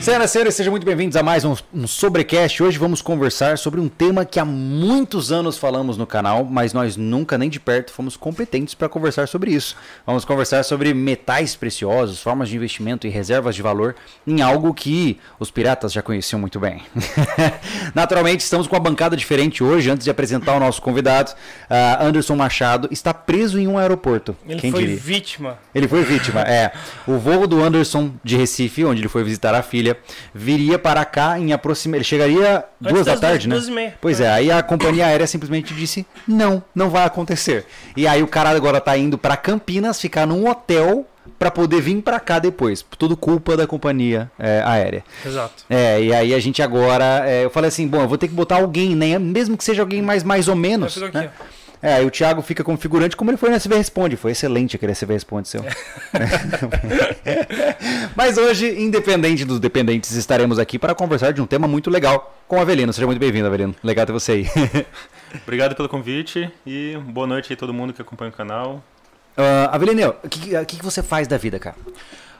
Senhoras e senhores, sejam muito bem-vindos a mais um, um Sobrecast. Hoje vamos conversar sobre um tema que há muitos anos falamos no canal, mas nós nunca nem de perto fomos competentes para conversar sobre isso. Vamos conversar sobre metais preciosos, formas de investimento e reservas de valor em algo que os piratas já conheciam muito bem. Naturalmente, estamos com uma bancada diferente hoje. Antes de apresentar o nosso convidado, uh, Anderson Machado está preso em um aeroporto. Ele Quem foi diria? vítima. Ele foi vítima, é. O voo do Anderson de Recife, onde ele foi visitar a filha, viria para cá em aproximadamente. Ele chegaria duas da tarde, né? duas e meia. Pois é, aí a companhia aérea simplesmente disse: não, não vai acontecer. E aí o cara agora tá indo para Campinas ficar num hotel para poder vir para cá depois. Tudo culpa da companhia é, aérea. Exato. É, e aí a gente agora. é, eu falei assim: bom, eu vou ter que botar alguém, né? Mesmo que seja alguém mais, mais ou menos. Né? É, aí o Thiago fica como figurante, como ele foi no SV Responde. Foi excelente aquele SV Responde seu. Mas hoje, independente dos dependentes, estaremos aqui para conversar de um tema muito legal com o Avelino. Seja muito bem-vindo, Avelino. Legal ter você aí. Obrigado pelo convite e boa noite aí a todo mundo que acompanha o canal. uh, Avelino, o que, que que você faz da vida, cara?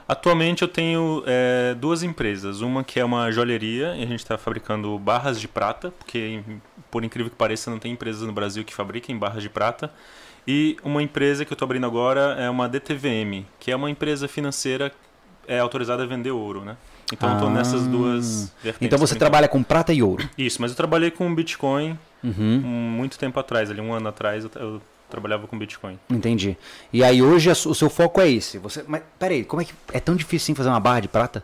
Atualmente eu tenho é, duas empresas. Uma que é uma joalheria e a gente está fabricando barras de prata, porque por incrível que pareça não tem empresas no Brasil que fabriquem barras de prata. E uma empresa que eu estou abrindo agora é uma DTVM, que é uma empresa financeira é, autorizada a vender ouro, né? Então eu estou Ah. nessas duas vertentes. Então você trabalha com prata e ouro. Isso, mas eu trabalhei com Bitcoin Uhum, um, muito tempo atrás, ali um ano atrás eu trabalhava com Bitcoin. entendi. E aí hoje o seu foco é esse. Você, mas peraí, como é que é tão difícil assim fazer uma barra de prata?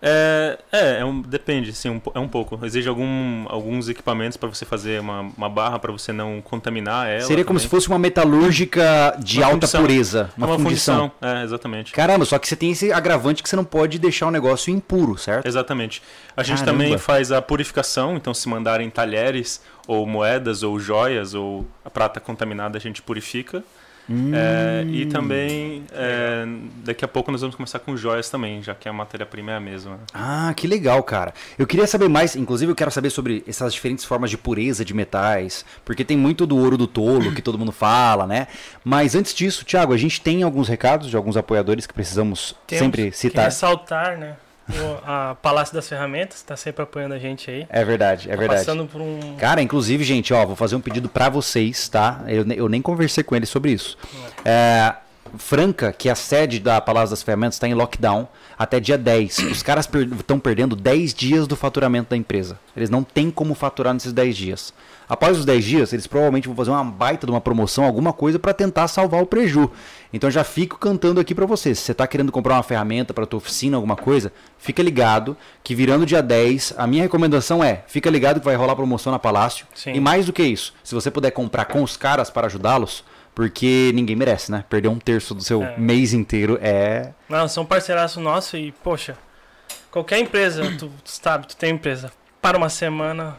É, é, é um- depende, sim, um, é um pouco. Exige algum, alguns equipamentos para você fazer uma, uma barra para você não contaminar ela. Seria como se fosse uma metalúrgica de Uma alta fundição. pureza, É uma, fundição. É, exatamente. Caramba, só que você tem esse agravante que você não pode deixar o negócio impuro, certo? Exatamente. A gente Caramba. também faz a purificação, então se mandarem talheres ou moedas ou joias ou a prata contaminada a gente purifica. Hum. É, e também é, daqui a pouco nós vamos começar com joias também, já que a matéria-prima é a mesma. Ah, que legal, cara. Eu queria saber mais, inclusive eu quero saber sobre essas diferentes formas de pureza de metais, porque tem muito do ouro do tolo que todo mundo fala, né? Mas antes disso, Thiago, a gente tem alguns recados de alguns apoiadores que precisamos Temos sempre que citar. ressaltar, né? O- a Palácio das Ferramentas está sempre apoiando a gente aí. É verdade, é Tá verdade. Passando por um. Cara, inclusive, gente, ó, vou fazer um pedido pra vocês, tá? Eu, eu nem conversei com eles sobre isso. É, Franca, que é a sede da Palácio das Ferramentas, está em lockdown até dia 10. Os caras estão perdendo 10 dias do faturamento da empresa. Eles não têm como faturar nesses 10 dias. Após os 10 dias, eles provavelmente vão fazer uma baita de uma promoção, alguma coisa para tentar salvar o preju. Então já fico cantando aqui para você. Se você está querendo comprar uma ferramenta para tua oficina, alguma coisa, fica ligado que virando dia 10, a minha recomendação é, fica ligado que vai rolar promoção na Palácio. Sim. E mais do que isso, se você puder comprar com os caras para ajudá-los, porque ninguém merece, né? Perder um terço do seu É. mês inteiro é. Não, são parceiraço nosso e, poxa, qualquer empresa, tu sabe, tu tem empresa, para uma semana,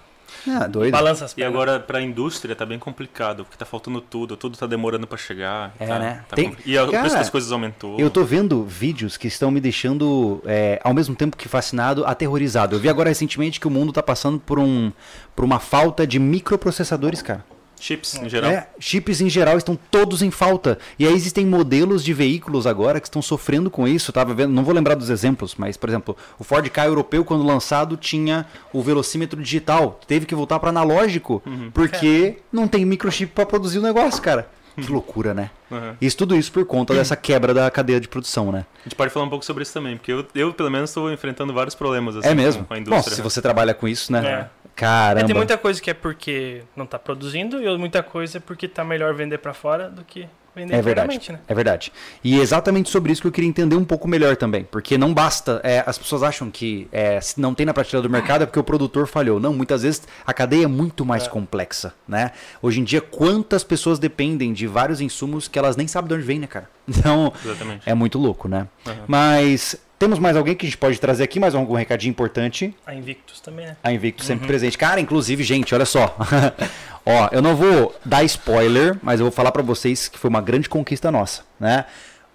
Ah, doido. balança as E pernas. agora para a indústria tá bem complicado, porque tá faltando tudo, tudo tá demorando para chegar. É, tá- né? tá Tem- compli- E a- o Cara, preço das coisas aumentou. Eu tô vendo vídeos que estão me deixando, é, ao mesmo tempo que fascinado, aterrorizado. Eu vi agora recentemente que o mundo tá passando por, um, por uma falta de microprocessadores, cara. Chips em geral. É, chips em geral estão todos em falta. E aí existem modelos de veículos agora que estão sofrendo com isso. Tava vendo, não vou lembrar dos exemplos, mas, por exemplo, o Ford Ka europeu, quando lançado, tinha o velocímetro digital. Teve que voltar para analógico, porque não tem microchip para produzir o negócio, cara. Que loucura, né? Uhum. Isso, tudo isso por conta dessa quebra da cadeia de produção, né? A gente pode falar um pouco sobre isso também, porque eu, eu pelo menos estou enfrentando vários problemas assim, é mesmo? com, a Bom, indústria. se você trabalha com isso, né? É. Caramba. É, tem muita coisa que é porque não tá produzindo e muita coisa é porque tá melhor vender para fora do que vender É verdade. né? É verdade. E é exatamente sobre isso que eu queria entender um pouco melhor também. Porque não basta. é, as pessoas acham que é, se não tem na prateleira do mercado é porque o produtor falhou. Não, muitas vezes a cadeia é muito mais É. complexa. né? Hoje em dia, quantas pessoas dependem de vários insumos que elas nem sabem de onde vem, né, cara? Então, Exatamente. é muito louco, né? Uhum. Mas temos mais alguém que a gente pode trazer aqui, mais algum recadinho importante? A Invictus também, né? A Invictus sempre presente. Cara, inclusive, gente, olha só. Ó, eu não vou dar spoiler, mas eu vou falar pra vocês que foi uma grande conquista nossa, né?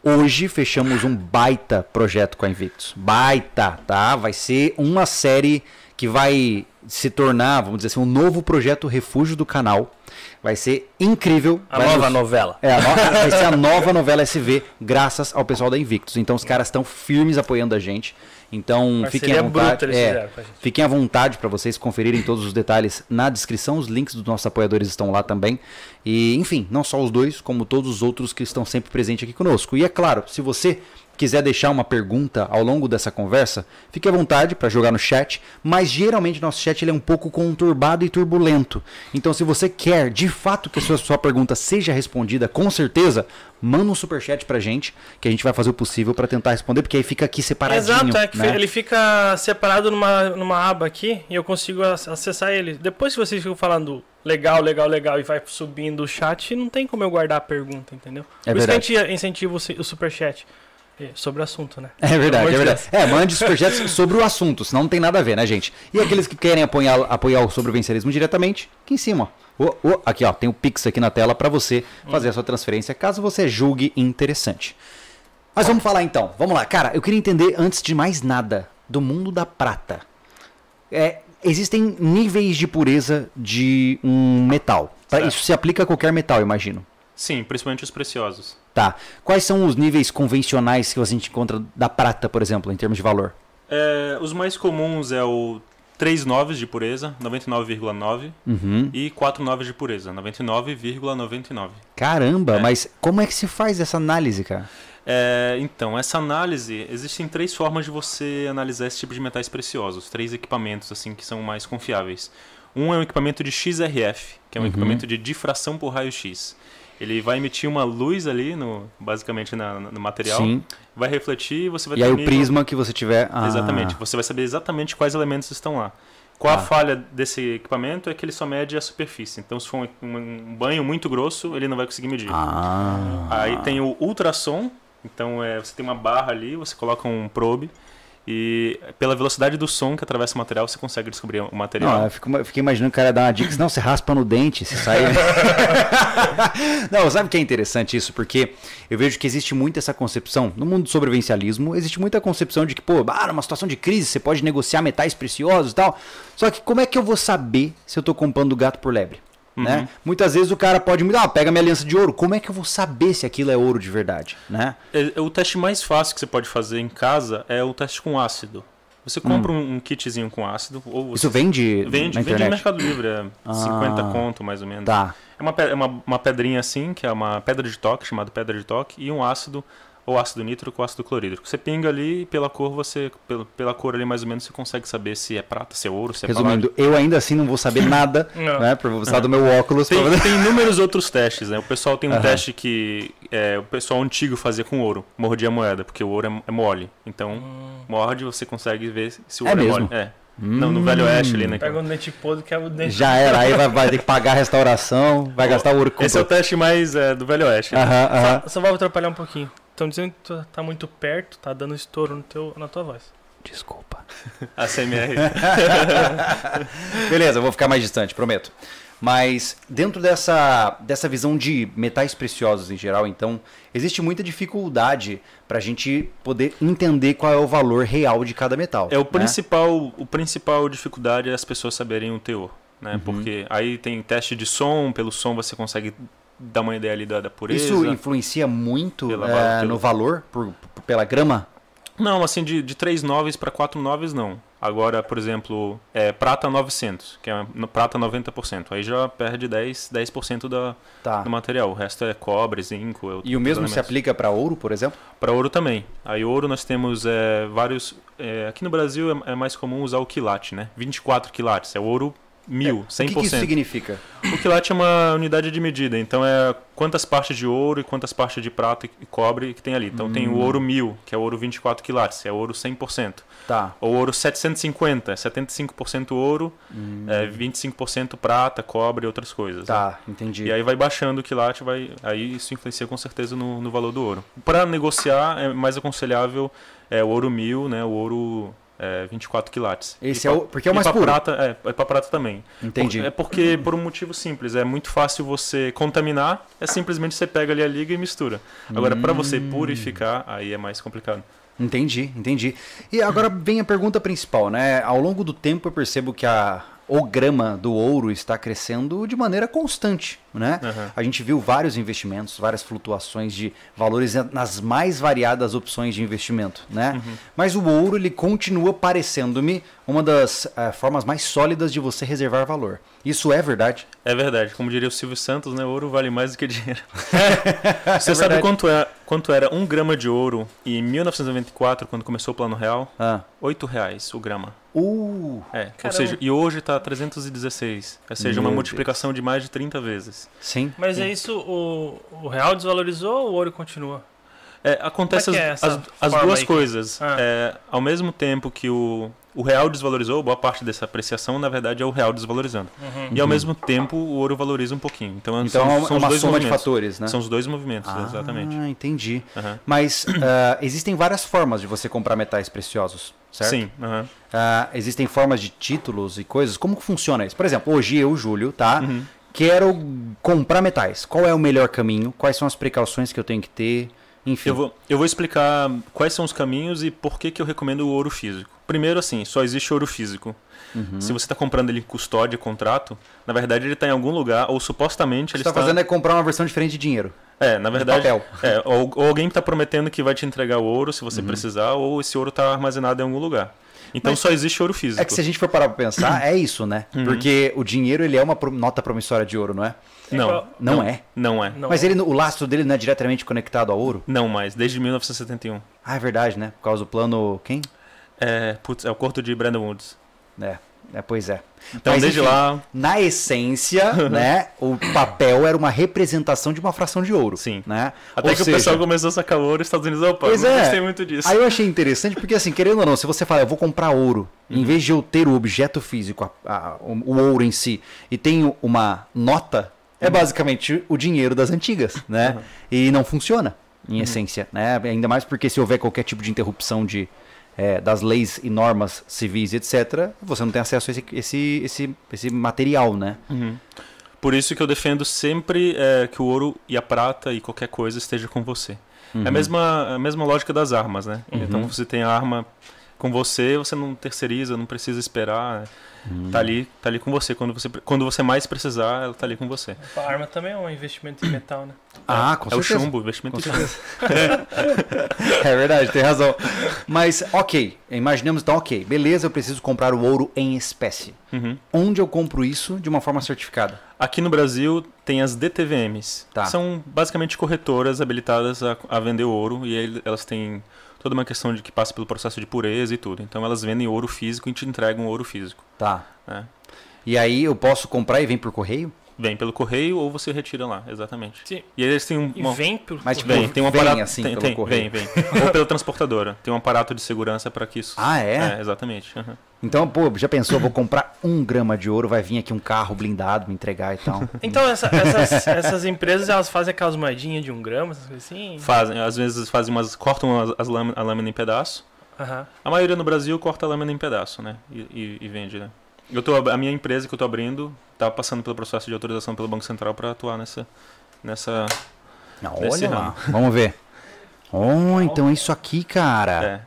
Hoje fechamos um baita projeto com a Invictus. Baita, tá? Vai ser uma série que vai se tornar, vamos dizer assim, um novo projeto refúgio do canal. Vai ser incrível. A nova nos- novela. É, a no- vai ser a nova novela SV, graças ao pessoal da Invictus. Então os caras estão firmes apoiando a gente. Então fiquem à vontade. bruta é. Fiquem à vontade para vocês conferirem todos os detalhes na descrição. Os links dos nossos apoiadores estão lá também. E, enfim, não só os dois, como todos os outros que estão sempre presentes aqui conosco. E é claro, se você quiser deixar uma pergunta ao longo dessa conversa, fique à vontade para jogar no chat, mas geralmente nosso chat ele é um pouco conturbado e turbulento. Então, se você quer de fato que a sua, sua pergunta seja respondida, com certeza, manda um superchat pra gente, que a gente vai fazer o possível para tentar responder, porque aí fica aqui separadinho. Exato, é que né? ele fica separado numa, numa aba aqui e eu consigo ac- acessar ele. Depois que vocês ficam falando legal, legal, legal e vai subindo o chat, não tem como eu guardar a pergunta, entendeu? É Por isso que a verdade. gente incentiva o su- o superchat. É, Sobre o assunto, né? É verdade, é verdade. É, mande superchats sobre o assunto, senão não tem nada a ver, né, gente? E aqueles que querem apoiar, apoiar o sobre o vencerismo diretamente, aqui em cima, ó. Aqui, ó, tem o Pix aqui na tela para você fazer a sua transferência, caso você julgue interessante. Mas vamos falar então. Vamos lá, cara, eu queria entender antes de mais nada do mundo da prata. É, existem níveis de pureza de um metal. tá? Isso se aplica a qualquer metal, imagino. Sim, principalmente os preciosos. Tá. Quais são os níveis convencionais que a gente encontra da prata, por exemplo, em termos de valor? É, os mais comuns é o 3 noves de pureza, 99,9, Uhum. e 4 noves de pureza, 99,99. Caramba, É. mas como é que se faz essa análise, cara? É, então, essa análise, existem três formas de você analisar esse tipo de metais preciosos, três equipamentos assim que são mais confiáveis. Um é um equipamento de XRF, que é um Uhum. equipamento de difração por raio-x. Ele vai emitir uma luz ali, no, basicamente na- no material, Sim. vai refletir e você vai E aí o prisma que você tiver. Ah, Exatamente. Você vai saber exatamente quais elementos estão lá. Qual Tá. a falha desse equipamento é que ele só mede a superfície. Então, se for um, um banho muito grosso, ele não vai conseguir medir. Ah. Aí tem o ultrassom. Então, é, você tem uma barra ali, você coloca um probe. E pela velocidade do som que atravessa o material, você consegue descobrir o material. Não, eu fico- eu fiquei imaginando que o cara dar uma dica, senão você raspa no dente, se sai. não, sabe o que é interessante isso? Porque eu vejo que existe muito essa concepção, no mundo do sobrevivencialismo, existe muita concepção de que, pô, ah, numa situação de crise você pode negociar metais preciosos e tal. Só que como é que eu vou saber se eu tô comprando gato por lebre? Né? Uhum. Muitas vezes o cara pode me ah, pega minha aliança de ouro. Como é que eu vou saber se aquilo é ouro de verdade? Né? É- é O teste mais fácil que você pode fazer em casa é o teste com ácido. Você compra um, um kitzinho com ácido, ou Isso vende, vende, vende no? Mercado Livre, é Ah. 50 conto mais ou menos. Tá. É uma, é uma, uma pedrinha assim, que é uma pedra de toque, chamada pedra de toque, e um ácido, ou ácido nítrico ou ácido clorídrico. Você pinga ali e pela cor você, pela, pela cor ali mais ou menos, você consegue saber se é prata, se é ouro, se é Resumindo, eu ainda assim não vou saber nada, né? Por precisar do meu óculos. pra Tem, poder- tem inúmeros outros testes, né? O pessoal tem um Aham. teste que é, o pessoal antigo fazia com ouro, mordia a moeda, porque o ouro é, é mole. Então, morde você consegue ver se o É ouro é, mesmo? mole. É. Não, no Velho Oeste ali, né? Pega um dente podre que é o dente. Já era, aí vai, vai ter que pagar a restauração, vai gastar o ouro que Esse é o teste mais é, do Velho Oeste. né? Aham, aham. Só, só vou atrapalhar um pouquinho. Estão dizendo que tu tá muito perto, tá dando estouro no teu, na tua voz. Desculpa. A CMR. Beleza, eu vou ficar mais distante, prometo. Mas dentro dessa, dessa visão de metais preciosos em geral, então, existe muita dificuldade para a gente poder entender qual é o valor real de cada metal. É o né? principal, o principal dificuldade é as pessoas saberem o teor, né? Uhum. Porque aí tem teste de som, pelo som você consegue dar uma ideia ali da, da pureza. Isso influencia muito Pela val- pelo- no valor por, por- pela grama? Não, assim de, de 3 noves para 4 noves não. Agora, por exemplo, é prata 900, que é prata 90%. Aí já perde 10, 10% da, Tá. do material. O resto é cobre, zinco. é E o mesmo se aplica para ouro, por exemplo? Para ouro também. Aí ouro nós temos é, vários. é, aqui no Brasil é, é mais comum usar o quilate, né? 24 quilates. É ouro mil, O 100%. que, que isso significa? O quilate é uma unidade de medida, então é quantas partes de ouro e quantas partes de prata e cobre que tem ali. Então tem o ouro 1000, que é ouro 24 quilates, é ouro 100%. Tá. O ouro 750, é 75% ouro, é 25% prata, cobre e outras coisas. né? Tá, entendi. E aí vai baixando o quilate, vai, aí isso influencia com certeza no, no valor do ouro. Para negociar é mais aconselhável é o ouro 1000, né, o ouro é, 24 quilates. Esse E é o- porque é o mais pra puro. Prata, é, é para prata também. Entendi. Por- é porque, por um motivo simples, é muito fácil você contaminar, é simplesmente você pega ali a liga e mistura. Agora, para você Hum. purificar, aí é mais complicado. Entendi, entendi. E agora vem a pergunta principal, né? Ao longo do tempo eu percebo que a, o grama do ouro está crescendo de maneira constante, né? Uhum. A gente viu vários investimentos, várias flutuações de valores nas mais variadas opções de investimento, né? Uhum. Mas o ouro ele continua parecendo-me uma das uh, formas mais sólidas de você reservar valor. Isso é verdade? É verdade. Como diria o Silvio Santos, né? Ouro vale mais do que dinheiro. Você é sabe quanto, é, quanto era um grama de ouro em 1994, quando começou o Plano Real? Ah. Oito reais o grama. Uh, é, ou seja, e hoje está 316. Ou seja, Meu uma multiplicação Deus. de mais de 30 vezes. Sim. Mas sim. é isso, o, o real desvalorizou ou o ouro continua? É, acontece é as, as, as duas coisas. Ah. É, ao mesmo tempo que o, o real desvalorizou, boa parte dessa apreciação, na verdade, é o real desvalorizando. Uhum. E ao mesmo tempo o ouro valoriza um pouquinho. Então, então são, são uma os dois soma movimentos. de fatores, né? São os dois movimentos, ah, exatamente. entendi. Uhum. Mas uh, existem várias formas de você comprar metais preciosos, certo? Sim. Uhum. Uh, existem formas de títulos e coisas. Como funciona isso? Por exemplo, hoje eu, Júlio, tá? Uhum. Quero comprar metais. Qual é o melhor caminho? Quais são as precauções que eu tenho que ter? Enfim. Eu vou, eu vou explicar quais são os caminhos e por que, que eu recomendo o ouro físico. Primeiro, assim, só existe ouro físico. Uhum. Se você está comprando ele em custódia, contrato, na verdade ele está em algum lugar, ou supostamente o que ele está está... fazendo é comprar uma versão diferente de dinheiro. É, na verdade. papel. É, ou, ou alguém está prometendo que vai te entregar o ouro se você Uhum. precisar, ou esse ouro está armazenado em algum lugar. Então Mas só existe ouro físico. É que se a gente for parar pra pensar, é isso, né? Uhum. Porque o dinheiro ele é uma nota promissória de ouro, não é? Não, igual- Não é? Não é. Não. Mas ele, o lastro dele não é diretamente conectado ao ouro? Não mais, desde 1971. Ah, é verdade, né? Por causa do plano. Quem? É, putz, é o corto de Brandon Woods. É, é pois é. Então, Mas, desde enfim, lá, Na essência, né? O papel era uma representação de uma fração de ouro. Sim. Né? até Ou que seja, o pessoal começou a sacar ouro, os Estados Unidos, opa, Pois não é. gostei muito disso. Aí eu achei interessante porque, assim, querendo ou não, se você fala, eu vou comprar ouro, Uhum. em vez de eu ter o objeto físico, a- a- o, o ouro em si, e tenho uma nota, é basicamente o dinheiro das antigas, né? Uhum. E não funciona, em essência, né? Ainda mais porque se houver qualquer tipo de interrupção de, é, das leis e normas civis, etc., você não tem acesso a esse, esse, esse, esse material, né? Uhum. Por isso que eu defendo sempre é, que o ouro e a prata e qualquer coisa esteja com você. É a mesma, a mesma lógica das armas, né? Uhum. Então você tem a arma com você, você não terceiriza, não precisa esperar. Uhum. Tá ali, tá ali com você. Quando você quando você mais precisar, ela tá ali com você. A arma também é um investimento em metal, né? Ah, com é o certeza. chumbo, investimento Com em chumbo. É verdade, tem razão. Mas, ok, imaginemos então, ok, beleza, eu preciso comprar o ouro em espécie. Uhum. Onde eu compro isso de uma forma certificada? Aqui no Brasil tem as DTVMs. Tá. São basicamente corretoras habilitadas a, a vender ouro e aí elas têm toda uma questão de que passa pelo processo de pureza e tudo. Então elas vendem ouro físico e te entregam ouro físico. Tá. né? E aí eu posso comprar e vem por correio? Vem pelo correio ou você retira lá, exatamente. Sim. E eles têm um, E vem por Mas, tipo, Vem, tem um Vem aparato. assim tem, pelo tem, correio. vem, vem. ou pela transportadora. Tem um aparato de segurança para que isso. Ah, é? É, exatamente. uhum. Então, pô, já pensou, vou comprar um grama de ouro, vai vir aqui um carro blindado me entregar e tal. Então essa- essas, essas empresas elas fazem aquelas moedinhas de um grama, essas coisas assim? Fazem, às vezes fazem umas. cortam as, as lâminas, a lâmina em pedaço. Aham. A maioria no Brasil corta a lâmina em pedaço, né? E, e- e vende, né? Eu tô, a minha empresa que eu tô abrindo tá passando pelo processo de autorização pelo Banco Central para atuar nessa. nessa Não, olha lá, vamos ver. Oh, então isso aqui, cara. é,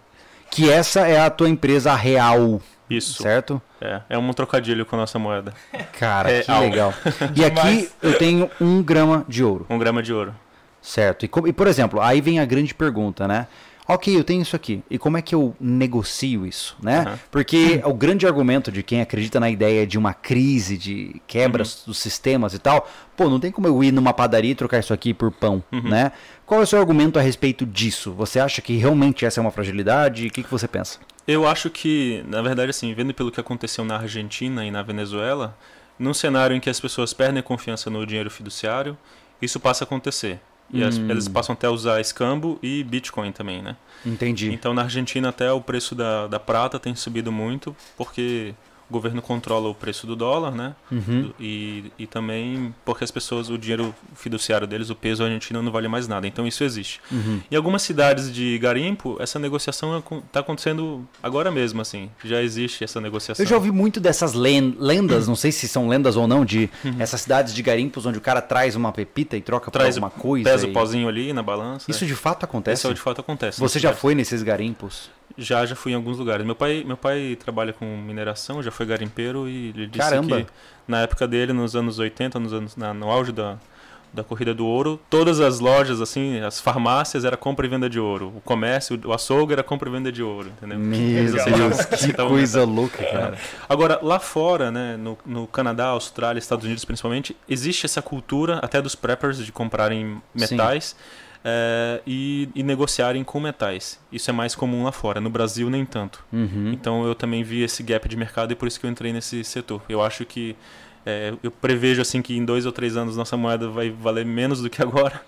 Que essa é a tua empresa real, isso. certo? É, é um trocadilho com a nossa moeda. Cara, É, que au. legal. E aqui eu tenho um grama de ouro. Um grama de ouro. Certo. E, e, por exemplo, aí vem a grande pergunta, né? Ok, eu tenho isso aqui. E como é que eu negocio isso, né? Aham. Porque o grande argumento de quem acredita na ideia de uma crise, de quebras Uhum. dos sistemas e tal, pô, não tem como eu ir numa padaria e trocar isso aqui por pão, Uhum. né? Qual é o seu argumento a respeito disso? Você acha que realmente essa é uma fragilidade? O que, que você pensa? Eu acho que, na verdade, assim, vendo pelo que aconteceu na Argentina e na Venezuela, num cenário em que as pessoas perdem a confiança no dinheiro fiduciário, isso passa a acontecer. E as- Hum. eles passam até a usar escambo e Bitcoin também, né? Entendi. Então na Argentina até o preço da, da prata tem subido muito, porque o governo controla o preço do dólar, né? Uhum. E, e também porque as pessoas, o dinheiro fiduciário deles, o peso argentino não vale mais nada. Então isso existe. Uhum. Em algumas cidades de garimpo, essa negociação está acontecendo agora mesmo, assim. Já existe essa negociação. Eu já ouvi muito dessas len- lendas, não sei se são lendas ou não, de essas cidades de garimpos onde o cara traz uma pepita e troca por Uhum. Traz alguma o, coisa. pesa e- o pozinho ali na balança. Isso de fato acontece? Isso é de fato acontece. Você já foi nesses garimpos? Já, já fui em alguns lugares. Meu pai, meu pai trabalha com mineração, já foi garimpeiro e ele disse Caramba. que na época dele, nos anos 80, nos anos, na- no auge da, da corrida do ouro, todas as lojas, assim, as farmácias era compra e venda de ouro. O comércio, o açougue era compra e venda de ouro, entendeu? Meu Eles Deus, que coisa louca, cara. Agora, lá fora, né, no, no Canadá, Austrália, Estados Unidos principalmente, existe essa cultura até dos preppers de comprarem metais eh, e, e negociarem com metais. Isso é mais comum lá fora. No Brasil, nem tanto. Uhum. Então, eu também vi esse gap de mercado e por isso que eu entrei nesse setor. Eu acho que eh, eu prevejo assim que em dois ou três anos nossa moeda vai valer menos do que agora.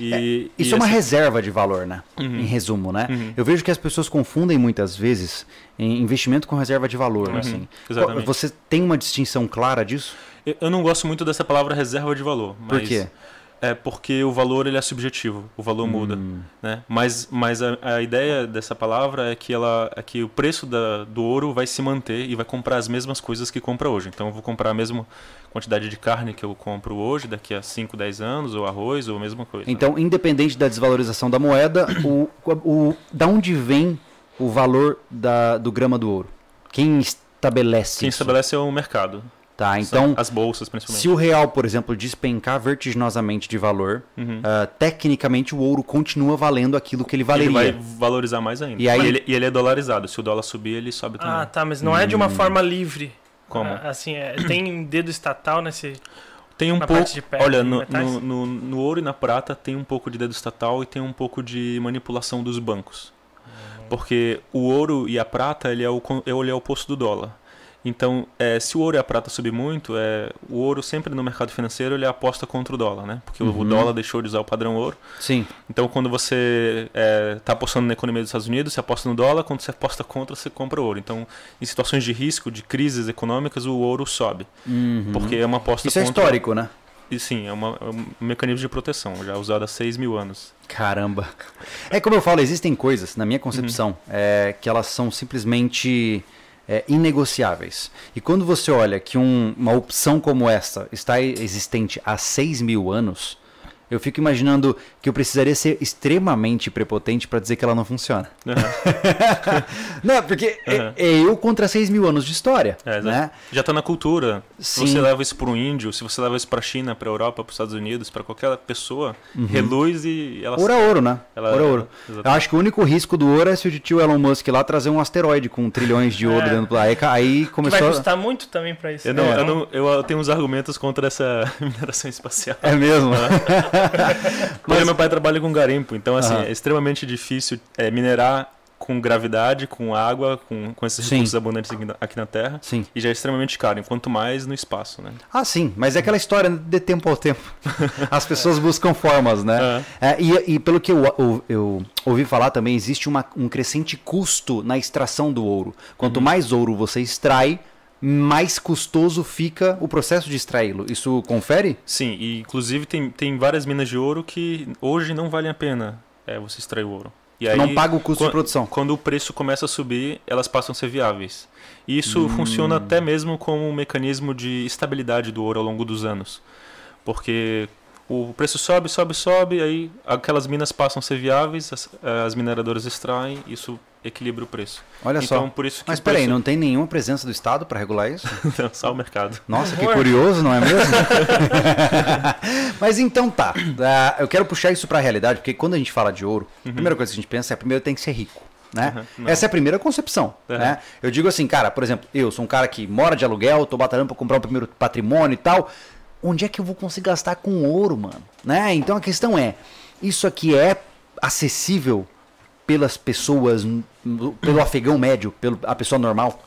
E, Isso e é uma reserva de valor, né? Uhum. Em resumo, né? Uhum. Eu vejo que as pessoas confundem muitas vezes investimento com reserva de valor, Uhum, assim. exatamente. Você tem uma distinção clara disso? Eu- não gosto muito dessa palavra reserva de valor. Por mas quê? É porque o valor ele é subjetivo, o valor muda. Hum. né? Mas, mas a, a ideia dessa palavra é que, ela, é que o preço da, do ouro vai se manter e vai comprar as mesmas coisas que compra hoje. Então eu vou comprar a mesma quantidade de carne que eu compro hoje, daqui a 5, 10 anos, ou arroz, ou a mesma coisa. Então, independente da desvalorização da moeda, o, o, da onde vem o valor da, do grama do ouro? Quem estabelece Quem isso? estabelece é o mercado. Tá, então, as bolsas, principalmente. se o real, por exemplo, despencar vertiginosamente de valor, Uhum. ah, tecnicamente o ouro continua valendo aquilo que ele Ele valeria. vai valorizar mais ainda. E aí- ele, e ele é dolarizado. Se o dólar subir, ele sobe também. Ah, tá, mas não é de uma forma livre. Como? Ah, Assim, é, tem dedo estatal nesse. Tem um Na pouco. parte de pedra, olha, no, no, no, no ouro e na prata tem um pouco de dedo estatal e tem um pouco de manipulação dos bancos. Porque o ouro e a prata ele é o, ele é o oposto do dólar. Então, é, se o ouro e a prata subir muito, é, o ouro sempre no mercado financeiro ele aposta contra o dólar, né? Porque o- o Uhum. dólar deixou de usar o padrão ouro. Sim. Então, quando você está apostando na economia dos Estados Unidos, você aposta no dólar. Quando você aposta contra, você compra ouro. Então, em situações de risco, de crises econômicas, o ouro sobe. Uhum. Porque é uma aposta Isso é contra... histórico, né? E sim, é, uma- é um mecanismo de proteção, já usado há 6 mil anos. Caramba. É como eu falo, existem coisas, na minha concepção, Uhum. é, que elas são simplesmente é, inegociáveis. E quando você olha que um- uma opção como essa está existente há 6 mil anos, eu fico imaginando que eu precisaria ser extremamente prepotente para dizer que ela não funciona. não, porque é- Uhum. é, eu contra 6 mil anos de história. É, né? Já está na cultura. Se Sim. você leva isso para um índio, se você leva isso para a China, para a Europa, para os Estados Unidos, para qualquer pessoa, reluz e ela Ouro é ouro, né? Ela- ouro é ouro. exatamente. Eu acho que o único risco do ouro é se o tio Elon Musk lá trazer um asteroide com trilhões de ouro É. dentro do aí, aí Que começou. vai a- custar muito também pra isso. Eu, não, É. eu, não- eu tenho uns argumentos contra essa mineração espacial. É mesmo? Porque meu pai trabalha com garimpo, então assim, Aham. é extremamente difícil é, minerar com gravidade, com água, com, com esses Sim. recursos abundantes aqui na, aqui na Terra. Sim. E já é extremamente caro, enquanto mais no espaço, né? Ah, sim, mas é aquela história de tempo ao tempo. As pessoas buscam formas, né? É, e, e pelo que eu, eu- eu ouvi falar também, existe uma- um crescente custo na extração do ouro. Quanto Uhum. mais ouro você extrai, mais custoso fica o processo de extraí-lo. Isso confere? Sim, e inclusive tem, tem várias minas de ouro que hoje não valem a pena é, você extrair o ouro. E aí, não paga o custo quan- de produção. Quando o preço começa a subir, elas passam a ser viáveis. E isso Hum. funciona até mesmo como um mecanismo de estabilidade do ouro ao longo dos anos. Porque o preço sobe, sobe, sobe, aí aquelas minas passam a ser viáveis, as, as mineradoras extraem, isso equilibra o preço. Olha então, só. por isso que Mas peraí, preço- não tem nenhuma presença do Estado para regular isso? Não, só o mercado. Nossa, que curioso, não é mesmo? Mas então tá. Ah, eu quero puxar isso para a realidade, porque quando a gente fala de ouro, a primeira coisa que a gente pensa é primeiro tem que ser rico. Né? Uhum. Essa é a primeira concepção. Uhum. Né? Eu digo assim, cara, por exemplo, eu sou um cara que mora de aluguel, tô batalhando para comprar o primeiro patrimônio e tal. Onde é que eu vou conseguir gastar com ouro, mano? Né? Então a questão é: isso aqui é acessível pelas pessoas, pelo afegão médio, pela pessoa normal?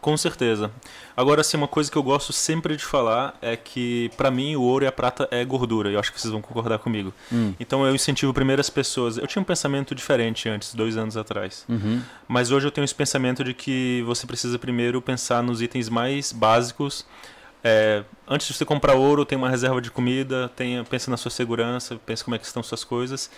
Com certeza. Agora, assim, uma coisa que eu gosto sempre de falar é que, para mim, o ouro e a prata é gordura. Eu acho que vocês vão concordar comigo. Hum. Então, eu incentivo primeiro as pessoas. Eu tinha um pensamento diferente antes, dois anos atrás. Uhum. Mas hoje eu tenho esse pensamento de que você precisa primeiro pensar nos itens mais básicos. É, antes de você comprar ouro, tem uma reserva de comida, tenha, pensa na sua segurança, pensa como é que estão suas coisas.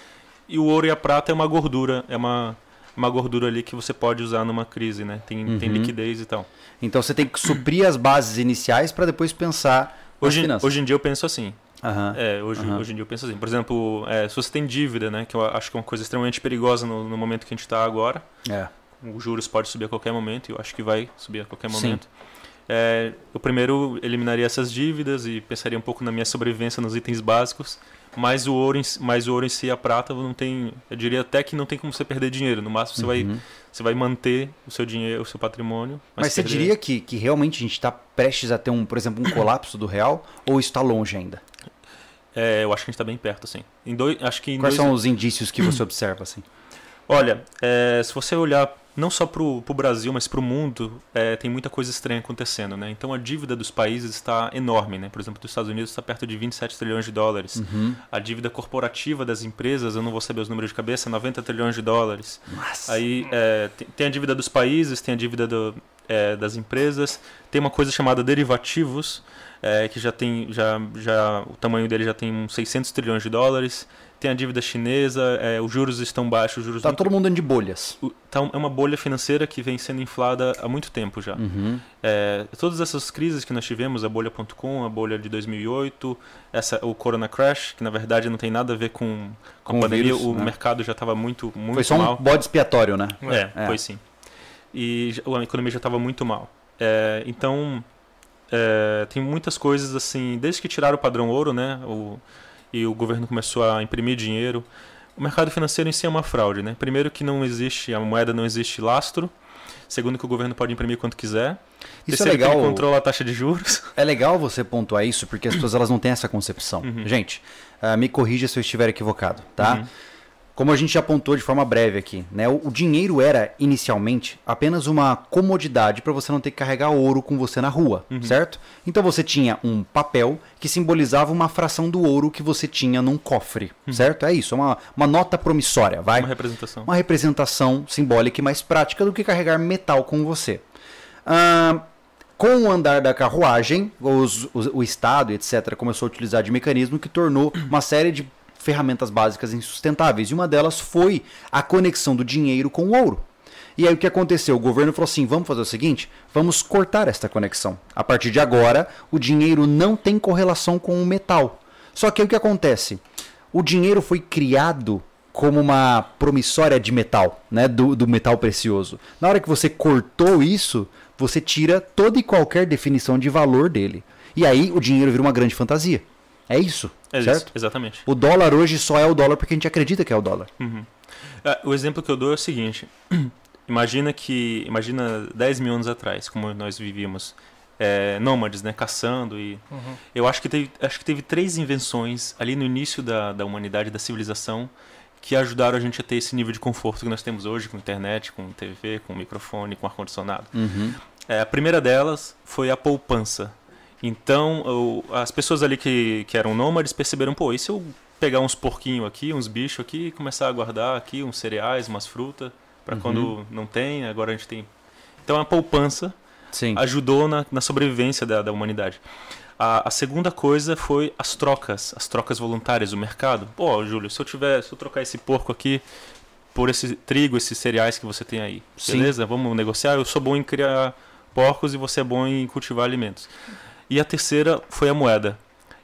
E o ouro e a prata é uma gordura, é uma, uma gordura ali que você pode usar numa crise, né? Tem, tem Uhum. liquidez e tal. Então você tem que suprir as bases iniciais para depois pensar Hoje, finanças. hoje em dia eu penso assim. Aham. É, hoje, Aham. hoje em dia eu penso assim. Por exemplo, é, se você tem dívida, né? Que eu acho que é uma coisa extremamente perigosa no, no momento que a gente está agora. É. Os juros pode subir a qualquer momento, e eu acho que vai subir a qualquer Sim. momento. É, eu primeiro eliminaria essas dívidas e pensaria um pouco na minha sobrevivência nos itens básicos. Mas o ouro em, si- mas o ouro em si e a prata não tem. Eu diria até que não tem como você perder dinheiro. No máximo você, vai, Uhum. você vai manter o seu dinheiro, o seu patrimônio. Mas, você perder- diria que, que realmente a gente está prestes a ter, um, por exemplo, um colapso do real ou está longe ainda? É, eu acho que a gente está bem perto, assim. Em dois, acho que Quais dois, são os indícios que você observa assim? Olha, é, se você olhar não só para o Brasil, mas para o mundo, é, tem muita coisa estranha acontecendo, né? Então a dívida dos países está enorme, né? Por exemplo, dos Estados Unidos está perto de 27 trilhões de dólares. Uhum. A dívida corporativa das empresas, eu não vou saber os números de cabeça, 90 trilhões de dólares. Nossa. Aí é, tem, tem a dívida dos países, tem a dívida do- é, das empresas, tem uma coisa chamada derivativos, é, que já tem, já, já, o tamanho dele já tem uns 600 trilhões de dólares. Tem a dívida chinesa, é, os juros estão baixos, os juros Tá nunca- todo mundo dando de bolhas. o- tá é uma bolha financeira que vem sendo inflada há muito tempo já. Uhum. É, todas essas crises que nós tivemos, a bolha.com, a bolha de 2008, essa, o Corona Crash, que na verdade não tem nada a ver com, com, Com o a pandemia, vírus, o né? mercado já estava muito, muito Foi só mal. um bode expiatório, né? É, É. foi sim. E a economia já estava muito mal. É, então, é, tem muitas coisas assim, desde que tiraram o padrão ouro, né, o, e o governo começou a imprimir dinheiro, o mercado financeiro em si é uma fraude, né? Primeiro que não existe, a moeda não existe lastro. Segundo que o governo pode imprimir quanto quiser. Isso é Terceiro que legal. ele controla a taxa de juros. É legal você pontuar isso porque as pessoas elas não têm essa concepção. Uhum. Gente, ah, me corrija se eu estiver equivocado, tá? Uhum. Como a gente já apontou de forma breve aqui, né? O, o dinheiro era inicialmente apenas uma comodidade para você não ter que carregar ouro com você na rua, Uhum. certo? Então você tinha um papel que simbolizava uma fração do ouro que você tinha num cofre, certo? É isso, é uma, uma nota promissória, vai? Uhum. Uma representação. uma representação simbólica e mais prática do que carregar metal com você. Ah, com o andar da carruagem, os- os- o Estado, etc., começou a utilizar de mecanismo que tornou uma série de ferramentas básicas insustentáveis. E uma delas foi a conexão do dinheiro com o ouro. E aí o que aconteceu? O governo falou assim: vamos fazer o seguinte, vamos cortar esta conexão. A partir de agora, o dinheiro não tem correlação com o metal. Só que aí o que acontece? O dinheiro foi criado como uma promissória de metal, né? Do, do metal precioso. Na hora que você cortou isso, você tira toda e qualquer definição de valor dele. E aí o dinheiro vira uma grande fantasia. É isso, É certo? isso, exatamente. O dólar hoje só é o dólar porque a gente acredita que é o dólar. Uhum. É, o exemplo que eu dou é o seguinte: imagina que, imagina 10 mil anos atrás, como nós vivíamos, é, nômades, né, caçando e Uhum. eu acho que teve, acho que teve três invenções ali no início da, da humanidade, da civilização, que ajudaram a gente a ter esse nível de conforto que nós temos hoje com internet, com TV, com microfone, com ar condicionado. Uhum. É, a primeira delas foi a poupança. Então, o- as pessoas ali que, que eram nômades perceberam, pô, e se eu pegar uns porquinhos aqui, uns bichos aqui, e começar a guardar aqui uns cereais, umas frutas, para Uhum. quando não tem, agora a gente tem. Então, a poupança Sim. ajudou na, na sobrevivência da, da humanidade. A, a segunda coisa foi as trocas, as trocas voluntárias, o mercado. Pô, Júlio, se eu tiver, se eu trocar esse porco aqui por esse trigo, esses cereais que você tem aí, Sim. beleza? Vamos negociar. Eu sou bom em criar porcos e você é bom em cultivar alimentos. E a terceira foi a moeda.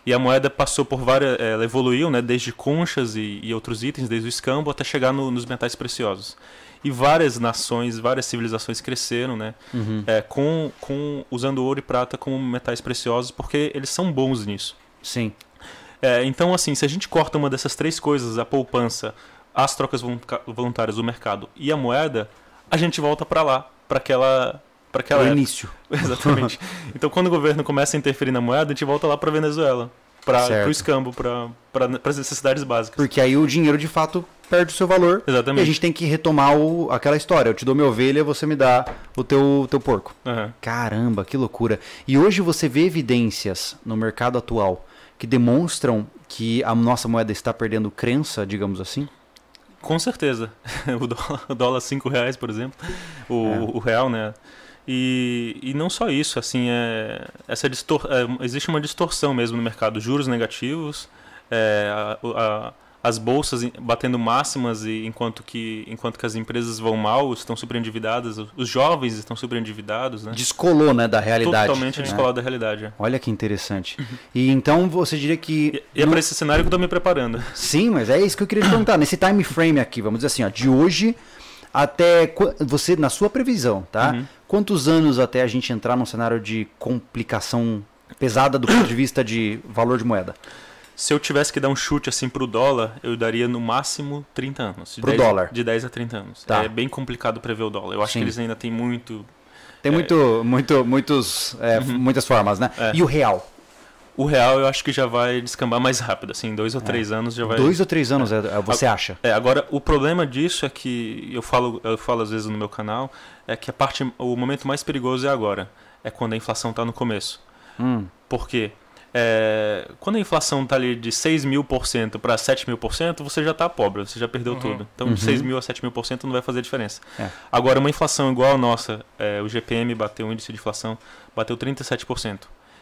E a moeda passou por várias, eh, ela evoluiu, né, desde conchas e, e outros itens, desde o escambo até chegar no- nos metais preciosos. E várias nações, várias civilizações cresceram, né, Uhum. é, com, com usando ouro e prata como metais preciosos, porque eles são bons nisso. Sim. É, então, assim, se a gente corta uma dessas três coisas, a poupança, as trocas voluntárias do mercado e a moeda, a gente volta para lá, para aquela, para aquela O época. início. Exatamente. Então, quando o governo começa a interferir na moeda, a gente volta lá para Venezuela, para o escambo, para as necessidades básicas. Porque aí o dinheiro de fato perde o seu valor. Exatamente. E a gente tem que retomar o, aquela história. Eu te dou minha ovelha, você me dá o teu, teu porco. Aham. Caramba, que loucura. E hoje você vê evidências no mercado atual que demonstram que a nossa moeda está perdendo crença, digamos assim? Com certeza. O dólar, o dólar 5 reais, por exemplo. O, É. o real, né? E, e não só isso, assim, é, essa distor é, existe uma distorção mesmo no mercado. Juros negativos, é, a- a- as bolsas batendo máximas e enquanto que, enquanto que as empresas vão mal, estão superendividadas, os jovens estão superendividados, né? Descolou, né, da realidade. Totalmente né? descolado da realidade. é. Olha que interessante. E então você diria que. E, e é não- para esse cenário que eu tô me preparando. Sim, mas é isso que eu queria te perguntar. Nesse time frame aqui, vamos dizer assim, ó, de hoje até você, na sua previsão, tá? Uhum. Quantos anos até a gente entrar num cenário de complicação pesada do ponto de vista de valor de moeda? Se eu tivesse que dar um chute assim pro dólar, eu daria no máximo 30 anos. De Pro 10 dólar? De 10 a 30 anos. Tá. É bem complicado prever o dólar. Eu acho Sim. que eles ainda têm muito. Tem muito, muito, muitos, é, muitas formas, né? Uhum. É. E o real? O real eu acho que já vai descambar mais rápido, assim, dois ou três anos já vai. Dois ou três anos, é, é, você acha? É, agora o problema disso é que eu falo, eu falo às vezes no meu canal, é que a parte, o momento mais perigoso é agora, é quando a inflação está no começo. Hum, Por quê? É, quando a inflação está ali de 6 mil por cento para 7 mil por cento, você já está pobre, você já perdeu tudo. Então, Uhum. 6 mil a 7 mil por cento não vai fazer diferença. É. Agora, uma inflação igual a nossa, é, o GPM bateu, o índice de inflação bateu 37%.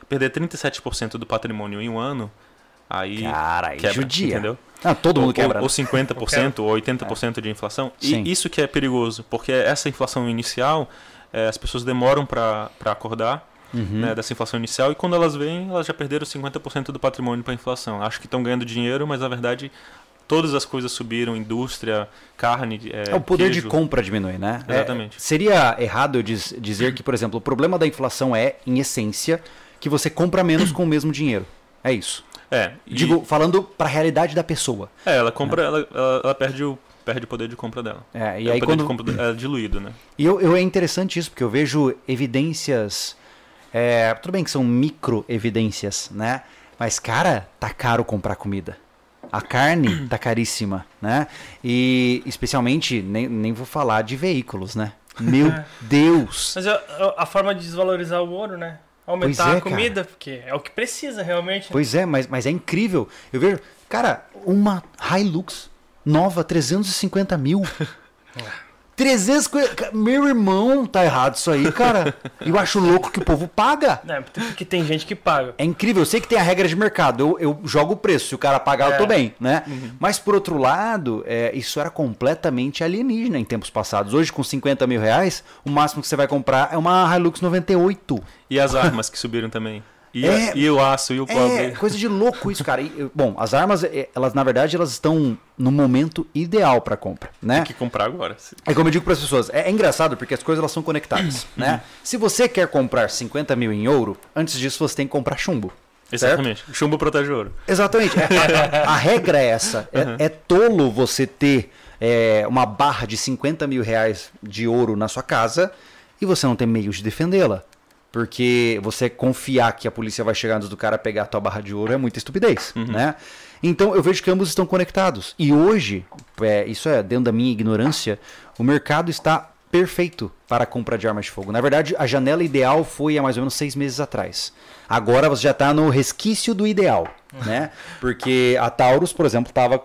Perder 37% do patrimônio em um ano, aí cara, aí quebra, judia. entendeu? Ah, todo mundo ou, quebra. Ou, né? ou 50%, ou 80% de inflação. Sim. E isso que é perigoso, porque essa inflação inicial, é, as pessoas demoram para acordar Uhum. né, dessa inflação inicial e quando elas vêm, elas já perderam 50% do patrimônio para a inflação. Acho que estão ganhando dinheiro, mas na verdade todas as coisas subiram, indústria, carne, é, É, o poder de queijo. compra diminui, né? É, Exatamente. seria errado eu diz- dizer que, por exemplo, o problema da inflação é, em essência, que você compra menos com o mesmo dinheiro. É isso. É, e- Digo, falando para a realidade da pessoa. é, ela compra, ela, ela, ela perde o perde o poder de compra dela. É, e É, aí o poder quando de compra é diluído, né? E eu, eu é interessante isso, porque eu vejo evidências. é, tudo bem que são micro evidências, né? Mas, cara, tá caro comprar comida. A carne tá caríssima, né? E especialmente, nem, nem vou falar de veículos, né? Meu Deus! Mas a, a forma de desvalorizar o ouro, né? Aumentar é, a comida, porque é o que precisa realmente. Pois é, mas, mas é incrível. Eu vejo, cara, uma Hilux nova, 350 mil. 350. Meu irmão, tá errado isso aí, cara. Eu acho louco que o povo paga. É, porque tem gente que paga. É incrível, eu sei que tem a regra de mercado, eu, eu jogo o preço, se o cara pagar eu tô É. bem, né? Mas por outro lado, é, isso era completamente alienígena em tempos passados. Hoje, com 50 mil reais, o máximo que você vai comprar é uma Hilux 98. E as armas que subiram também. E, É. e o aço e o É, cobre. coisa de louco isso, cara. E, bom, as armas, é, elas na verdade, elas estão no momento ideal para compra, né? Tem que comprar agora. É como eu digo para as pessoas, é, é engraçado porque as coisas elas são conectadas, né? Se você quer comprar 50 mil em ouro, antes disso você tem que comprar chumbo. certo? Exatamente. Chumbo protege ouro. Exatamente. É, a, a regra é essa. É, é tolo você ter é, uma barra de 50 mil reais de ouro na sua casa e você não ter meios de defendê-la. Porque você confiar que a polícia vai chegar antes do cara pegar a tua barra de ouro é muita estupidez, né? Então eu vejo que ambos estão conectados. E hoje, é, isso é dentro da minha ignorância, o mercado está perfeito para a compra de armas de fogo. Na verdade, a janela ideal foi há mais ou menos seis meses atrás. Agora você já está no resquício do ideal, né? Porque a Taurus, por exemplo, estava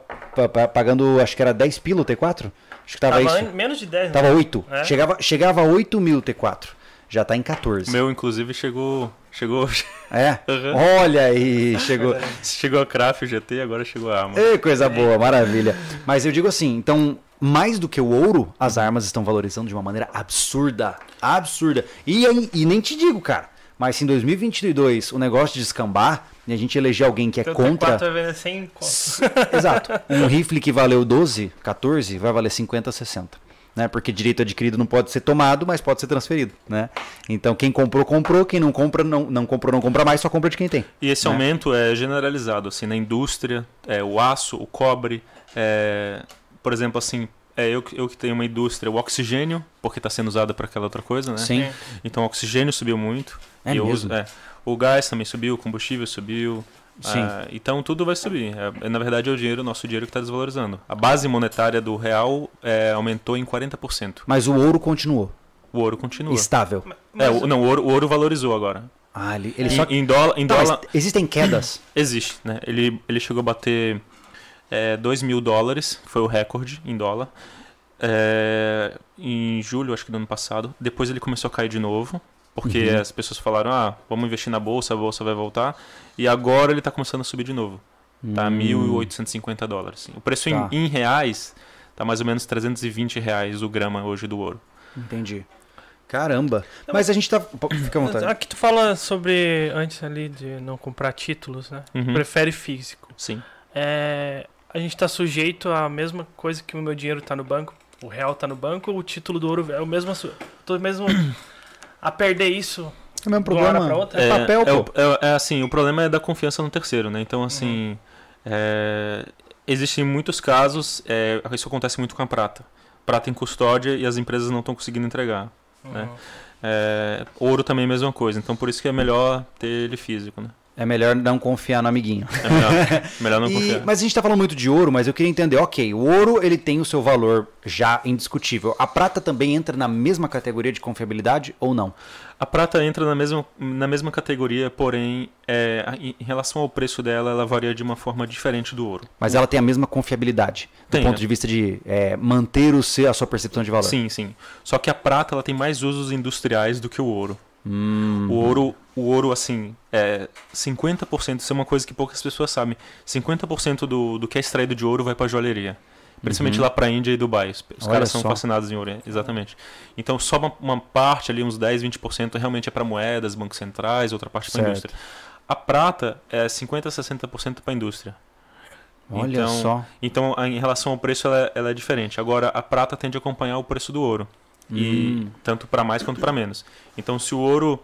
pagando, acho que era 10 pila o T4? Acho que estava Tava isso. menos de 10, Tava né? 8. É. Chegava, chegava a 8 mil T4. Já tá em 14. O meu, inclusive, chegou. Chegou. É? Uhum. Olha aí, chegou. chegou a Craft, o GT, agora chegou a arma. Ei, coisa boa, maravilha. Mas eu digo assim, então, mais do que o ouro, as armas estão valorizando de uma maneira absurda. Absurda. E, aí- e nem te digo, cara. Mas se em 2022 o negócio de descambar e a gente eleger alguém que é Teu contra. T4 vai vender 100 conto. Exato. Um rifle que valeu 12, 14, vai valer 50, 60. Né? Porque direito adquirido não pode ser tomado, mas pode ser transferido. Né? Então quem comprou, comprou. Quem não compra, não, não comprou, não compra mais, só compra de quem tem. E esse né? aumento é generalizado, assim, na indústria, é, o aço, o cobre, é, por exemplo, assim, é, eu, que- eu que tenho uma indústria, o oxigênio, porque está sendo usado para aquela outra coisa, né? Sim. Então o oxigênio subiu muito. É E eu mesmo? uso- é. o gás também subiu, o combustível subiu, Sim. Ah, então tudo vai subir. É, na verdade, é o dinheiro, nosso dinheiro que está desvalorizando. A base monetária do real é, aumentou em 40%. Mas o ouro continuou O ouro continua. estável. É, o, não, o ouro, o ouro valorizou agora. Ah, ele, ele Em, só... em dólar, em Tá, mas dólar existem quedas. existe, né? Ele, ele chegou a bater é, 2 mil dólares, que foi o recorde em dólar. É, em julho, acho que do ano passado. Depois ele começou a cair de novo, porque Uhum. as pessoas falaram: ah, vamos investir na bolsa, a bolsa vai voltar. E agora ele está começando a subir de novo. Tá Hum. 1.850 dólares. O preço em- Tá. em, reais tá mais ou menos 320 reais o grama hoje do ouro. Entendi. Caramba. Mas a gente tá... Fica à vontade. Aqui tu fala sobre, antes ali de não comprar títulos, né? Uhum. Prefere físico. Sim. É, a gente tá sujeito à mesma coisa que o meu dinheiro tá no banco, o real tá no banco, o título do ouro é o mesmo. mesmo a perder isso. É o mesmo problema. pra outra? É papel, é, pô. o- é- é assim, o problema é da confiança no terceiro, né? Então, assim, é, existem muitos casos, é, isso acontece muito com a prata. Prata em custódia e as empresas não estão conseguindo entregar. né? Uhum. É, ouro também é a mesma coisa, então por isso que é melhor ter ele físico, né? É melhor não confiar no amiguinho. É melhor, melhor não E- confiar. mas a gente tá falando muito de ouro, mas eu queria entender, ok, o ouro ele tem o seu valor já indiscutível. A prata também entra na mesma categoria de confiabilidade ou não? A prata entra na mesma, na mesma categoria, porém, é, em relação ao preço dela, ela varia de uma forma diferente do ouro. Mas ela tem a mesma confiabilidade, do Tem, ponto né? de vista de é, manter o seu, a sua percepção de valor. Sim, sim. Só que a prata ela tem mais usos industriais do que o ouro. Hum, O ouro, o ouro assim, é 50%, isso é uma coisa que poucas pessoas sabem. 50% do, do que é extraído de ouro vai para joalheria. Principalmente Uhum. lá para Índia e Dubai. Os, Olha caras são só. fascinados em ouro, exatamente. Então só uma, uma parte ali, uns 10, 20% realmente é para moedas, bancos centrais, outra parte para indústria. A prata é 50 a 60% para indústria. olha então, só. Então, a- em relação ao preço, ela, é- ela é diferente. Agora, a prata tende a acompanhar o preço do ouro. E Hum. tanto para mais quanto para menos. Então, se o ouro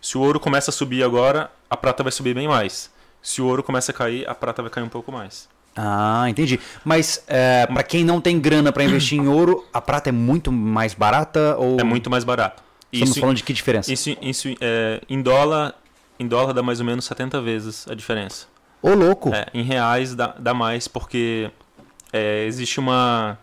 se o ouro começa a subir agora, a prata vai subir bem mais. Se o ouro começa a cair, a prata vai cair um pouco mais. Ah, entendi. Mas é, para quem não tem grana para investir em ouro, a prata é muito mais barata ou É muito mais barato. Estamos Isso, falando de que diferença? isso, isso é, em dólar, em dólar dá mais ou menos 70 vezes a diferença. Ô, louco. É, em reais dá, dá mais porque é, existe uma.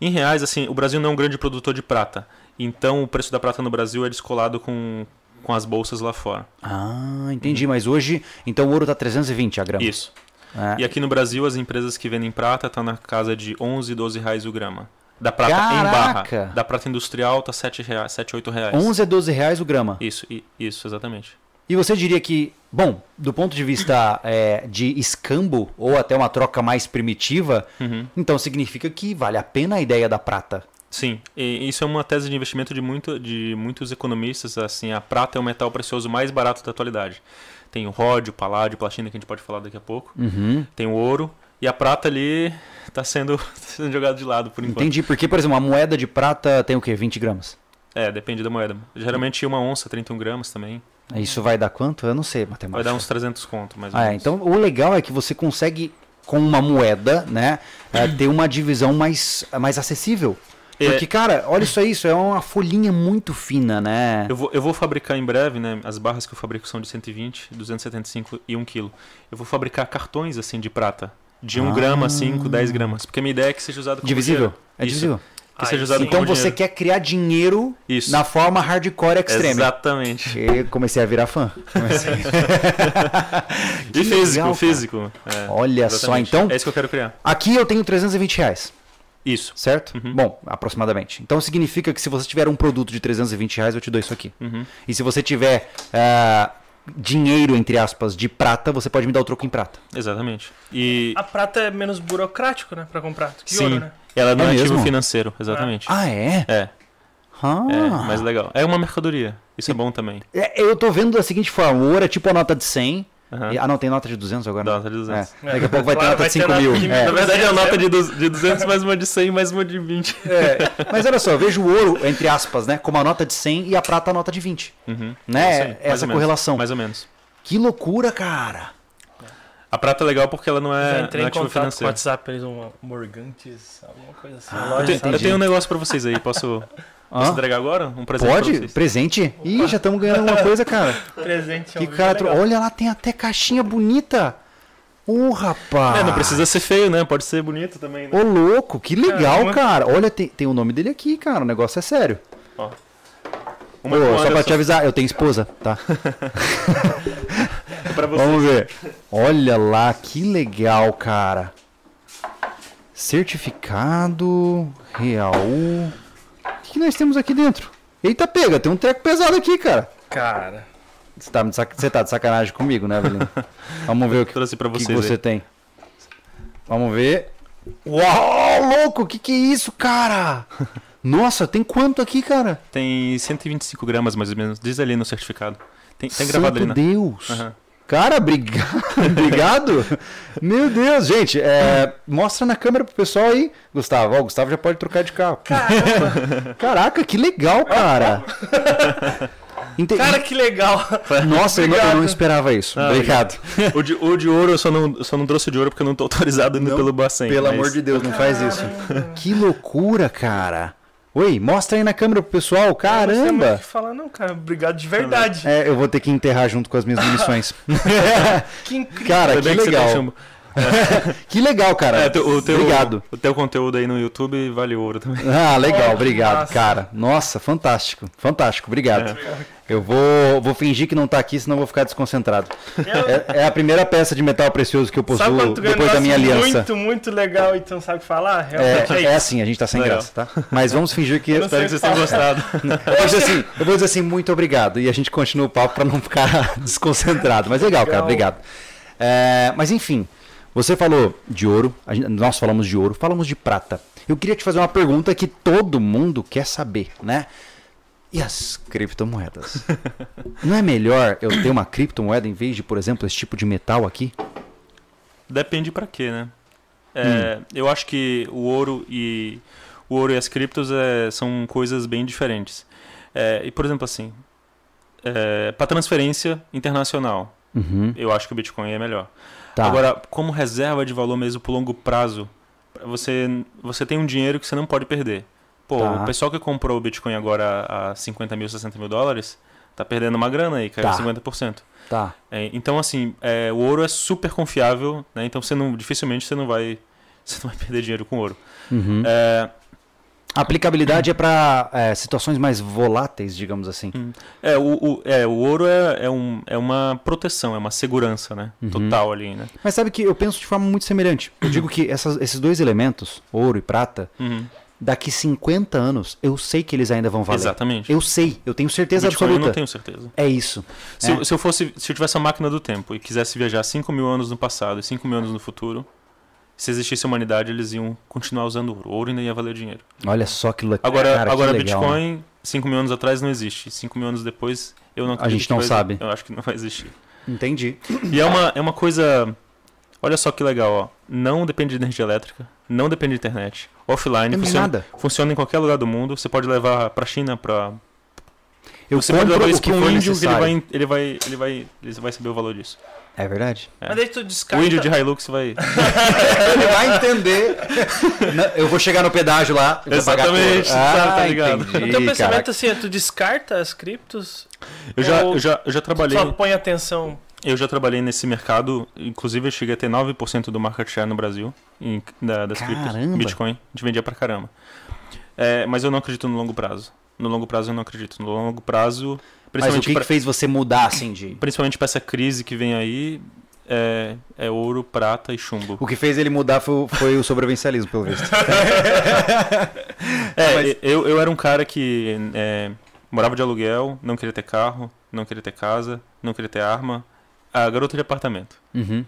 Em reais, assim, o Brasil não é um grande produtor de prata. Então o preço da prata no Brasil é descolado com, com as bolsas lá fora. Ah, entendi. Mas hoje, então o ouro tá 320 a grama. Isso. É. E aqui no Brasil, as empresas que vendem prata estão na casa de 11, 12 reais o grama. Da prata em Caraca! barra. Da prata industrial tá 7, reais, 7 8 reais. 11 a 12 reais o grama. Isso, isso, exatamente. E você diria que, bom, do ponto de vista é, de escambo ou até uma troca mais primitiva, Uhum. então significa que vale a pena a ideia da prata. Sim, e isso é uma tese de investimento de, muito, de muitos economistas. Assim, a prata é o metal precioso mais barato da atualidade. Tem o ródio, paládio, platina, que a gente pode falar daqui a pouco. Uhum. Tem o ouro. E a prata ali está sendo, tá sendo jogada de lado por enquanto. Entendi. Porque, por exemplo, uma moeda de prata tem o quê? 20 gramas? É, depende da moeda. Geralmente uma onça, 31 gramas também. Isso vai dar quanto? Eu não sei matemática. Vai dar uns 300 conto, mais ou Ah, é. menos. Então o legal é que você consegue, com uma moeda, né, é, ter uma divisão mais, mais acessível. É. Porque, cara, olha aí, isso é uma folhinha muito fina, né? Eu vou, eu vou fabricar em breve, né? As barras que eu fabrico são de 120, 275 e 1 kg. Eu vou fabricar cartões assim de prata. De 1 Ah. grama, 5, 10 gramas. Porque a minha ideia é que seja usado como Divisível? dinheiro. É divisível? Que seja Aí usado. Então como você dinheiro. quer criar dinheiro Isso. na forma hardcore extreme. Exatamente. Eu comecei a virar fã. Comecei. E físico, legal, físico. É, Olha só, exatamente. então. É isso que eu quero criar. Aqui eu tenho 320 reais, Isso. certo? Uhum. Bom, aproximadamente. Então significa que se você tiver um produto de 320 reais, eu te dou isso aqui. Uhum. E se você tiver ah, dinheiro, entre aspas, de prata, você pode me dar o troco em prata. Exatamente. E A prata é menos burocrático, né? Pra comprar. Que sim, ouro, né? Ela não É é, ativo mesmo? financeiro, exatamente. Ah, é? É, Ah. é, mais legal. É uma mercadoria. Isso é bom também. É, eu tô vendo da seguinte forma: o ouro é tipo a nota de 100. Aham. E- ah, não, tem nota de 200 agora. Dá né? nota de 200. É. Daqui a pouco vai ter Claro, nota vai de ter 5 nota mil. de- É. Na verdade é a 200, nota de, du- de 200 mais uma de 100 mais uma de 20. É, Mas olha só, eu vejo o ouro, entre aspas, né? Como a nota de 100 e a prata a nota de 20. Uhum. Né? Aí, mais Essa menos, correlação. Mais ou menos. Que loucura, cara. A prata é legal porque ela não Já é, entrei não é em ativo contato com o financeiro. WhatsApp, eles um Morgantes, alguma coisa assim. Ah, Eu, eu tenho um negócio pra vocês aí, posso. Hã? Posso entregar agora? Um presente pra Pode? vocês. Presente? Ih, já estamos ganhando alguma coisa, cara. Presente Que cara, é olha lá, tem até caixinha bonita. Ô, rapaz. É, não precisa ser feio, né? Pode ser bonito também, né? Ô, louco, que legal, Caramba. cara. Olha, tem, tem o nome dele aqui, cara. O negócio é sério. Ó. Ô, Uma com só pra te avisar, eu tenho esposa, tá? pra você. Vamos ver. Olha lá, que legal, cara. Certificado real. O que, que nós temos aqui dentro? Eita, pega, tem um treco pesado aqui, cara. Cara. Você tá, você tá de sacanagem comigo, né, Avelino? Vamos ver o que, Trouxe pra o que vocês você aí. tem. Vamos ver. Uau, louco, o que, que é isso, cara? Nossa, tem quanto aqui, cara? Tem 125 gramas, mais ou menos. Diz ali no certificado. Tem, tem gravado ali, Santo né? Deus. Aham. Cara, obrigado. obrigado. Meu Deus, gente, é, mostra na câmera pro pessoal aí, Gustavo. Ó, o Gustavo já pode trocar de carro. Caraca, que legal, cara. Ente- Cara, que legal. Nossa, eu não, eu não esperava isso. Ah, obrigado. O de, o de ouro eu só não, eu só não trouxe de ouro porque eu não tô autorizado ainda Não, pelo Bacen. Pelo mas- amor de Deus, não faz isso. Que loucura, cara. Oi, mostra aí na câmera pro pessoal. Não tem muito o Caramba. que falar, não, cara. Obrigado de verdade. É, eu vou ter que enterrar junto com as minhas munições. Que incrível. Cara, que tem legal. Que legal, cara. É, o teu, Obrigado. O teu conteúdo aí no YouTube vale ouro também. Ah, legal, Oh, obrigado, massa. cara. Nossa, fantástico, fantástico, obrigado. Eu vou, vou fingir que não tá aqui, senão eu vou ficar desconcentrado. É, é a primeira peça de metal precioso que eu possuo depois da minha aliança. muito, muito legal e tu não sabe falar? Realmente é, É, é assim, a gente tá sem Legal. graça, tá? Mas vamos fingir que. Eu Espero que vocês tenham gostado. Eu vou dizer assim, eu vou dizer assim, muito obrigado. E a gente continua o papo pra não ficar desconcentrado. Mas legal, cara, Legal. obrigado. É, mas enfim, você falou de ouro, gente- nós falamos de ouro, falamos de prata. Eu queria te fazer uma pergunta que todo mundo quer saber, né? E as criptomoedas? Não é melhor eu ter uma criptomoeda em vez de, por exemplo, esse tipo de metal aqui? Depende pra quê, né? É, Eu acho que o ouro e o ouro e as criptos é, são coisas bem diferentes. É, e por exemplo assim, é, para transferência internacional, Uhum, eu acho que o Bitcoin é melhor. tá. Agora, como reserva de valor mesmo pro longo prazo, você você tem um dinheiro que você não pode perder. Pô, Tá. o pessoal que comprou o Bitcoin agora a 50 mil, 60 mil dólares, tá perdendo uma grana aí, caiu Tá. 50%. tá. É, então, assim, é, o ouro é super confiável, né? Então você não, dificilmente você não vai, você não vai perder dinheiro com ouro. Uhum. É, A aplicabilidade é para situações mais voláteis, digamos assim. é, o, o- é, o ouro é, é, um, é uma proteção, é uma segurança, né? Uhum. Total ali, né? Mas sabe que eu penso de forma muito semelhante. Eu digo que essas- esses dois elementos, ouro e prata, Uhum. Daqui 50 anos, eu sei que eles ainda vão valer. Exatamente. Eu sei, eu tenho certeza Bitcoin eu absoluta. não tenho certeza. É isso. Se, É. eu- se eu fosse, se eu tivesse a máquina do tempo e quisesse viajar 5 mil anos no passado e 5 mil anos no futuro, se existisse a humanidade, eles iam continuar usando ouro. Ouro ainda ia valer dinheiro. Olha só que le- Agora, cara, agora legal? Bitcoin, 5 mil anos atrás não existe. 5 mil anos depois, eu não acredito gente não vai- sabe. Eu acho que não vai existir. Entendi. E é uma, é uma coisa. Olha só que legal, ó. Não depende de energia elétrica, não depende de internet. Offline, Não tem funciona, nada. funciona em qualquer lugar do mundo. Você pode levar pra China, pra. Eu você pode levar o isso que pra um for índio que ele vai, ele vai. Ele vai. Ele vai saber o valor disso. É verdade. É. Mas daí tu descarta. O índio de Hilux vai. Ele vai entender. Eu vou chegar no pedágio lá. e Exatamente, tudo. Ah, tá ligado. entendi, O teu pensamento caraca. assim, é tu descarta as criptos? Eu já, Ou eu já, eu já Tu trabalhei. só põe atenção. Eu já trabalhei nesse mercado, inclusive eu cheguei a ter 9% do market share no Brasil, em, da, das criptos! Bitcoin, a gente vendia pra caramba. É, mas eu não acredito no longo prazo. No longo prazo eu não acredito. No longo prazo, Mas o que, pra, que fez você mudar assim de. principalmente pra essa crise que vem aí, é, é ouro, prata e chumbo. O que fez ele mudar foi, o- foi o sobrevivencialismo, pelo visto. É, mas- eu, eu era um cara que é, morava de aluguel, não queria ter carro, não queria ter casa, não queria ter arma. A garota de apartamento. Uhum.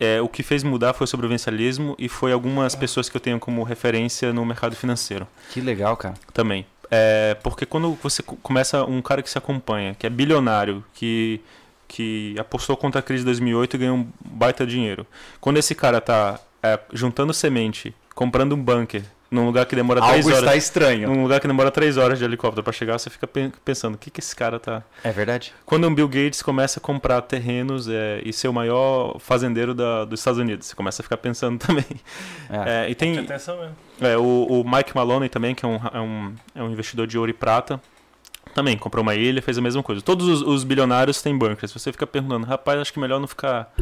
É, o que fez mudar foi o sobrevivencialismo e foi algumas pessoas que eu tenho como referência no mercado financeiro Que legal, cara. também. É, porque quando você co- começa um cara que se acompanha, que é bilionário, que, que apostou contra a crise de 2008 e ganhou um baita dinheiro. Quando esse cara tá é, juntando semente, comprando um bunker Num lugar que demora Algo 3 horas. está estranho. Num lugar que demora 3 horas de helicóptero pra chegar, você fica pe- pensando, o que, que esse cara tá. É verdade? Quando o Bill Gates começa a comprar terrenos é, e ser o maior fazendeiro da- dos Estados Unidos, você começa a ficar pensando também. É. É, e Tem tem atenção mesmo. é, o, o Mike Maloney também, que é um, é, um, é um investidor de ouro e prata, também comprou uma ilha, fez a mesma coisa. Todos os, os bilionários têm bunkers. Você fica perguntando, rapaz, acho que melhor não ficar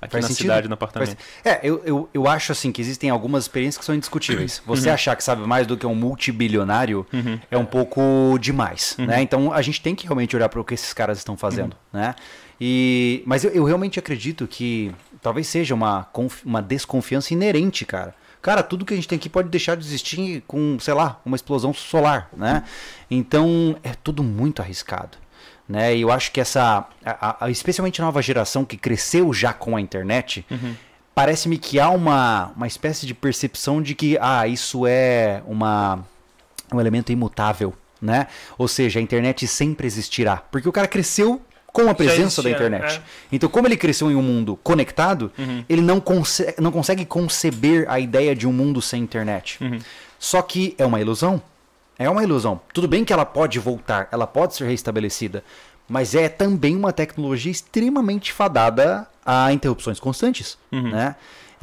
aqui Faz na sentido. cidade, no apartamento. É, eu, eu, eu acho assim que existem algumas experiências que são indiscutíveis. Você achar que sabe mais do que um multibilionário Uhum. é um pouco demais, né? Então a gente tem que realmente olhar para o que esses caras estão fazendo, né? E, mas eu, eu realmente acredito que talvez seja uma, uma desconfiança inerente, cara. Cara, tudo que a gente tem aqui pode deixar de existir com, sei lá, uma explosão solar, né? Então é tudo muito arriscado. Né? E eu acho que essa, a- a- especialmente a nova geração que cresceu já com a internet, parece-me que há uma, uma espécie de percepção de que ah, isso é uma, um elemento imutável, né? Ou seja, a internet sempre existirá. Porque o cara cresceu com a presença da existia, internet. é. Então, como ele cresceu em um mundo conectado, ele não, conse não consegue conceber a ideia de um mundo sem internet. Só que é uma ilusão. É uma ilusão. Tudo bem que ela pode voltar, ela pode ser restabelecida, mas é também uma tecnologia extremamente fadada a interrupções constantes, né?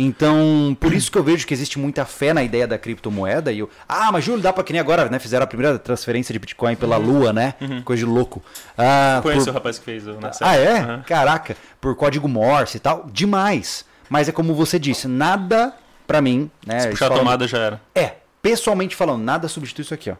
Então, por isso que eu vejo que existe muita fé na ideia da criptomoeda. E eu, ah, mas Júlio, dá pra que nem agora, né? Fizeram a primeira transferência de Bitcoin pela Lua, né? Coisa de louco. Ah, Conheço por- o rapaz que fez o na ah, é? Aham. Caraca, por código Morse e tal, demais. Mas é como você disse, nada pra mim, né? Se puxar a falando- tomada já era. É, pessoalmente falando, nada substitui isso aqui, ó.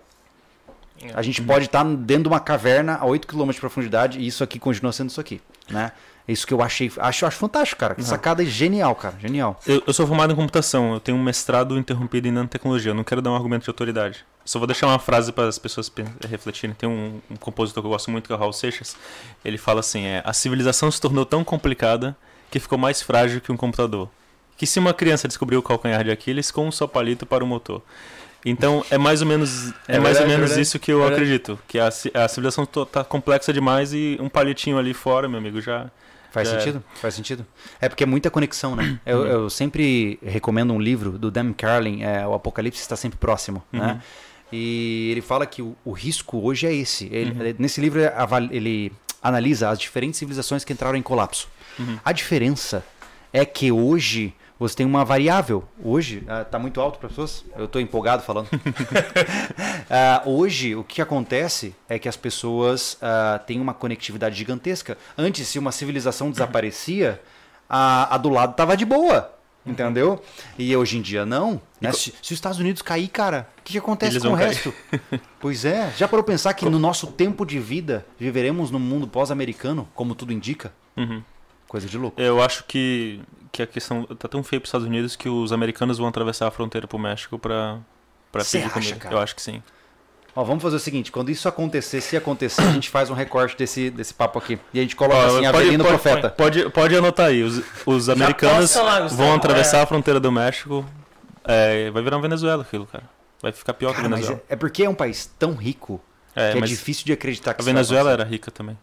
É. A gente pode estar dentro de uma caverna a 8 km de profundidade e isso aqui continua sendo isso aqui, né? É Isso que eu achei, acho, acho fantástico, cara. Que sacada genial, cara, genial. Eu, eu sou formado em computação, eu tenho um mestrado interrompido em nanotecnologia, eu não quero dar um argumento de autoridade. Só vou deixar uma frase para as pessoas refletirem. Tem um, um compositor que eu gosto muito, que é o Raul Seixas. Ele fala assim: é, a civilização se tornou tão complicada que ficou mais frágil que um computador. Que se uma criança descobriu o calcanhar de Aquiles com um só palito para o motor. Então é mais ou menos é, É mais ou verdade, menos verdade, isso que eu verdade. acredito, que a, a civilização to- tá complexa demais e um palitinho ali fora, meu amigo, já Faz Já era. sentido? Faz sentido. É porque é muita conexão, né? Eu, eu sempre recomendo um livro do Dan Carlin, é, O Apocalipse está sempre próximo, né? E ele fala que o, o risco hoje é esse. Ele- Nesse livro ele analisa as diferentes civilizações que entraram em colapso. A diferença é que hoje você tem uma variável. Hoje, ah, tá muito alto para as pessoas? Eu estou empolgado falando. Ah, hoje, o que acontece é que as pessoas ah, têm uma conectividade gigantesca. Antes, se uma civilização desaparecia, a, a do lado tava de boa. Entendeu? E hoje em dia não. né? Se, se os Estados Unidos cair, cara, o que, que acontece Eles com o cair. resto? pois é. Já parou pensar que no nosso tempo de vida viveremos num mundo pós-americano, como tudo indica? Uhum. Coisa de louco. Eu acho que, que a questão tá tão feia para os Estados Unidos que os americanos vão atravessar a fronteira pro México para para pedir acha, comida. cara? Eu acho que sim. Ó, vamos fazer o seguinte: quando isso acontecer, se acontecer, a gente faz um recorte desse, desse papo aqui. E a gente coloca Ó, assim, Avelino Profeta. Pode, pode anotar aí. Os, os americanos lá, Gustavo. vão atravessar a fronteira do México. é, vai virar uma Venezuela aquilo, cara. Vai ficar pior que a Cara, mas Venezuela. é, é porque é um país tão rico É, que é difícil de acreditar que a Venezuela era rica também.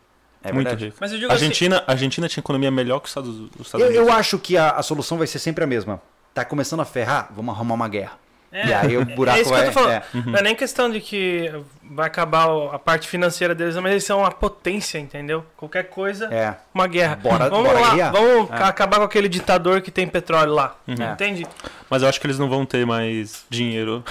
É muito verdade. rica. Mas eu digo A assim- Argentina, a Argentina tinha economia melhor que os Estados, os Estados Eu, eu Unidos. acho que a, a solução vai ser sempre a mesma. Tá começando a ferrar, vamos arrumar uma guerra. É, e aí o buraco é isso que eu tô falando. é. Não é nem questão de que vai acabar a parte financeira deles, mas eles são uma potência, entendeu? Qualquer coisa, É. uma guerra. Bora- vamos bora lá, guerrear. vamos É. acabar com aquele ditador que tem petróleo lá. É. Entende? Mas eu acho que eles não vão ter mais dinheiro.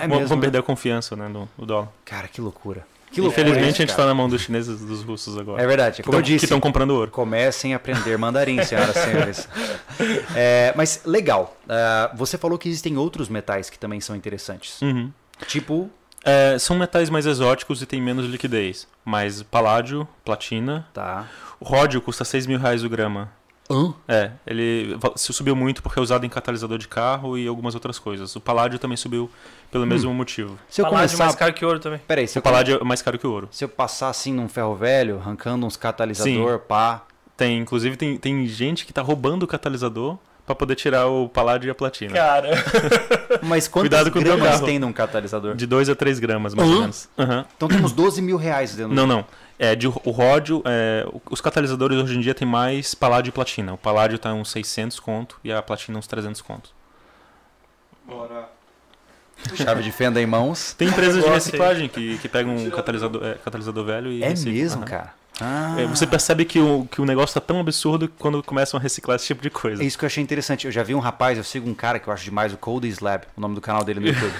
É vão, mesmo, vão né? perder a confiança né, no, no dólar. Cara, que loucura. Que loucura. Infelizmente a gente cara. tá na mão dos chineses e dos russos agora. É verdade. que Como eu tão- que disse, estão comprando ouro. comecem a aprender mandarim, senhoras e senhores. É, mas legal. Ah, você falou que existem outros metais que também são interessantes. Uhum. Tipo. É, são metais mais exóticos e tem menos liquidez. Mas paládio, platina. Tá. O ródio custa 6 mil reais o grama. Hã? É, ele subiu muito porque é usado em catalisador de carro e algumas outras coisas. O paládio também subiu pelo mesmo motivo. Se eu Paládio começar. mais caro que ouro também. Peraí, se O eu, paládio é mais caro que o ouro. se eu passar assim num ferro velho, arrancando uns catalisador, pá. Tem, inclusive, tem, tem gente que tá roubando o catalisador pra poder tirar o paládio e a platina. Cara, Mas quantas Cuidado com o teu gramas carro. tem num catalisador? De 2 a 3 gramas, mais ou Hã? menos. Aham. Então temos 12 mil reais dentro Não, não. É, de, o ródio, é, o- os catalisadores hoje em dia tem mais paládio e platina. O paládio tá uns 600 conto e a platina uns 300 conto. Bora. Chave de fenda em mãos. Tem empresas de reciclagem que, que pegam um catalisador, é, catalisador velho e É reciclam. mesmo, Aham. cara? Ah, É, você percebe que o, que o negócio tá tão absurdo quando começam a reciclar esse tipo de coisa. É isso que eu achei interessante. Eu já vi um rapaz, eu sigo um cara que eu acho demais, o Cody Slab, o nome do canal dele no YouTube.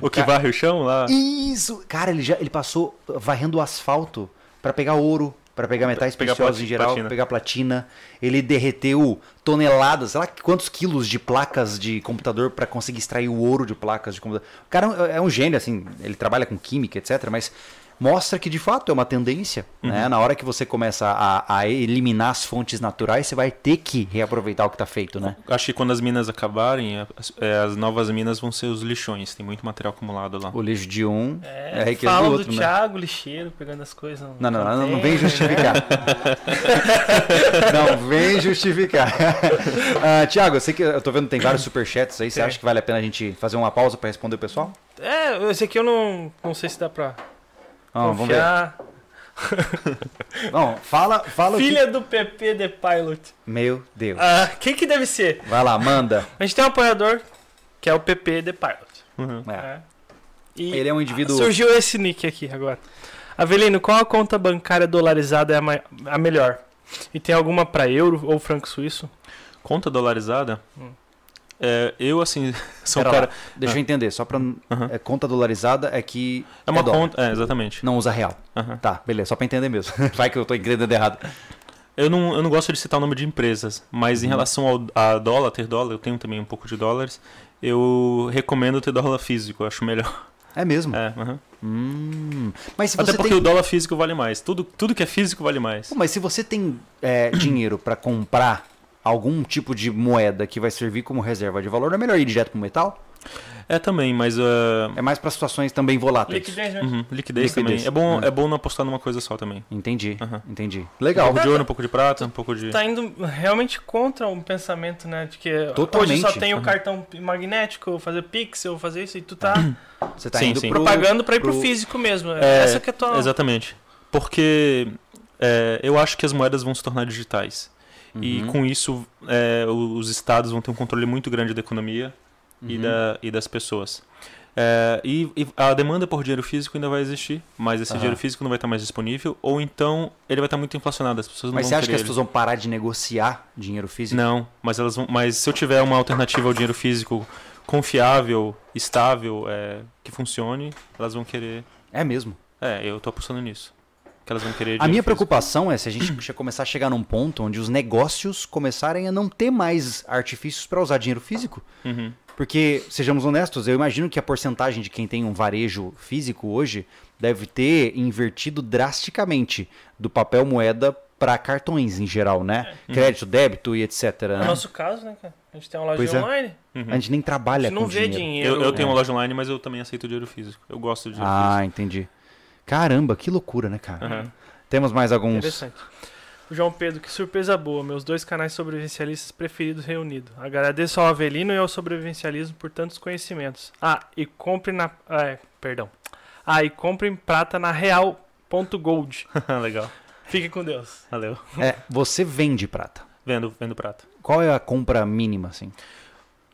O que varre o chão lá. Isso! Cara, ele já ele passou varrendo o asfalto pra pegar ouro, pra pegar metais Pegar preciosos em geral, platina. pegar platina. Ele derreteu toneladas, sei lá quantos quilos de placas de computador pra conseguir extrair o ouro de placas de computador. O cara é um- é um gênio, assim, ele trabalha com química, etc, mas mostra que de fato é uma tendência. Né? Na hora que você começa a, a eliminar as fontes naturais, você vai ter que reaproveitar o que tá feito, né? Acho que quando as minas acabarem, as, é, as novas minas vão ser os lixões. Tem muito material acumulado lá. O lixo de um é, É, riqueza fala do do, outro, né? Thiago lixeiro pegando as coisas. Não, não, não, não container. vem justificar. não vem justificar. Ah, Tiago, eu sei que eu tô vendo que tem vários superchats aí. Você Tem. acha que vale a pena a gente fazer uma pausa pra responder o pessoal? É, esse aqui eu não, não sei se dá pra Não, vamos ver. confiar. Não, fala, fala o que... Filha do PP The Pilot. Meu Deus. Ah, quem que deve ser? Vai lá, manda. A gente tem um apoiador que é o PP The Pilot. Uhum. É. né? E Ele é um indivíduo... surgiu esse nick aqui agora. Avelino, qual a conta bancária dolarizada é a, ma- a melhor? E tem alguma pra euro ou franco suíço? Conta dolarizada? Hum. É, eu, assim, sou um Pera lá, cara. deixa eu entender, só pra... Aham. É, conta dolarizada é que... É uma dólar. conta. É, exatamente. Não usa real. Aham. Tá, beleza, só pra entender mesmo. Vai que eu tô entendendo errado. Eu não, eu não gosto de citar o nome de empresas, mas em Uhum. relação ao a dólar, ter dólar, eu tenho também um pouco de dólares. Eu recomendo ter dólar físico, acho melhor. É mesmo? É, aham. Hum. Mas Até porque tem... o dólar físico vale mais. Tudo, tudo que é físico vale mais. Pô, Mas se você tem é, dinheiro pra comprar algum tipo de moeda que vai servir como reserva de valor, não é melhor ir direto pro metal? É também, mas ah, É mais pra situações também voláteis. Liquidez, né? uhum, liquidez, Liquidez. também. É bom, Ah. é bom não apostar numa coisa só também. Entendi, Aham. entendi. Um Legal. pouco de ouro, um pouco de prata, um pouco de. Tá indo realmente contra um pensamento, né? De que Totalmente. hoje só tem o Aham. cartão magnético, fazer pixel, fazer isso, e tu tá Você tá Sim, indo sim. pro... propagando pra ir pro pro- físico mesmo. É, Essa que é a tua... Exatamente. Porque é, eu acho que as moedas vão se tornar digitais. E Uhum. com isso, é, os estados vão ter um controle muito grande da economia e, Uhum. da, e das pessoas. É, e, e a demanda por dinheiro físico ainda vai existir, mas esse Aham. dinheiro físico não vai estar mais disponível, ou então ele vai estar muito inflacionado, as pessoas não Mas vão você acha que as pessoas vão parar de negociar dinheiro físico? Não, mas elas vão. Mas se eu tiver uma alternativa ao dinheiro físico confiável, estável, é, que funcione, elas vão querer. É mesmo. É, eu tô apostando nisso. Que elas vão querer. A minha físico. preocupação é se a gente começar a chegar num ponto onde os negócios começarem a não ter mais artifícios para usar dinheiro físico. Uhum. Porque, sejamos honestos, eu imagino que a porcentagem de quem tem um varejo físico hoje deve ter invertido drasticamente do papel moeda para cartões em geral, né? Crédito, débito e etc. É né? o nosso caso, né, cara? A gente tem uma loja Pois é. online, Uhum. A gente nem a trabalha gente não com vê dinheiro. dinheiro. Eu, eu tenho É. uma loja online, mas eu também aceito dinheiro físico. Eu gosto de dinheiro Ah, entendi. Caramba, que loucura, né, cara? Aham. Temos mais alguns. Interessante. O João Pedro, que surpresa boa. Meus dois canais sobrevivencialistas preferidos reunidos. Agradeço ao Avelino e ao sobrevivencialismo por tantos conhecimentos. Ah, e compre na. ah, É, perdão. Ah, e compre prata na real.gold. Legal. Fique com Deus. Valeu. É, você vende prata. Vendo, vendo prata. Qual é a compra mínima, assim?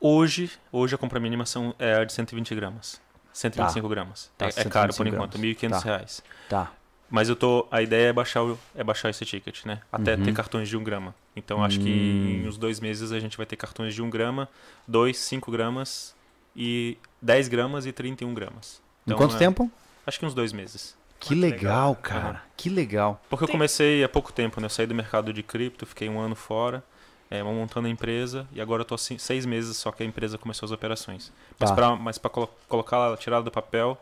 Hoje, hoje a compra mínima são, é a de 120 gramas. 125 gramas. Tá, é, é caro 125 por enquanto, gramas. 1.500 Tá. reais. Tá. Mas eu tô. A ideia é baixar, o- é baixar esse ticket, né? Até Uhum. ter cartões de 1 grama. Então acho que Hum. em uns dois meses a gente vai ter cartões de 1 grama, 2, 5 gramas e 10 gramas e 31 gramas. Em Então, quanto é, tempo? Acho que uns dois meses. Que legal, legal. cara. Que legal. Porque eu comecei há pouco tempo, né? Eu saí do mercado de cripto, fiquei um ano fora, é, montando a empresa, e agora eu tô assim, seis meses só que a empresa começou as operações. Mas Tá. pra, mas pra colo colocar ela, tirar ela do papel,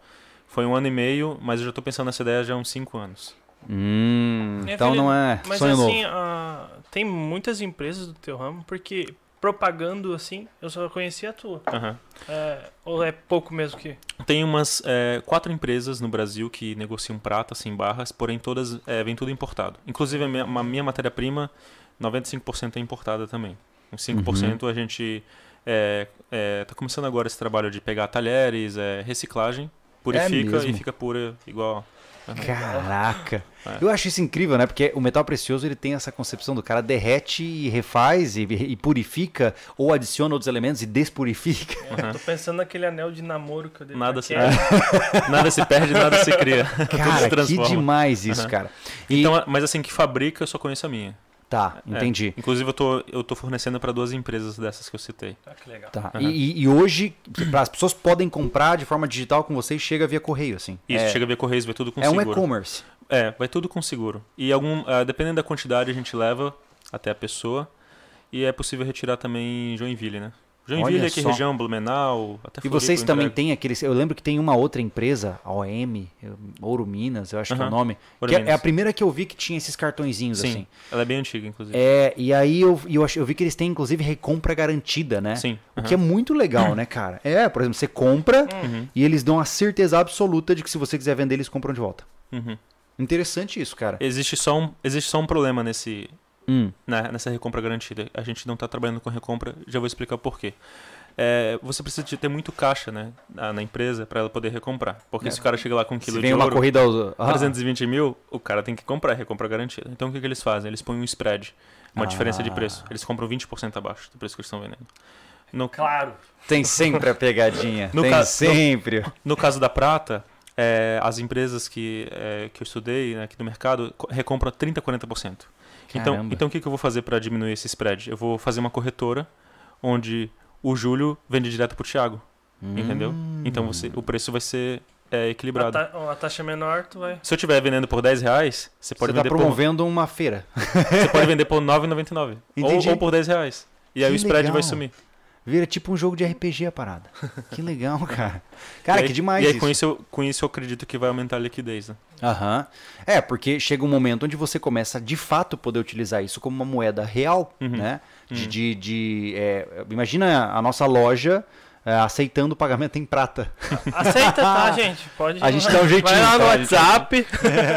foi um ano e meio, mas eu já tô pensando nessa ideia já há uns cinco anos. Hum, Minha então filha- não é Mas sonho assim, novo. ah, tem muitas empresas do teu ramo, porque propagando assim, eu só conhecia a tua. Aham. É, ou é pouco mesmo que. Tem umas é, quatro empresas no Brasil que negociam prata sem barras, porém todas é, vem tudo importado. Inclusive a minha, a minha matéria-prima, 95% é importada também. Uns 5% a gente é, é, tá começando agora esse trabalho de pegar talheres, é, reciclagem, purifica mesmo? e fica pura igual. Caraca. É. Eu acho isso incrível, né? Porque o metal precioso ele tem essa concepção do cara derrete e refaz e, e purifica ou adiciona outros elementos e despurifica. É, Tô pensando naquele anel de namoro que eu dei Nada se, nada se perde, nada se cria. Tudo se Cara, que demais isso, Aham. cara. E, Então, mas assim, que fabrica, eu só conheço a minha. Tá, É. entendi. Inclusive, eu tô, eu tô fornecendo para duas empresas dessas que eu citei. Ah, que legal. Tá. Aham. E, e- hoje as pessoas podem comprar de forma digital com você e chega via correio, assim. Isso, é, chega a ver Correios, vai tudo com é um seguro. e-commerce. É, vai tudo com seguro. E algum, ah, dependendo da quantidade, a gente leva até a pessoa. E é possível retirar também em Joinville, né? Joinville, Olha aqui só. região, Blumenau, até E vocês também têm aqueles. Eu lembro que tem uma outra empresa, a OM, Ouro Minas, eu acho que é o nome. Que é, é a primeira que eu vi que tinha esses cartõezinhos Sim, assim. ela é bem antiga, inclusive. É, e aí eu, eu, eu vi que eles têm, inclusive, recompra garantida, né? Sim. O que é muito legal, né, cara? É, por exemplo, você compra Uhum, e eles dão a certeza absoluta de que se você quiser vender, eles compram de volta. uhum. Interessante isso, cara. Existe, só um, existe só um problema nesse, Hum, né, nessa recompra garantida. A gente não está trabalhando com recompra, já vou explicar por quê. É, você precisa de ter muito caixa né, na, na empresa para ela poder recomprar. Porque É. se o cara chega lá com um se quilo vem de uma ouro, corrida aos. Ah, 320 mil, o cara tem que comprar a recompra garantida. Então o que, que eles fazem? Eles põem um spread, uma Ah. diferença de preço. Eles compram 20% abaixo do preço que eles estão vendendo. No, Claro. Tem sempre a pegadinha. No tem caso- sempre. no caso da prata, é, as empresas que, é, que eu estudei né, aqui no mercado co- recompram 30% a 40%. Então, Caramba. então o que, que eu vou fazer para diminuir esse spread? Eu vou fazer uma corretora onde o Júlio vende direto pro Thiago, entendeu? Hum. Então você, o preço vai ser é, A, equilibrado. ta a taxa é menor, tu vai. Se eu estiver vendendo por 10 reais, você pode Você tá vender por promovendo uma feira. Você pode vender por 9,99. Ou, ou por 10 reais. E aí Que o spread legal. vai sumir. Vira tipo um jogo de RPG a parada. Que legal, cara. Cara, aí- que demais E aí isso. com isso, eu, com isso eu acredito que vai aumentar a liquidez. Né? Aham. É, porque chega um momento onde você começa de fato poder utilizar isso como uma moeda real, Uhum. né? De, Uhum. de, de, é, imagina a nossa loja é, aceitando o pagamento em prata. Aceita, tá, gente? Pode. A gente dá um jeitinho, Vai lá no tá? A gente- WhatsApp.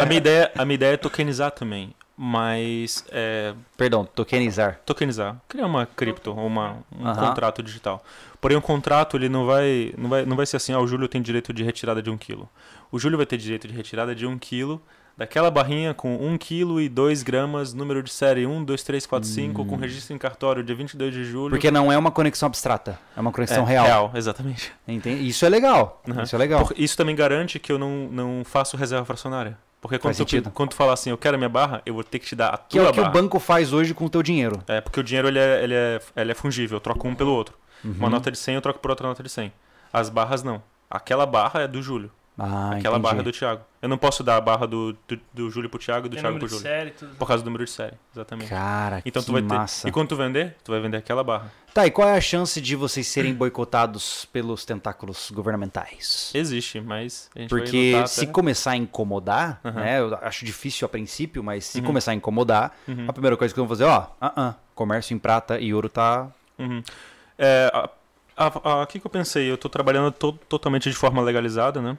a, minha ideia, a minha ideia é tokenizar também. Mas é, Perdão, tokenizar. tokenizar, criar uma cripto, ou uma, um contrato digital. Porém, o contrato ele não vai, não vai, não vai ser assim, ah, o Júlio tem direito de retirada de um quilo. O Júlio vai ter direito de retirada de um quilo daquela barrinha com 1 quilo e 2 gramas, número de série 1, 2, 3, 4, 5, com registro em cartório dia 22 de julho. Porque não é uma conexão abstrata, é uma conexão é, real. real, exatamente. Entende? Isso é legal. Isso é legal. Por- isso também garante que eu não, não faço reserva fracionária. Porque quando tu, quando tu falar assim, eu quero a minha barra, eu vou ter que te dar a Que é tua o que o barra. banco faz hoje com o teu dinheiro. É, porque o dinheiro ele é, ele é, ele é fungível, eu troco um pelo outro. Uma Uhum. nota de 100 eu troco por outra nota de 100. As barras não. Aquela barra é do Júlio. Ah, Aquela entendi. barra do Thiago. Eu não posso dar a barra do, do, do Júlio pro Thiago e do Tem Thiago pro Júlio. série, tudo. Por causa do número de série, exatamente. Cara, Então que tu vai massa. ter. E quando tu vender, tu vai vender aquela barra. Tá, e qual é a chance de vocês serem boicotados pelos tentáculos governamentais? Existe, mas a gente vai Porque lutar se até... começar a incomodar, Aham. né? Eu acho difícil a princípio, mas se Uhum. começar a incomodar, Uhum. a primeira coisa que eu vou fazer, ó, ah, ah, comércio em prata e ouro tá. Uhum. É, a- a- a- aqui que eu pensei, eu tô trabalhando to- totalmente de forma legalizada, né?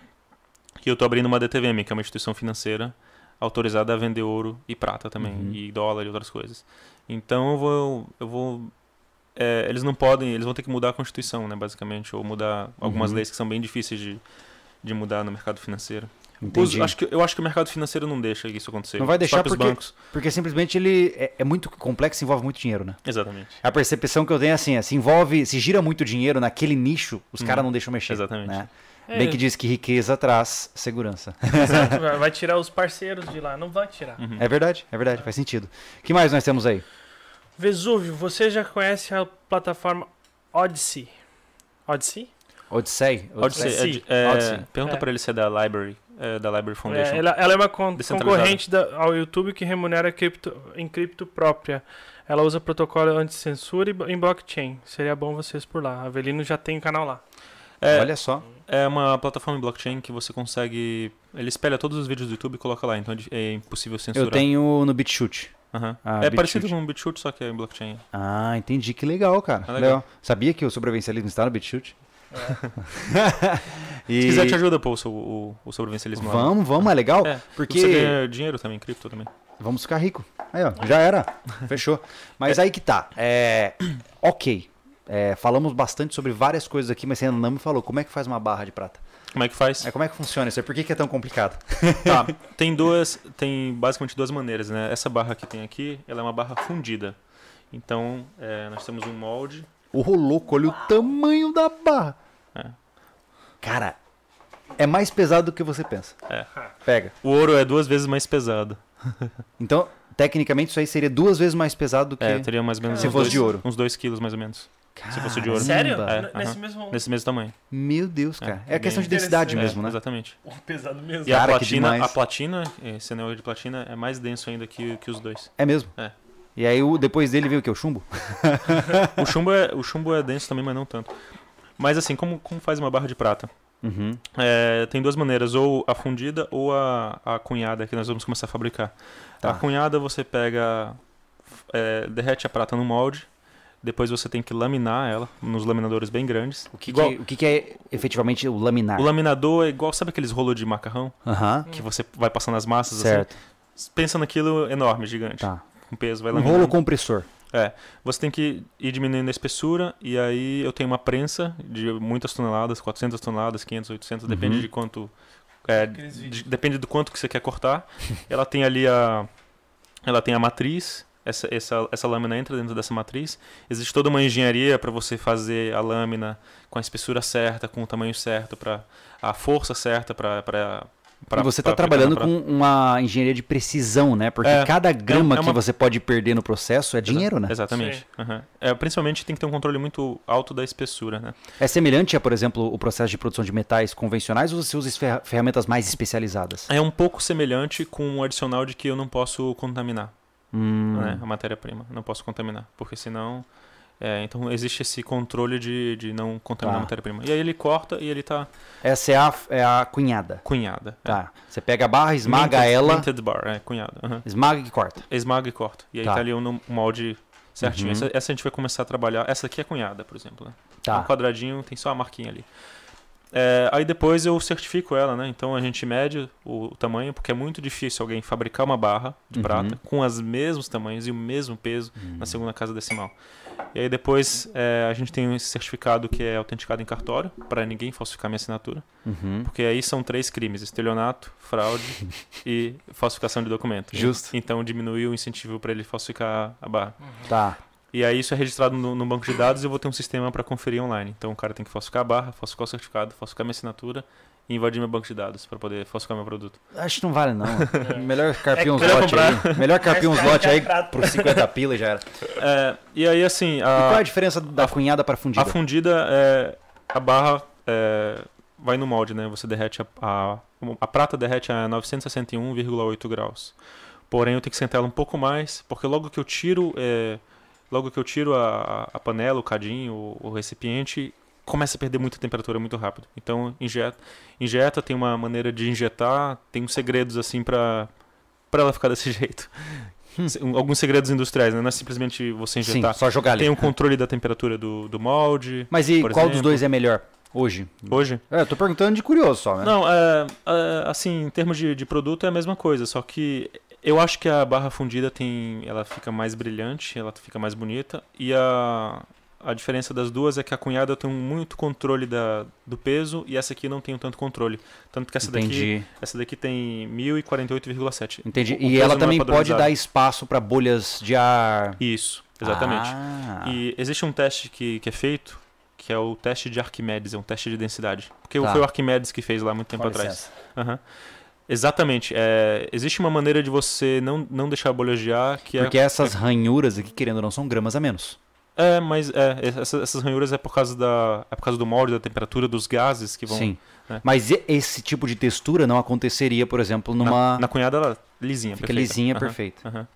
E eu tô abrindo uma DTVM, que é uma instituição financeira autorizada a vender ouro e prata também, Uhum. e dólar e outras coisas. Então eu vou. Eu vou é, eles não podem, eles vão ter que mudar a Constituição, né, basicamente, ou mudar algumas Uhum. leis que são bem difíceis de, de mudar no mercado financeiro. Os- acho que, eu acho que o mercado financeiro não deixa isso acontecer. Não vai deixar porque- bancos. Porque simplesmente ele é, é muito complexo e envolve muito dinheiro, né? Exatamente. A percepção que eu tenho é assim, é, se envolve, se gira muito dinheiro naquele nicho, os Uhum. caras não deixam mexer. Exatamente. Né? É, Bem que diz que riqueza traz segurança. exato, vai- tirar os parceiros de lá. Não vai tirar. Uhum. É verdade, é verdade, faz sentido. O que mais nós temos aí? Vesúvio, você já conhece a plataforma Odyssey? Odyssey? Odyssey? Odyssey, é Odyssey. é, Odyssey. Pergunta É. pra ele se é da Library, é, da Library Foundation. É, ela, ela é uma con- concorrente da- ao YouTube que remunera cripto, em cripto própria. Ela usa protocolo anti-censura e em blockchain. Seria bom vocês por lá. Avelino já tem canal lá. É, Olha só. é uma plataforma em blockchain que você consegue. Ele espelha todos os vídeos do YouTube e coloca lá, então é é impossível censurar. Eu tenho no BitChute. Aham. Ah, é parecido com o BitChute, só que é em blockchain. Ah, entendi. Que legal, cara. É legal. legal. Sabia que o sobrevivencialismo está no BitChute? e... Se quiser, te ajuda pô, o, o, o sobrevivencialismo. lá. Vamos, vamos, é legal. É, porque Você ganha dinheiro também, cripto também. vamos ficar rico. Aí, ó, já era. Fechou. Mas aí que tá. É... Ok. É, falamos bastante sobre várias coisas aqui, mas você ainda não me falou como é que faz uma barra de prata. Como é que faz? É, como é que funciona isso? Por que, que é tão complicado? Tá, tem duas, tem basicamente duas maneiras, né? Essa barra que tem aqui, ela é uma barra fundida. Então, é, nós temos um molde. Ô, louco, olha o tamanho da barra. É. Cara, é mais pesado do que você pensa. É. Pega. O ouro é duas vezes mais pesado. Então, tecnicamente, isso aí seria duas vezes mais pesado do que. É, teria mais ou menos Se fosse dois- de ouro. Uns 2 quilos, mais ou menos. Se fosse de ouro. Sério? É, Nesse mesmo. Nesse mesmo tamanho. Meu Deus, cara. É, É, a questão de densidade mesmo, É, né? Exatamente. Oh, pesado mesmo. E a Cara, que platina, a platina, esse anel de platina, é mais denso ainda que, que os dois. É mesmo? É. E aí, o, depois dele veio o quê? O chumbo? O chumbo é, o chumbo é denso também, mas não tanto. Mas assim, como, como faz uma barra de prata? Uhum. É, tem duas maneiras, ou a fundida ou a, a cunhada, que nós vamos começar a fabricar. Tá. A cunhada você pega, é, derrete a prata no molde, depois você tem que laminar ela nos laminadores bem grandes. O, que, Igual- que- o que, que é efetivamente o laminar? O laminador é igual, sabe aqueles rolos de macarrão? Aham. Que você vai passando as massas Certo. assim? Pensa naquilo enorme, gigante, Tá. com peso, vai Um laminando. rolo compressor. Você tem que ir diminuindo a espessura e aí eu tenho uma prensa de muitas toneladas, 400 toneladas, 500, 800, depende Uhum. de quanto é, de- depende do quanto que você quer cortar. ela tem ali a ela tem a matriz, essa, essa, essa lâmina entra dentro dessa matriz. Existe toda uma engenharia para você fazer a lâmina com a espessura certa, com o tamanho certo, para a força certa para e você está trabalhando com uma engenharia de precisão, né? Porque É. cada grama é uma- que você pode perder no processo é dinheiro, né? Exatamente. aham. É, principalmente tem que ter um controle muito alto da espessura, né? É semelhante a, por exemplo, o processo de produção de metais convencionais ou você usa fer- ferramentas mais especializadas? É um pouco semelhante com o adicional de que eu não posso contaminar Hum, né, a matéria-prima. Não posso contaminar, porque senão. é, então existe esse controle de, de não contaminar Tá. a matéria-prima. E aí ele corta e ele tá Essa é a, é a cunhada. cunhada. é. Tá. Você pega a barra, esmaga Minted- ela, Minted bar, é, cunhada. aham. esmaga e corta. Esmaga e corta. E aí Tá. tá, ali no molde certinho. Uhum. Essa, essa a gente vai começar a trabalhar. Essa aqui é cunhada, por exemplo. Né? É Tá. um quadradinho, tem só a marquinha ali. É, aí depois eu certifico ela, né? Então a gente mede o, tamanho, porque é muito difícil alguém fabricar uma barra de Uhum. prata com os mesmos tamanhos e o mesmo peso na segunda casa decimal. E aí depois é, a gente tem esse certificado que é autenticado em cartório, para ninguém falsificar minha assinatura. Uhum. Porque aí são três crimes: estelionato, fraude e falsificação de documento. Justo. Então diminuiu o incentivo para ele falsificar a barra. Tá. E aí isso é registrado no, no banco de dados e eu vou ter um sistema para conferir online. Então o cara tem que falsificar a barra, falsificar o certificado, falsificar minha assinatura e invadir meu banco de dados para poder falsificar meu produto. Acho que não vale, não. Melhor carpir É uns lotes aí. Melhor carpir uns Mais lotes aí a por 50 pila e já era. É, e aí assim, E qual é a a, diferença da cunhada para fundida? a fundida é a barra é, vai no molde, né? Você derrete a, a, a prata derrete a 961,8 graus. Porém, eu tenho que sentar ela um pouco mais, porque logo que eu tiro, é, logo que eu tiro a, a panela, o cadinho, o, o recipiente, começa a perder muita temperatura muito rápido. Então, injeta, injeta, tem uma maneira de injetar, tem uns segredos assim para para ela ficar desse jeito. Se- Alguns segredos industriais, né? Não é simplesmente você Sim, injetar. só jogar ali. Tem um controle da temperatura do, do molde. Mas e qual dos exemplo. dois é melhor hoje? Hoje? É, eu tô perguntando de curioso só, né? Não, é, é, assim, em termos de, de produto é a mesma coisa, só que eu acho que a barra fundida tem, ela fica mais brilhante, ela fica mais bonita e a, a diferença das duas é que a cunhada tem muito controle da, do peso e essa aqui não tem tanto controle. Tanto que essa daqui, Entendi. essa daqui tem 1048,7. Entendi. O- o e ela é também pode padronizado. dar espaço para bolhas de ar. Isso, exatamente. Ah, E existe um teste que, que é feito, que é o teste de Arquimedes, é um teste de densidade. Porque Tá. foi o Arquimedes que fez lá muito tempo com atrás. Exatamente. É, existe uma maneira de você não, não deixar bolhas de ar que Porque é. essas ranhuras aqui, querendo ou não, são gramas a menos. É, mas é, essa- essas ranhuras é por causa da. É por causa do molde, da temperatura, dos gases que vão. Sim. né? Mas esse tipo de textura não aconteceria, por exemplo, numa. Na, na cunhada ela lisinha, Fica perfeita. lisinha, Aham, perfeita. aham.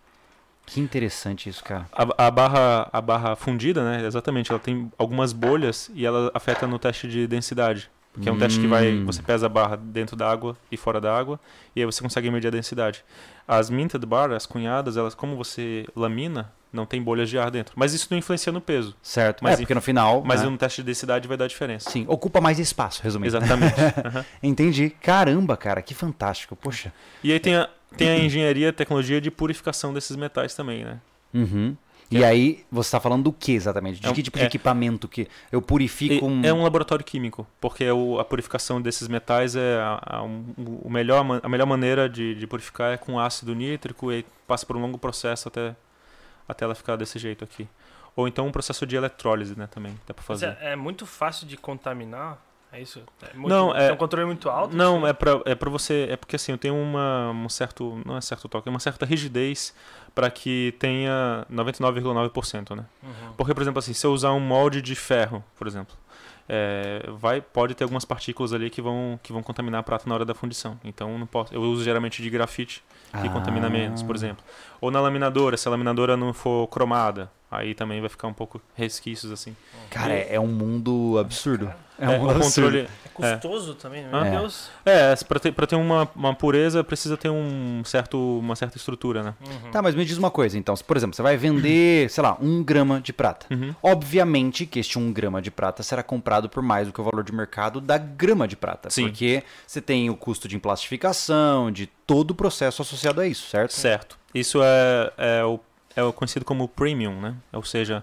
Que interessante isso, cara. A, a barra, a barra fundida, né? Exatamente, ela tem algumas bolhas e ela afeta no teste de densidade. Que é um teste que vai. Hum. Você pesa a barra dentro da água e fora da água, e aí você consegue medir a densidade. As minted bar, as cunhadas, elas, como você lamina, não tem bolhas de ar dentro. Mas isso não influencia no peso. Certo. Mas é, porque no final. Mas né? no teste de densidade vai dar diferença. Sim, ocupa mais espaço, resumindo. Exatamente. Aham. Entendi. Caramba, cara, que fantástico. Poxa. E aí tem a, tem a engenharia, tecnologia de purificação desses metais também, né? Uhum. E aí, você está falando do que exatamente? De É um- que tipo de é- equipamento que eu purifico um... É um laboratório químico, porque o- a purificação desses metais é a, a, um- o melhor, a melhor maneira de, de purificar é com ácido nítrico e passa por um longo processo até, até ela ficar desse jeito aqui. Ou então um processo de eletrólise, né, também, dá pra Mas fazer. é, é muito fácil de contaminar? É isso? É muito, Não, é- Tem um controle muito alto? Não, assim? é pra, é pra você. É porque assim, eu tenho uma, um certo. Não é certo toque, é uma certa rigidez para que tenha 99,9%, né? Uhum. Porque, por exemplo, assim, se eu usar um molde de ferro, por exemplo, é, vai, pode ter algumas partículas ali que vão, que vão contaminar a prata na hora da fundição. Então, eu não posso. Eu uso geralmente de grafite, que contamina menos, por Ah. exemplo. Ou na laminadora, se a laminadora não for cromada, aí também vai ficar um pouco resquícios assim. Cara, é, é um mundo absurdo. É um absurdo. controle. É custoso também, meu Ah. Deus. É, para ter, pra ter uma, uma pureza precisa ter um certo, uma certa estrutura, né? Uhum. Tá, mas me diz uma coisa, então. Se, Por exemplo, você vai vender, sei lá, um grama de prata. Uhum. Obviamente que este um grama de prata será comprado por mais do que o valor de mercado da grama de prata. Sim. Porque você tem o custo de emplastificação, de todo o processo associado a isso, certo? Certo. Isso é, é, o, é o conhecido como premium, né? Ou seja,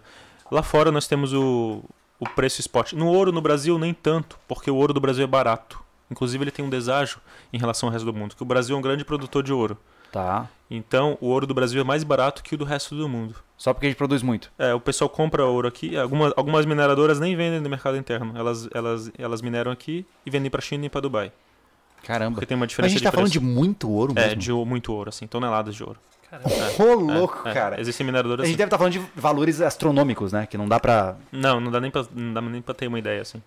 lá fora nós temos o, o preço spot. No ouro no Brasil nem tanto, porque o ouro do Brasil é barato. Inclusive ele tem um deságio em relação ao resto do mundo, que o Brasil é um grande produtor de ouro. Tá. Então o ouro do Brasil é mais barato que o do resto do mundo. Só porque a gente produz muito. É, o pessoal compra ouro aqui, algumas, algumas mineradoras nem vendem no mercado interno. Elas, elas, elas mineram aqui e vendem para China e para Dubai. Caramba. Porque tem uma Mas a diferença gente tá de falando de muito ouro É, mesmo. de ou- muito ouro, assim, toneladas de ouro. Ô, É, louco, é. cara. Existem A mineradoras gente assim. deve estar falando de valores astronômicos, né? Que não dá pra. Não, não dá nem pra, não dá nem pra ter uma ideia assim.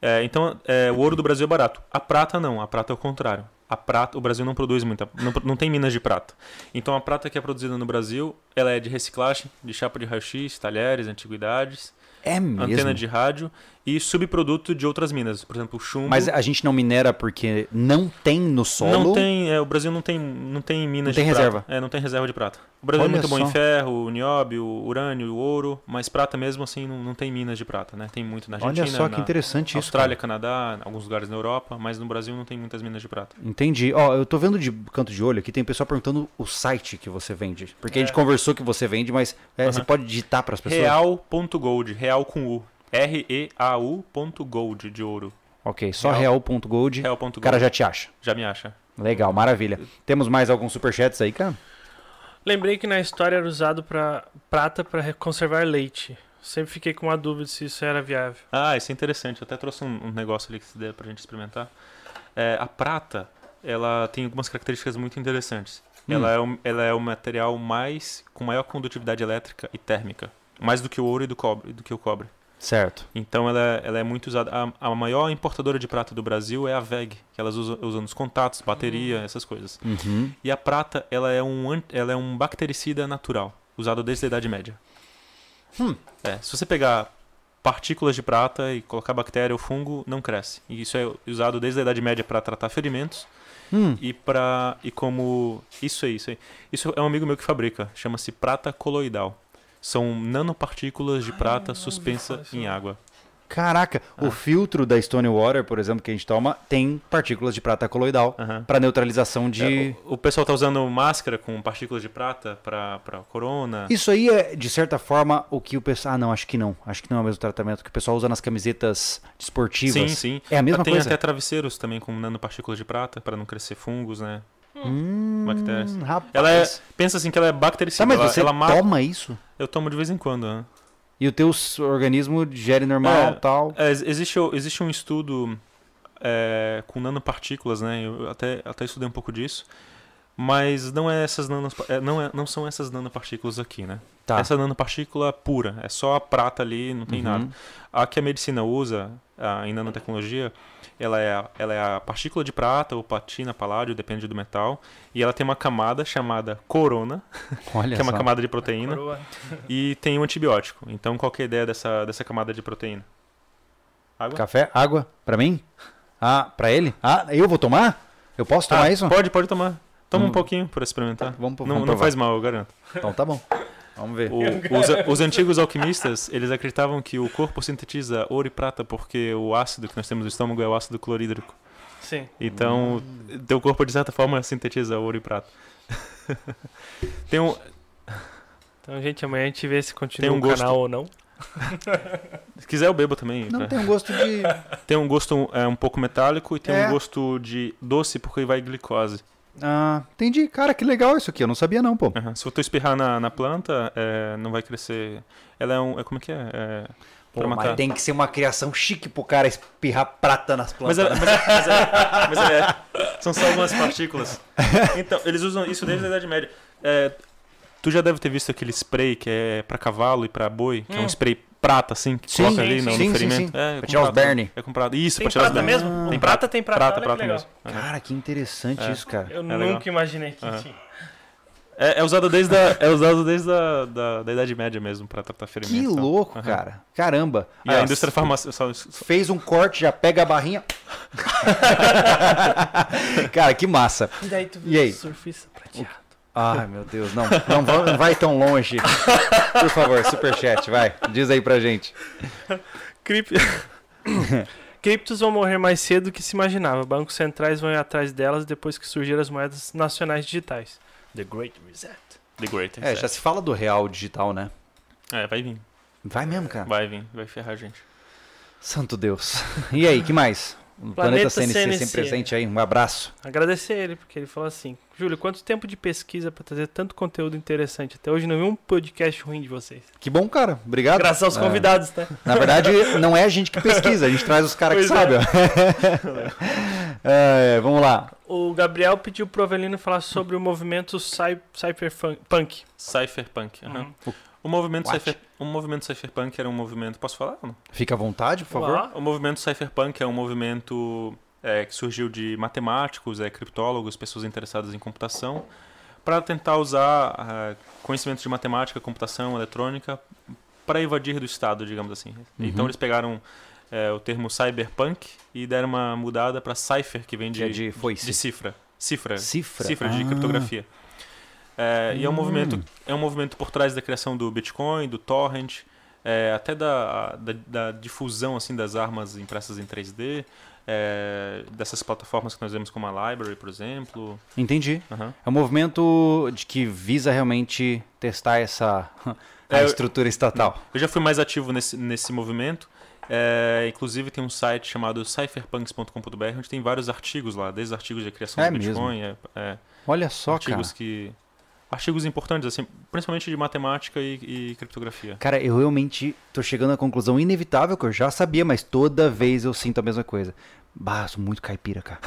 É, então, é, o ouro do Brasil é barato. A prata não, a prata é o contrário. A prata, o Brasil não produz muita, não, não tem minas de prata. Então a prata que é produzida no Brasil, ela é de reciclagem, de chapa de raio-x, talheres, antiguidades, É mesmo. antena de rádio e subproduto de outras minas, por exemplo, chumbo. Mas a gente não minera porque não tem no solo. Não tem, é, o Brasil não tem, não tem minas Não tem de reserva. prata. É, não tem reserva de prata. O Brasil Olha é muito bom só. em ferro, nióbio, urânio, ouro, mas prata mesmo assim não, não tem minas de prata, né? Tem muito na Argentina, Olha só que na interessante isso. Austrália, Canadá, alguns lugares na Europa, mas no Brasil não tem muitas minas de prata. Entendi. Ó, eu tô vendo de canto de olho aqui, tem pessoal perguntando o site que você vende. Porque a gente É. conversou que você vende, mas é, você Aham. pode digitar para as pessoas? Real.gold, real com U. R-E-A-U.gold de ouro. Ok, só Real. real.gold. O Real.gold. cara já te acha. já me acha. Legal, maravilha. Temos mais alguns superchats aí, cara? Lembrei que na história era usado pra prata para conservar leite. Sempre fiquei com uma dúvida se isso era viável. Ah, isso é interessante. Eu até trouxe um, um negócio ali que se der pra gente experimentar. É, a prata, ela tem algumas características muito interessantes. Hum. Ela, é o, ela é o material mais com maior condutividade elétrica e térmica. Mais do que o ouro e do cobre, do que o cobre. Certo. Então ela, é- ela é muito usada. A, a maior importadora de prata do Brasil é a VEG, que elas usam, usam nos contatos, bateria, essas coisas. Uhum. E a prata, ela é um, ela é um bactericida natural, usado desde a Idade Média. Hum. É, se você pegar partículas de prata e colocar bactéria ou fungo, não cresce. E isso é usado desde a Idade Média para tratar ferimentos Hum. e para e como isso aí, isso aí. Isso é um amigo meu que fabrica, chama-se prata coloidal. São nanopartículas de prata não ouvi suspensa em água. Caraca, o Ah. filtro da Stone Water, por exemplo, que a gente toma, tem partículas de prata coloidal para neutralização de. É, o, o pessoal tá usando máscara com partículas de prata para para corona. Isso aí é, de certa forma, o que o pessoal. Ah, não, acho que não. Acho que não é o mesmo tratamento que o pessoal usa nas camisetas desportivas. Sim, sim. É a mesma Tem coisa. até travesseiros também com nanopartículas de prata para não crescer fungos, né? Hum, bactérias. rapaz. Ela é, pensa assim que ela é bactericida. Tá, mas você ela toma isso? Eu tomo de vez em quando. né? E o teu organismo digere normal É. tal. É, ex- existe, existe um estudo é, com nanopartículas, né? Eu até, até estudei um pouco disso. Mas não é essas nanos, é, não, é, não são essas nanopartículas aqui, né? Tá. Essa nanopartícula pura, é só a prata ali, não tem Uhum. nada. A que a medicina usa a, em nanotecnologia, ela é, a, ela é a partícula de prata ou platina, paládio, depende do metal. E ela tem uma camada chamada corona, Olha que é uma só. camada de proteína, Coroa. e tem um antibiótico. Então, qual que é a ideia dessa, dessa camada de proteína? Água? Café? Água? Pra mim? Ah, pra ele? Ah, eu vou tomar? Eu posso tomar Ah, isso? Pode, pode tomar. Toma Hum. um pouquinho para experimentar. Vamos, não vamos não provar. faz mal, eu garanto. Então tá bom. Vamos ver. O- os, os antigos alquimistas, eles acreditavam que o corpo sintetiza ouro e prata porque o ácido que nós temos no estômago é o ácido clorídrico. Sim. Então, Hum. teu corpo, de certa forma, sintetiza ouro e prata. Tem um... Então, gente, amanhã a gente vê se continua Tem um o gosto. canal ou não. Se quiser, eu bebo também. Não tá? tem um gosto de. Tem um gosto é, um pouco metálico e tem É. um gosto de doce porque vai glicose. Ah, entendi. Cara, que legal isso aqui. Eu não sabia, não, pô. Aham. Se tu espirrar na, na planta, é, não vai crescer. Ela é um. É, como é que é? é Pô, pra mas tem que ser uma criação chique pro cara espirrar prata nas Mas, plantas. ela, mas, mas, ela- mas ela é- são só algumas partículas. Então, eles usam isso desde a Idade Média. É, tu já deve ter visto aquele spray que é pra cavalo e pra boi, que é um Hum. spray prata, assim, que Sim, coloca ali sim, no, sim, ferimento. sim. É, Pra tirar os prata. berne. É com prata. Isso, Tem pra tirar os prata berne. mesmo? Ah. Tem prata, tem prata. Prata, prata legal. mesmo. Cara, que interessante É. isso, cara. Eu legal. nunca imaginei que tinha. É, é usado desde a, é usado desde a da, da Idade Média mesmo, pra tratar ferimentos. Que e tal. louco, Aham. cara. Caramba. E Aí, a indústria farmacêutica. Fez um corte, já pega a barrinha. cara, que massa. E daí tu E aí? viu surfista prateado. Ai, meu Deus, não, não, vai, tão longe. Por favor, superchat, vai. Diz aí pra gente. Crip... Criptos vão morrer mais cedo do que se imaginava. Bancos centrais vão ir atrás delas depois que surgiram as moedas nacionais digitais. The Great Reset. The Great É, já se fala do real digital, né? É, vai vir. Vai mesmo, cara. Vai vir. Vai ferrar a gente. Santo Deus. E aí, que mais? O Planeta, Planeta CNC, CNC. sempre presente aí. Um abraço. Agradecer ele, porque ele falou assim: Júlio, quanto tempo de pesquisa pra trazer tanto conteúdo interessante? Até hoje não vi um podcast ruim de vocês. Que bom, cara. Obrigado. Graças aos É. convidados, tá? Na verdade, não é a gente que pesquisa, a gente traz os caras que é. sabem. ó. É, vamos lá. O Gabriel pediu pro Avelino falar sobre o movimento cy- cyberpunk. Cypherpunk. aham. Uhum. O movimento, What? cypher, o movimento cypherpunk era um movimento. Posso falar? não? Fica à vontade, por favor. O movimento cypherpunk é um movimento é, que surgiu de matemáticos, é, criptólogos, pessoas interessadas em computação, para tentar usar ah, conhecimento de matemática, computação, eletrônica, para evadir do Estado, digamos assim. Então eles pegaram é, o termo cyberpunk e deram uma mudada para cipher, que vem de, Que é de de cifra. Cifra. Cifra. Cifra de Ah. criptografia. É, E é um Hum. movimento é um movimento por trás da criação do Bitcoin, do torrent, é, até da, da, da difusão assim das armas impressas em 3D, é, dessas plataformas que nós vemos como a Library, por exemplo. Entendi. Aham. É um movimento de que visa realmente testar essa a É, eu- estrutura estatal. Eu já fui mais ativo nesse, nesse movimento. é, inclusive tem um site chamado cypherpunks.com.br onde tem vários artigos lá, desde artigos de criação É do? Bitcoin, é, é, Olha só, cara. artigos que artigos importantes assim, principalmente de matemática e, e criptografia. Cara, eu realmente tô chegando à conclusão inevitável que eu já sabia, mas toda vez eu sinto a mesma coisa. Bah, sou muito caipira, cara.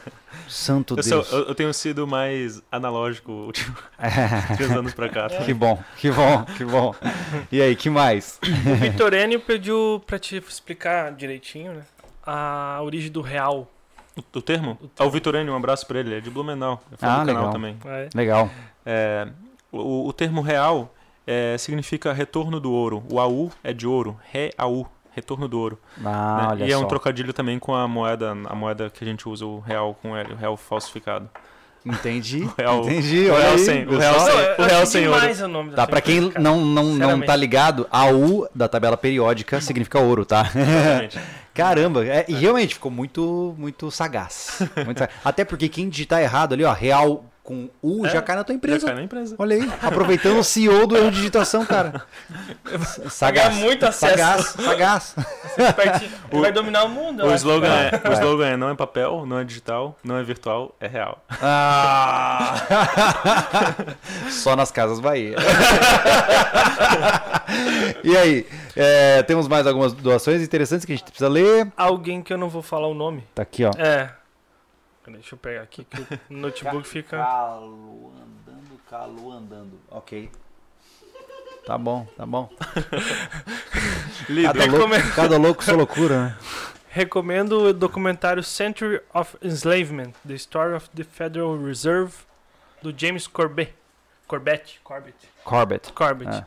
Santo Eu, sou- Deus. eu- eu tenho sido mais analógico último- últimos anos pra cá. tá? que bom, que bom, que bom. E aí, que mais? O Vitorênio pediu pra te explicar direitinho, né? A origem do real. O, o termo? O termo. Ah, o Vitorênio, um abraço pra ele, ele é de Blumenau. É fã Ah, do canal legal. também. É. Legal. É, o, o termo real é, significa retorno do ouro. O AU é de ouro. Reau, retorno do ouro. Ah, né? olha E é só. um trocadilho também com a moeda, a moeda que a gente usa, o real com L, o real falsificado. Entendi. real- Entendi, o real aí, sem- o real sem- o real sem ouro. o Tá, pra quem não, não, não tá ligado, a U da tabela periódica significa ouro, tá? Exatamente. Caramba, é, e realmente ficou muito, muito sagaz. Muito sagaz. Até porque quem digitar errado ali, ó, real com U, É, já cai na tua Já empresa. cai na empresa. Olha aí, aproveitando o CEO do erro de digitação, cara. Sagaz. Ganha muito acesso. Sagaz, sagaz. Ele vai dominar o mundo. O slogan, é, o slogan é não é papel, não é digital, não é virtual, é real. Ah! Só nas casas Bahia. e aí, é, temos mais algumas doações interessantes que a gente precisa ler. Alguém que eu não vou falar o nome. Tá aqui, ó. É. Deixa eu pegar aqui que o notebook fica. Calo andando, calo andando. Ok. Tá bom, tá bom. Lido. Cada louco, cada louco sua loucura, né? Recomendo o documentário Century of Enslavement: The Story of the Federal Reserve do James Corbett. Corbett. Corbett. Corbett. Corbett. É.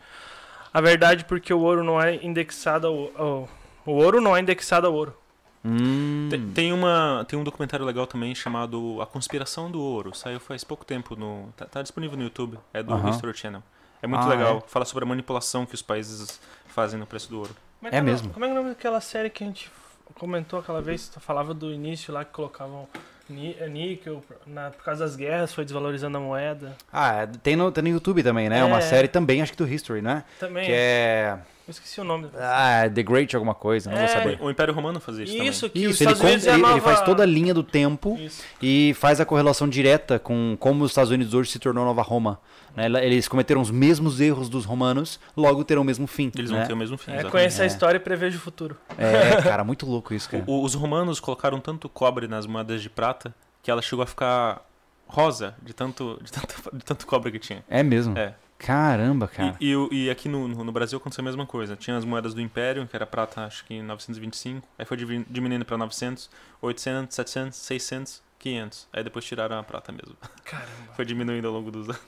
A verdade porque o ouro não é indexado ao, ao- o ouro não é indexado ao ouro. Hum. Tem, tem uma, tem um documentário legal também chamado A Conspiração do Ouro. Saiu faz pouco tempo no. Tá, tá disponível no YouTube. É do. History Channel. É muito Ah, legal. Fala sobre a manipulação que os países fazem no preço do ouro. Como É no- mesmo. Como é é o nome daquela série que a gente comentou aquela vez? Tu falava do início lá que colocavam é níquel, na- por causa das guerras, foi desvalorizando a moeda. Ah, tem no, tem no YouTube também, né? É. Uma série também, acho que do History, né? Também. Que é. Eu esqueci o nome. Ah, The Great alguma coisa, não É, vou saber. O Império Romano fazia isso, Isso, também. Isso, ele, conta- é ele, nova... ele faz toda a linha do tempo Isso. e faz a correlação direta com como os Estados Unidos hoje se tornou Nova Roma. né? Eles cometeram os mesmos erros dos romanos, logo terão o mesmo fim. Eles né? vão ter o mesmo fim. É, conhece a É. história e preveja o futuro. É, cara, muito louco isso, cara. O- os romanos colocaram tanto cobre nas moedas de prata que ela chegou a ficar rosa de tanto, de tanto, de tanto cobre que tinha. É mesmo? É. Caramba, cara. E, e e aqui no, no Brasil aconteceu a mesma coisa. Tinha as moedas do Império, que era prata, acho que em 925. Aí foi diminuindo para 900, 800, 700, 600, 500. Aí depois tiraram a prata mesmo. Caramba. Foi diminuindo ao longo dos anos.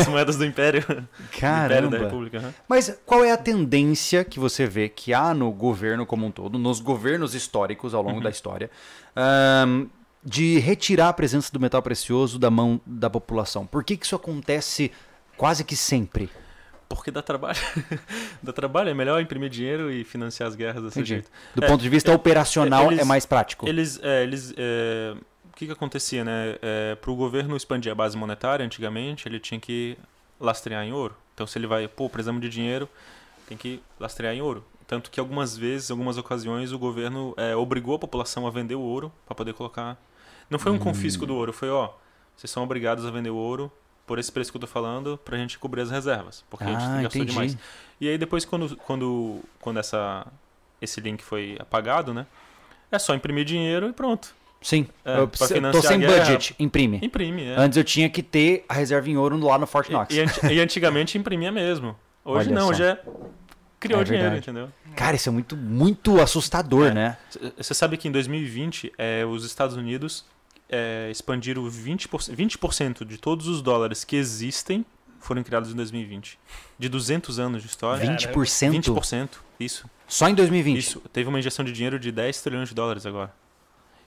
As moedas do Império. Império da Caramba. República. aham. Mas qual é a tendência que você vê que há no governo como um todo, nos governos históricos ao longo Uhum. da história, ahn, de retirar a presença do metal precioso da mão da população? Por que, que isso acontece quase que sempre? Porque dá trabalho. dá trabalho. É melhor imprimir dinheiro e financiar as guerras desse Entendi. jeito. Do É, ponto de vista é, operacional, eles- é mais prático. Eles, é, eles, é, o que que acontecia, né? para o governo expandir a base monetária, antigamente, ele tinha que lastrear em ouro. Então, se ele vai, pô, precisamos de dinheiro, tem que lastrear em ouro. Tanto que algumas vezes, em algumas ocasiões, o governo é, obrigou a população a vender o ouro para poder colocar. Não foi um Hum. confisco do ouro, foi, ó, vocês são obrigados a vender o ouro por esse preço que eu tô falando pra gente cobrir as reservas, porque a Ah, gente gastou entendi. demais. E aí depois quando quando quando essa esse link foi apagado, né? É só imprimir dinheiro e pronto. Sim. É, eu tô sem a budget, imprime. Imprime, é. Antes eu tinha que ter a reserva em ouro lá no Fort Knox. E, e e antigamente imprimia mesmo. Hoje Olha não, só. hoje é criou É dinheiro, entendeu? Cara, isso é muito, muito assustador, É. né? Você sabe que em 2020 é, os Estados Unidos é, expandiram 20%, 20% de todos os dólares que existem foram criados em 2020. De 200 anos de história, 20%? 20%. Isso. Só em 2020. Isso. Teve uma injeção de dinheiro de 10 trilhões de dólares agora.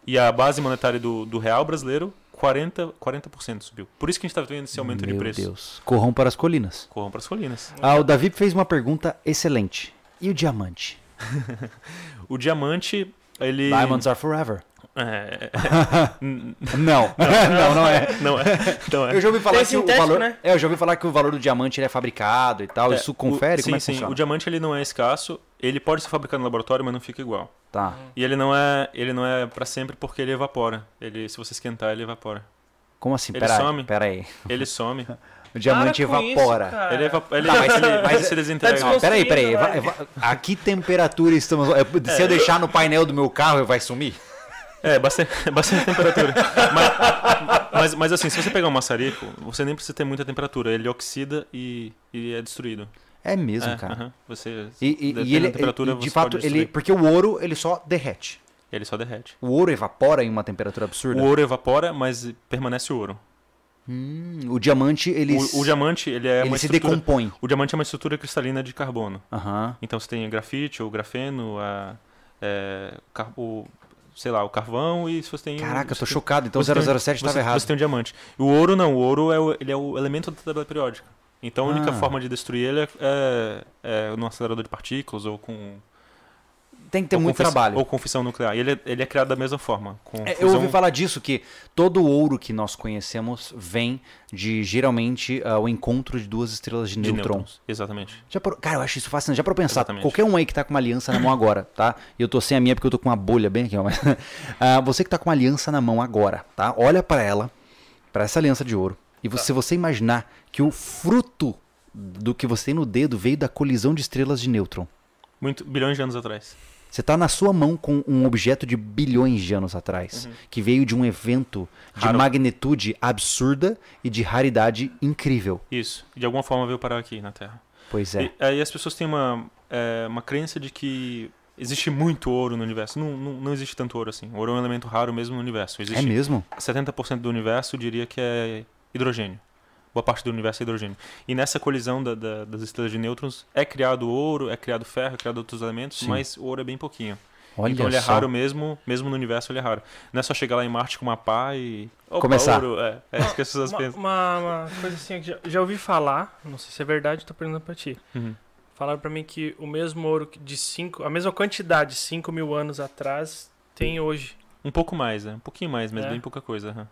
E a base monetária do, do real brasileiro, 40%, 40% subiu. Por isso que a gente está vendo esse aumento Meu de preço. Deus. Corram para as colinas. Corram para as colinas. Ah, o Davi fez uma pergunta excelente. E o diamante? O diamante, ele... Diamonds are forever. É, Não, não, não é. não é. Não é. Eu já ouvi falar que o valor, né? é, eu já ouvi falar que o valor do diamante ele é fabricado e tal. É, Isso confere o, como sim, é que sim. funciona? O diamante ele não é escasso. Ele pode ser fabricado no laboratório, mas não fica igual. Tá. E ele não é, ele não é para sempre porque ele evapora. Ele, se você esquentar, ele evapora. Como assim? Ele Pera aí, some. pera aí. Ele some. O diamante Para isso, evapora. cara. Ele, evap ele, Tá, mas- ele mas- se desintegra. Tá Não, peraí, peraí. Eva- eva- A que temperatura estamos. é, Se eu deixar no painel do meu carro, vai sumir? É, bastante, bastante temperatura. mas, mas, mas assim, se você pegar um maçarico, você nem precisa ter muita temperatura. Ele oxida e, e é destruído. É mesmo, é, cara. aham. Você, E, e- e ele, temperatura, de fato, ele. Porque o ouro, ele só derrete. Ele só derrete. O ouro evapora em uma temperatura absurda. O ouro evapora, mas permanece o ouro. Hum, o diamante, ele, O, o diamante, ele é ele uma se estrutura... decompõe. O diamante é uma estrutura cristalina de carbono. Aham. Então você tem grafite, ou grafeno, a, é, o, sei lá, o carvão e se você tem... Caraca, eu tô chocado. Então você tem- 007 você, estava errado. Você tem um diamante. O ouro não, o ouro é o, ele é o elemento da tabela periódica. Então a única Ah. forma de destruir ele é, é, é no acelerador de partículas ou com... Tem que ter ou muito trabalho. Ou com fissão nuclear. E ele, é- ele é criado da mesma forma. Com É, eu ouvi falar disso, que todo o ouro que nós conhecemos vem de, geralmente, ah, o encontro de duas estrelas de, de nêutron. Exatamente. Já parou- cara, eu acho isso fascinante. Já para pensar, Exatamente. qualquer um aí que tá com uma aliança na mão agora, tá? E eu tô sem a minha porque eu tô com uma bolha bem aqui, ó. Mas, Ah, você que tá com uma aliança na mão agora, tá? Olha para ela, para essa aliança de ouro. E você, se você imaginar que o fruto do que você tem no dedo veio da colisão de estrelas de nêutron. Muito, bilhões de anos atrás. Você tá na sua mão com um objeto de bilhões de anos atrás, que veio de um evento de Raro. magnitude absurda e de raridade incrível. Isso. De alguma forma veio parar aqui na Terra. Pois é. E aí as pessoas têm uma, é, uma crença de que existe muito ouro no universo. Não, não, não existe tanto ouro assim. Ouro é um elemento raro mesmo no universo. É Existe mesmo? 70% do universo, diria que é hidrogênio. Boa parte do universo é hidrogênio. E nessa colisão da- da- das estrelas de nêutrons é criado ouro, é criado ferro, é criado outros elementos, Sim. mas o ouro é bem pouquinho. Olha então ele é só. raro mesmo, mesmo no universo ele é raro. Não é só chegar lá em Marte com uma pá e. Opa, Começar. Ouro. É, é isso que as pessoas Uma, pensam. uma, uma coisa assim, que já, já ouvi falar, não sei se é verdade, tô perguntando pra ti. Uhum. Falaram pra mim que o mesmo ouro de 5, a mesma quantidade, 5 mil anos atrás, tem hoje. Um pouco mais, né? Um pouquinho mais, mas É. bem pouca coisa. aham.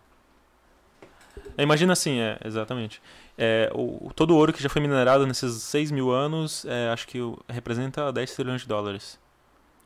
É, imagina assim, é, exatamente. É, o, todo o ouro que já foi minerado nesses 6 mil anos, é, acho que representa 10 trilhões de dólares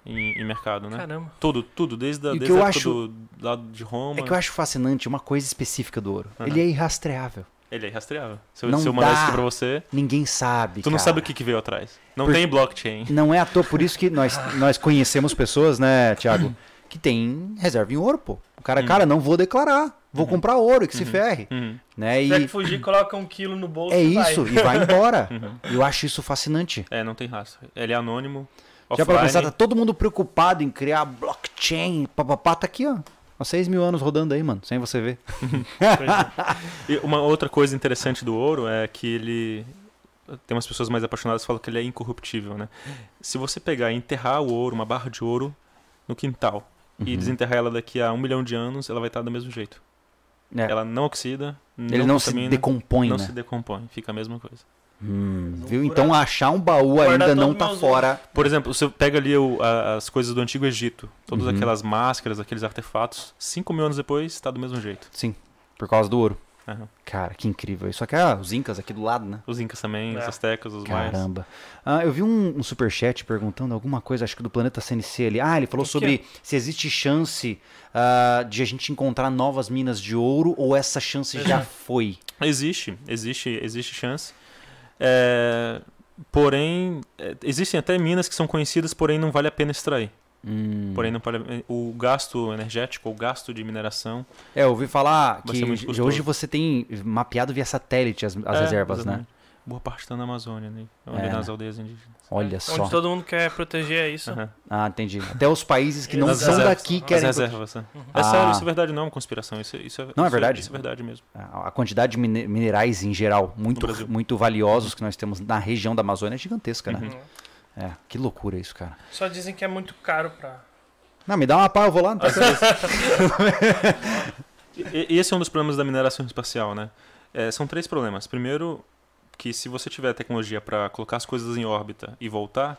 em, em mercado, né? Caramba. Tudo, tudo, desde, a, E o que desde eu a época acho- do lado de Roma. É que eu acho fascinante uma coisa específica do ouro. Aham. Ele é irrastreável. Ele é rastreável. Se eu, Não se eu mandar isso aqui pra você, Ninguém sabe. tu não cara. sabe o que, que veio atrás. Não Por- tem blockchain. Não é à toa, por isso que nós, nós conhecemos pessoas, né, Thiago, que tem reserva em ouro, pô. O cara, Uhum. cara, não vou declarar, vou Uhum. comprar ouro, que se Uhum. ferre. Uhum. Né? Se tiver que E fugir, coloca um quilo no bolso é e vai. isso, e vai embora. Uhum. Eu acho isso fascinante. É, não tem rastro. Ele é anônimo. Já para pensar, tá todo mundo preocupado em criar blockchain, papapá, tá aqui, ó. Há seis mil anos rodando aí, mano, sem você ver. É. E uma outra coisa interessante do ouro é que ele. Tem umas pessoas mais apaixonadas que falam que ele é incorruptível, né? Se você pegar e enterrar o ouro, uma barra de ouro, no quintal, e Uhum. desenterrar ela daqui a um milhão de anos, ela vai estar do mesmo jeito. É, Ela não oxida, ele não se decompõe, não né? se decompõe, fica a mesma coisa. Hum, viu? Então achar um baú ainda não tá meus fora. Por exemplo, você pega ali o- a- as coisas do Antigo Egito, todas Uhum. aquelas máscaras, aqueles artefatos, 5 mil anos depois, está do mesmo jeito. Sim, por causa do ouro. Aham. Cara, que incrível. Isso aqui é os incas aqui do lado, né? Os Incas também, os É. Aztecas, os Maias. Caramba. Ah, eu vi um, um superchat perguntando alguma coisa, acho que do planeta CNC ali. Ah, ele falou O quê? sobre se existe chance ah, de a gente encontrar novas minas de ouro ou essa chance já foi. Existe, existe, existe chance. É, porém, é, existem até minas que são conhecidas, porém não vale a pena extrair. Hum. Porém, não vale, o gasto energético, o gasto de mineração. É, eu ouvi falar que hoje você tem mapeado via satélite as, as É, reservas, né? exatamente. Boa parte está na Amazônia, né? Ali É, nas né? aldeias indígenas. Olha Onde só. todo mundo quer proteger é isso. Aham. Ah, entendi. Até os países que não são reservas. daqui querem. As reservas, né? Uhum. É Ah. sério, isso é verdade, não é uma conspiração. Isso, isso é, Não, é verdade? Isso é verdade mesmo. A a quantidade de mine- minerais em geral, muito, muito valiosos que nós temos na região da Amazônia é gigantesca, né? Uhum. É, que loucura isso, cara. Só dizem que é muito caro pra. Não, me dá uma pá, eu vou lá. Não tá esse é um dos problemas da mineração espacial, né? É, são três problemas. Primeiro, que se você tiver tecnologia para colocar as coisas em órbita e voltar,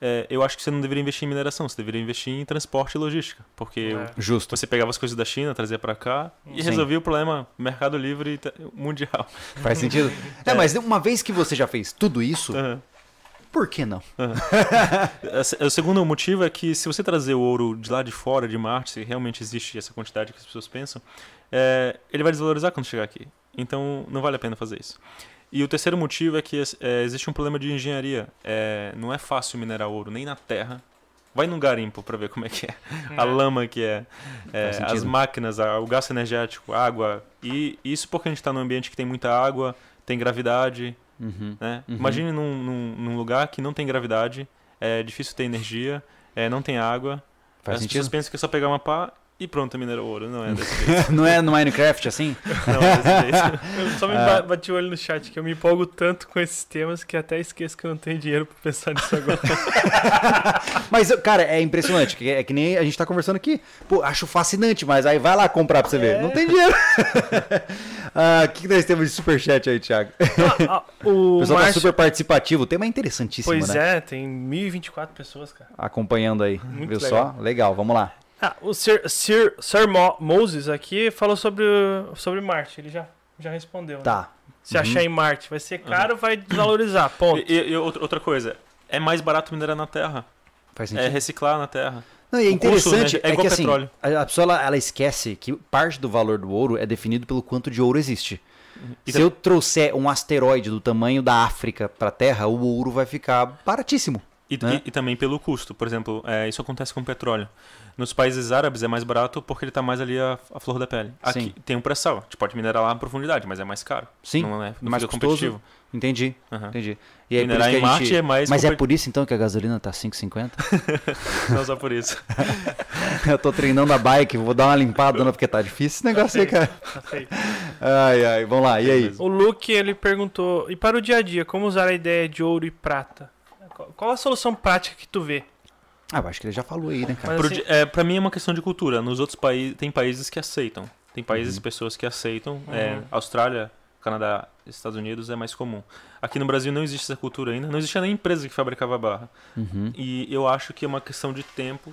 é, eu acho que você não deveria investir em mineração, você deveria investir em transporte e logística, porque É. Justo. você pegava as coisas da China, trazia para cá e Sim. resolvia o problema mercado livre mundial. Faz sentido. É, mas uma vez que você já fez tudo isso, Aham. Por que não? O segundo motivo é que se você trazer o ouro de lá de fora, de Marte, se realmente existe essa quantidade que as pessoas pensam, é, ele vai desvalorizar quando chegar aqui. Então não vale a pena fazer isso. E o terceiro motivo é que é, existe um problema de engenharia. É, não é fácil minerar ouro nem na terra. Vai num garimpo para ver como é que é. A lama que é, é, as máquinas, a- o gasto energético, a água. E isso porque a gente está num ambiente que tem muita água, tem gravidade, Uhum. né? Uhum. Imagine num, num, num lugar que não tem gravidade, é difícil ter energia, é, não tem água. Faz As sentido? pessoas pensam que é só pegar uma pá e pronto, minerar ouro. Não é desse jeito. não é no Minecraft assim? Não é desse jeito. Eu só me Ah. ba- bati o olho no chat que eu me empolgo tanto com esses temas que até esqueço que eu não tenho dinheiro pra pensar nisso agora. Mas, cara, é impressionante. É que nem a gente tá conversando aqui. Pô, acho fascinante, mas aí vai lá comprar pra você ver. É. Não tem dinheiro. Ah, O que, que nós temos de superchat aí, Thiago? Ah, ah, o O pessoal tá Márcio- super participativo. O tema é interessantíssimo, Pois né? é, tem 1024 pessoas, cara. Acompanhando aí. Muito Viu legal. só? Legal, vamos lá. Ah, o Sir, Sir, Sir Mo- Moses aqui falou sobre, sobre Marte. Ele já, já respondeu. né? Tá. Se Uhum. achar em Marte vai ser caro, vai desvalorizar. Ponto. E, e- e outra outra coisa, é mais barato minerar na terra, Faz é sentido. reciclar na terra. Não, e é custo, interessante, né, é é, que assim, petróleo. a, pessoa ela, ela esquece que parte do valor do ouro é definido pelo quanto de ouro existe. E Se eu trouxer um asteroide do tamanho da África para a Terra, o ouro vai ficar baratíssimo. E, né? e- e também pelo custo. Por exemplo, é, isso acontece com o petróleo. Nos países árabes é mais barato porque ele está mais ali a, a flor da pele. Aqui Sim. tem um pré-sal. A gente pode minerar lá em profundidade, mas é mais caro. Sim, Não é não mais custoso. competitivo. Entendi, Aham. entendi. E aí, Minerar em Marte gente... é mais Mas é por isso então que a gasolina tá 5,50? Não só por isso. eu tô treinando a bike, vou dar uma limpada, não, porque tá difícil esse negócio aí, cara. Tá. Ai, ai, vamos lá, e aí? O Luke ele perguntou: e para o dia a dia, como usar a ideia de ouro e prata? Qual- a solução prática que tu vê? Ah, eu acho que ele já falou aí, né, cara? Mas assim- di- é, pra mim é uma questão de cultura. Nos outros países, tem países que aceitam. Tem países Uhum. e pessoas que aceitam. É, Uhum. Austrália, Canadá, Estados Unidos é mais comum. Aqui no Brasil não existe essa cultura ainda. Não existia nem empresa que fabricava barra. Uhum. E eu acho que é uma questão de tempo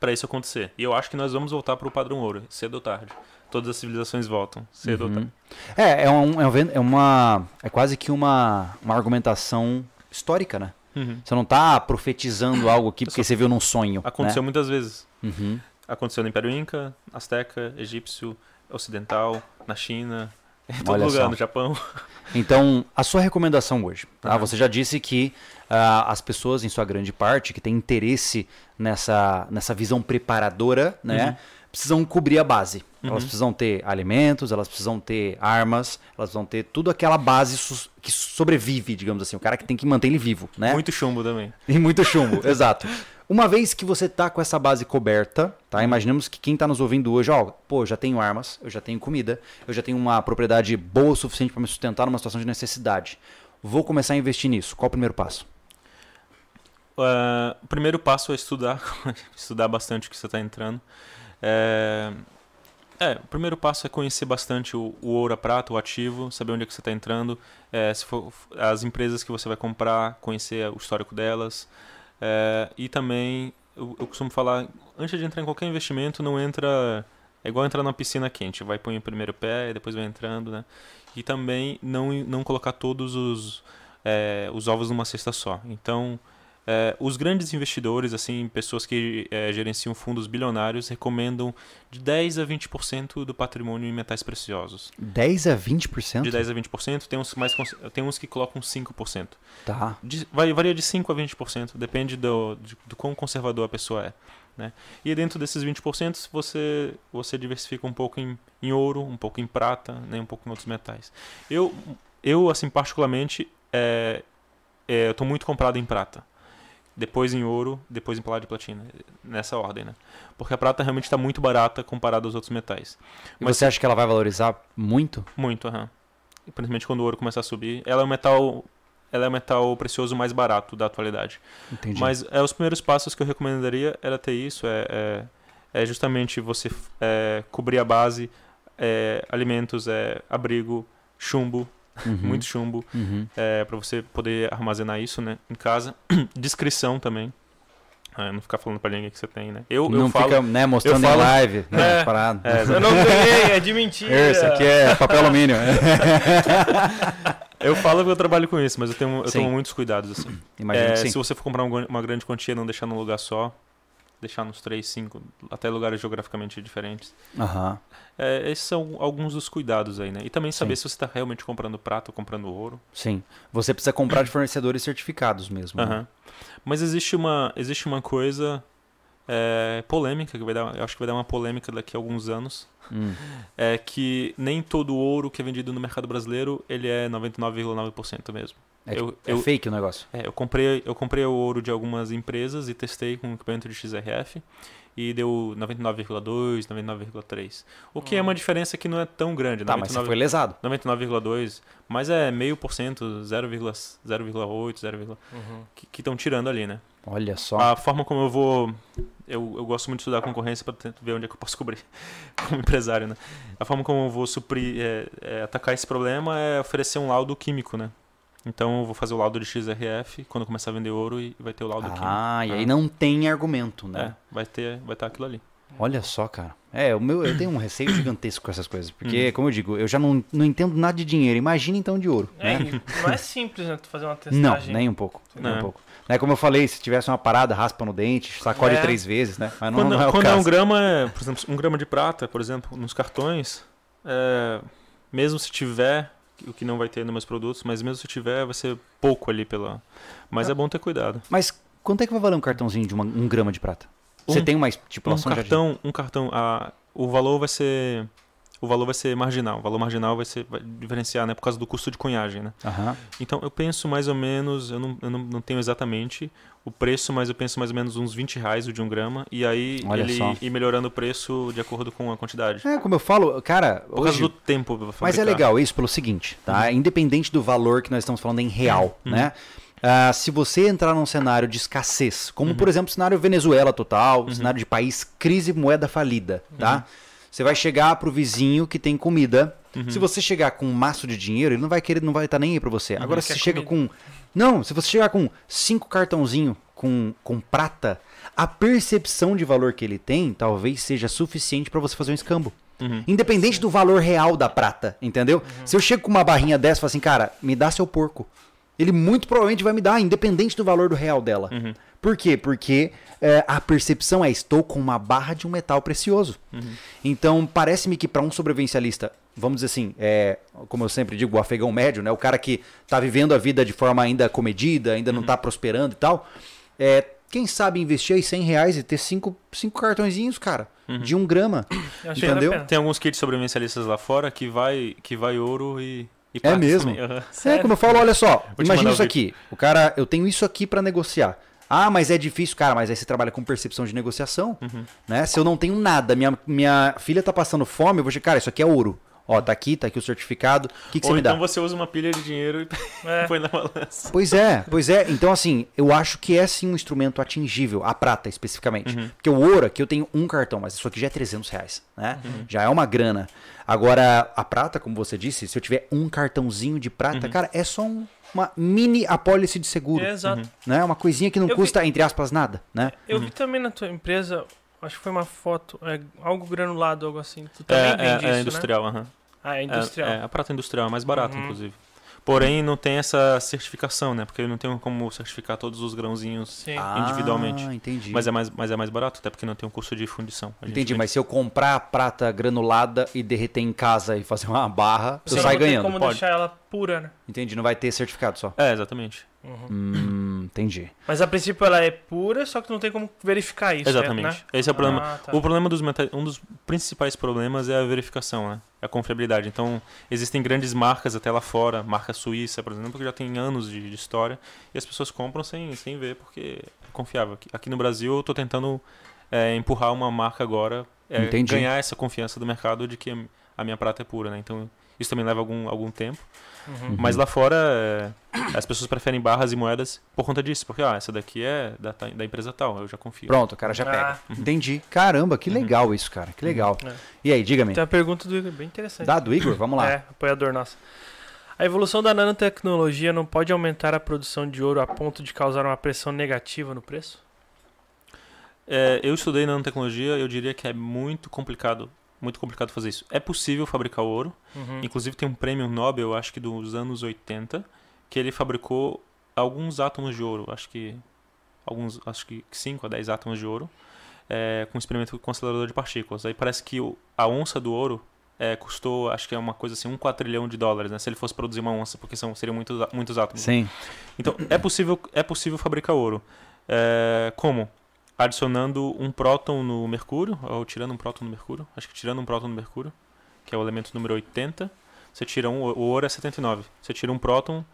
para isso acontecer. E eu acho que nós vamos voltar para o padrão ouro, cedo ou tarde. Todas as civilizações voltam, cedo Uhum. ou tarde. É, é, um, é, é uma. É quase que uma, uma argumentação histórica, né? Uhum. Você não tá profetizando algo aqui porque você viu num sonho. Aconteceu muitas vezes. Né? Uhum. Aconteceu no Império Inca, Azteca, Egípcio, Ocidental, na China, em todo Olha lugar, só. no Japão. Então, a sua recomendação hoje. Tá? Aham. Você já disse que ah, as pessoas, em sua grande parte, que têm interesse nessa, nessa visão preparadora, né? Uhum. Precisam cobrir a base. Elas Uhum. precisam ter alimentos, elas precisam ter armas, elas precisam ter tudo aquela base que sobrevive, digamos assim. O cara que tem que manter ele vivo, né? Muito chumbo também. E muito chumbo, exato. Uma vez que você tá com essa base coberta, tá? Imaginemos que quem tá nos ouvindo hoje, ó, pô, já tenho armas, eu já tenho comida, eu já tenho uma propriedade boa o suficiente para me sustentar numa situação de necessidade. Vou começar a investir nisso. Qual o primeiro passo? Ah, o primeiro passo é estudar, estudar bastante o que você está entrando. É, é, o primeiro passo é conhecer bastante o, o ouro, a prata, o ativo, saber onde é que você está entrando, é, se for as empresas que você vai comprar, conhecer o histórico delas. É, e também, eu, eu costumo falar, antes de entrar em qualquer investimento, não entra. É igual entrar na piscina quente, vai pôr o primeiro pé e depois vai entrando, né? E também não, não colocar todos os, é, os ovos numa cesta só. Então, é, os grandes investidores, assim, pessoas que é, gerenciam fundos bilionários, recomendam de 10 a 20% do patrimônio em metais preciosos. 10 a 20%? De 10 a 20%, tem uns, mais, tem uns que colocam 5%. Tá. De, vai, varia de 5% a 20%, depende do, de, do quão conservador a pessoa é. Né? E dentro desses 20%, você, você diversifica um pouco em, em ouro, um pouco em prata, né? um pouco em outros metais. Eu, eu assim, particularmente, é, é, eu estou muito comprado em prata. Depois em ouro, depois em palladium e platina. Nessa ordem, né? Porque a prata realmente está muito barata comparada aos outros metais. E Mas você acha que ela vai valorizar muito? Muito, aham. E Principalmente quando o ouro começar a subir. Ela é o metal, ela é o metal precioso mais barato da atualidade. Entendi. Mas é, os primeiros passos que eu recomendaria era ter isso, é, é, é justamente você é, cobrir a base, é, alimentos, é, abrigo, chumbo, Uhum, muito chumbo, uhum. é, para você poder armazenar isso né, em casa. Discrição também. É, não ficar falando pra ninguém que você tem, né? Eu, Não eu falo, fica né, mostrando falo- em live, né? É, parado. é, Eu não ganhei, é de mentira. Isso aqui é papel alumínio. eu falo que eu trabalho com isso, mas eu, tenho, eu Sim. tomo muitos cuidados, assim. Imagino É, se você for comprar um gra- uma grande quantia, não deixar num lugar só. Deixar nos três, cinco, até lugares geograficamente diferentes. Aham. É, esses são alguns dos cuidados aí, né? E também saber Sim. se você está realmente comprando prata ou comprando ouro. Sim. Você precisa comprar de fornecedores certificados mesmo. né? Aham. Mas existe uma, existe uma coisa é, polêmica, que vai dar, eu acho que vai dar uma polêmica daqui a alguns anos. Hum. É que nem todo ouro que é vendido no mercado brasileiro, ele é 99,9% mesmo. É, Eu- é eu- fake o negócio. É, eu comprei, eu comprei o ouro de algumas empresas e testei com equipamento de XRF e deu 99,2, 99,3. O que é uma diferença que não é tão grande, Tá, mas você 99 foi lesado. 99,2, mas é meio por cento, 0,0,8, 0, Uhum. que estão tirando ali, né? Olha só. A forma como eu vou. Eu, eu gosto muito de estudar a concorrência para ver onde é que eu posso cobrir como empresário, né? A forma como eu vou suprir, é, é, atacar esse problema é oferecer um laudo químico, né? Então eu vou fazer o laudo de XRF quando começar a vender ouro e vai ter o laudo químico. Ah, e aí não tem argumento, né? É, vai ter, vai estar aquilo ali. Olha só, cara. É, o meu, eu tenho um receio gigantesco com essas coisas. Porque, Uhum. como eu digo, eu já não, não entendo nada de dinheiro. Imagina então de ouro. É, né? não é simples, né? Tu fazer uma Não, testagem. nem um pouco. Nem um Não. pouco. É como eu falei, se tivesse uma parada, raspa no dente, sacode É. três vezes, né? Mas não, Quando, não é o quando é caso. um grama, é, por exemplo, um grama de prata, por exemplo, nos cartões, é, mesmo se tiver, o que não vai ter nos meus produtos, mas mesmo se tiver, vai ser pouco ali pela. Mas Ah. é bom ter cuidado. Mas quanto é que vai valer um cartãozinho de uma- um grama de prata? Você Um- tem uma Um estipulação já de- cartão, um cartão, a, o valor vai ser. O valor vai ser marginal. O valor marginal vai ser vai diferenciar, né? Por causa do custo de cunhagem, né? Aham. Então eu penso mais ou menos, eu não, eu não, não tenho exatamente o preço, mas eu penso mais ou menos uns 20 reais o de um grama. E aí Olha ele só. ir melhorando o preço de acordo com a quantidade. É, como eu falo, cara, Por causa hoje... do tempo. Mas é legal isso pelo seguinte, tá? Independente do valor que nós estamos falando em real, Uhum. né? Ah, se você entrar num cenário de escassez, como Uhum. por exemplo o cenário Venezuela total, cenário de país crise moeda falida, tá? Você vai chegar pro vizinho que tem comida. Uhum. Se você chegar com um maço de dinheiro, ele não vai querer, não vai estar nem aí pra você. Agora, se você chega comida. com. Não, se você chegar com cinco cartãozinho com, com prata, a percepção de valor que ele tem talvez seja suficiente pra você fazer um escambo. Uhum. Independente do valor real da prata, entendeu? Se eu chego com uma barrinha dessa e falo assim, cara, me dá seu porco. Ele muito provavelmente vai me dar, independente do valor do real dela. Uhum. Por quê? Porque é, a percepção é estou com uma barra de um metal precioso. Uhum. Então, parece-me que para um sobrevivencialista, vamos dizer assim, é, como eu sempre digo, o afegão médio, né? O cara que tá vivendo a vida de forma ainda comedida, ainda Uhum. não tá prosperando e tal. É, quem sabe investir aí 100 reais e ter cinco, cinco cartõezinhos, cara, Uhum. de um grama. Entendeu? Tem alguns kits sobrevivencialistas lá fora que vai, que vai ouro e É mesmo? também. Aham. É, Sério? como eu falo, olha só, imagina isso aqui. O cara, eu tenho isso aqui para negociar. Ah, mas é difícil, cara, mas aí você trabalha com percepção de negociação, Uhum. né? Se eu não tenho nada, minha, minha filha tá passando fome, eu vou dizer, cara, isso aqui é ouro. Ó, tá aqui, tá aqui o certificado. O que, que você me dá? então você usa uma pilha de dinheiro e É. põe na balança. Pois é, pois é. Então, assim, eu acho que é sim um instrumento atingível, a prata especificamente. Uhum. Porque o ouro aqui eu tenho um cartão, mas isso aqui já é 300 reais, né? Uhum. Já é uma grana. Agora, a prata, como você disse, se eu tiver um cartãozinho de prata, Uhum. cara, é só um- uma mini apólice de seguro. É, exato. Uhum. Né? Uma coisinha que não Eu vi- custa, entre aspas, nada, né? Eu Uhum. vi também na tua empresa, acho que foi uma foto, é, algo granulado, algo assim. Tu também É, vende é, isso, é né? industrial, aham. Ah, é industrial. É, é, a prata industrial é mais barata, Uhum. inclusive. Porém, não tem essa certificação, né? Porque não tem como certificar todos os grãozinhos. Sim. individualmente. Ah, entendi. Mas é, mais, mas é mais barato, até porque não tem um custo de fundição. Entendi, mas se eu comprar a prata granulada e derreter em casa e fazer uma barra, Você eu não saio tem ganhando. como pode. deixar ela pura, né? Entendi, não vai ter certificado só. É, exatamente. Uhum. Hum, entendi. Mas a princípio ela é pura, só que não tem como verificar isso. Exatamente. Né? Esse é o problema. Ah, tá. O problema dos metais, um dos principais problemas é a verificação, né? A confiabilidade. Então, existem grandes marcas até lá fora, marca suíça, por exemplo, que já tem anos de, de história, e as pessoas compram sem, sem ver porque é confiável. Aqui, aqui no Brasil, eu estou tentando é, empurrar uma marca agora, é, ganhar essa confiança do mercado de que a minha prata é pura, né? Então, isso também leva algum, algum tempo. Uhum. Mas lá fora, é, as pessoas preferem barras e moedas por conta disso, porque ah, essa daqui é da, da empresa tal, eu já confio. Pronto, o cara já Ah. pega. Entendi. Caramba, que Uhum. legal isso, cara. Que legal. É. E aí, diga-me. Tem uma pergunta do Igor bem interessante. Dado, Igor, vamos lá. É, apoiador nosso. A evolução da nanotecnologia não pode aumentar a produção de ouro a ponto de causar uma pressão negativa no preço? É, eu estudei nanotecnologia, eu diria que é muito complicado, muito complicado fazer isso. É possível fabricar ouro, Uhum. inclusive tem um prêmio Nobel, acho que dos anos 80, que ele fabricou alguns átomos de ouro, acho que alguns, acho que 5 a 10 átomos de ouro, é, com um experimento com acelerador de partículas. Aí parece que o- a onça do ouro é, custou, acho que é uma coisa assim, um quatrilhão de dólares, né? Se ele fosse produzir uma onça, porque são, seriam muitos, muitos átomos. Sim. Então, é possível, é possível fabricar ouro. É, como? Adicionando um próton no mercúrio, ou tirando um próton no mercúrio. Acho que tirando um próton no mercúrio, que é o elemento número 80. Você tira um, o ouro é 79. Você tira um próton,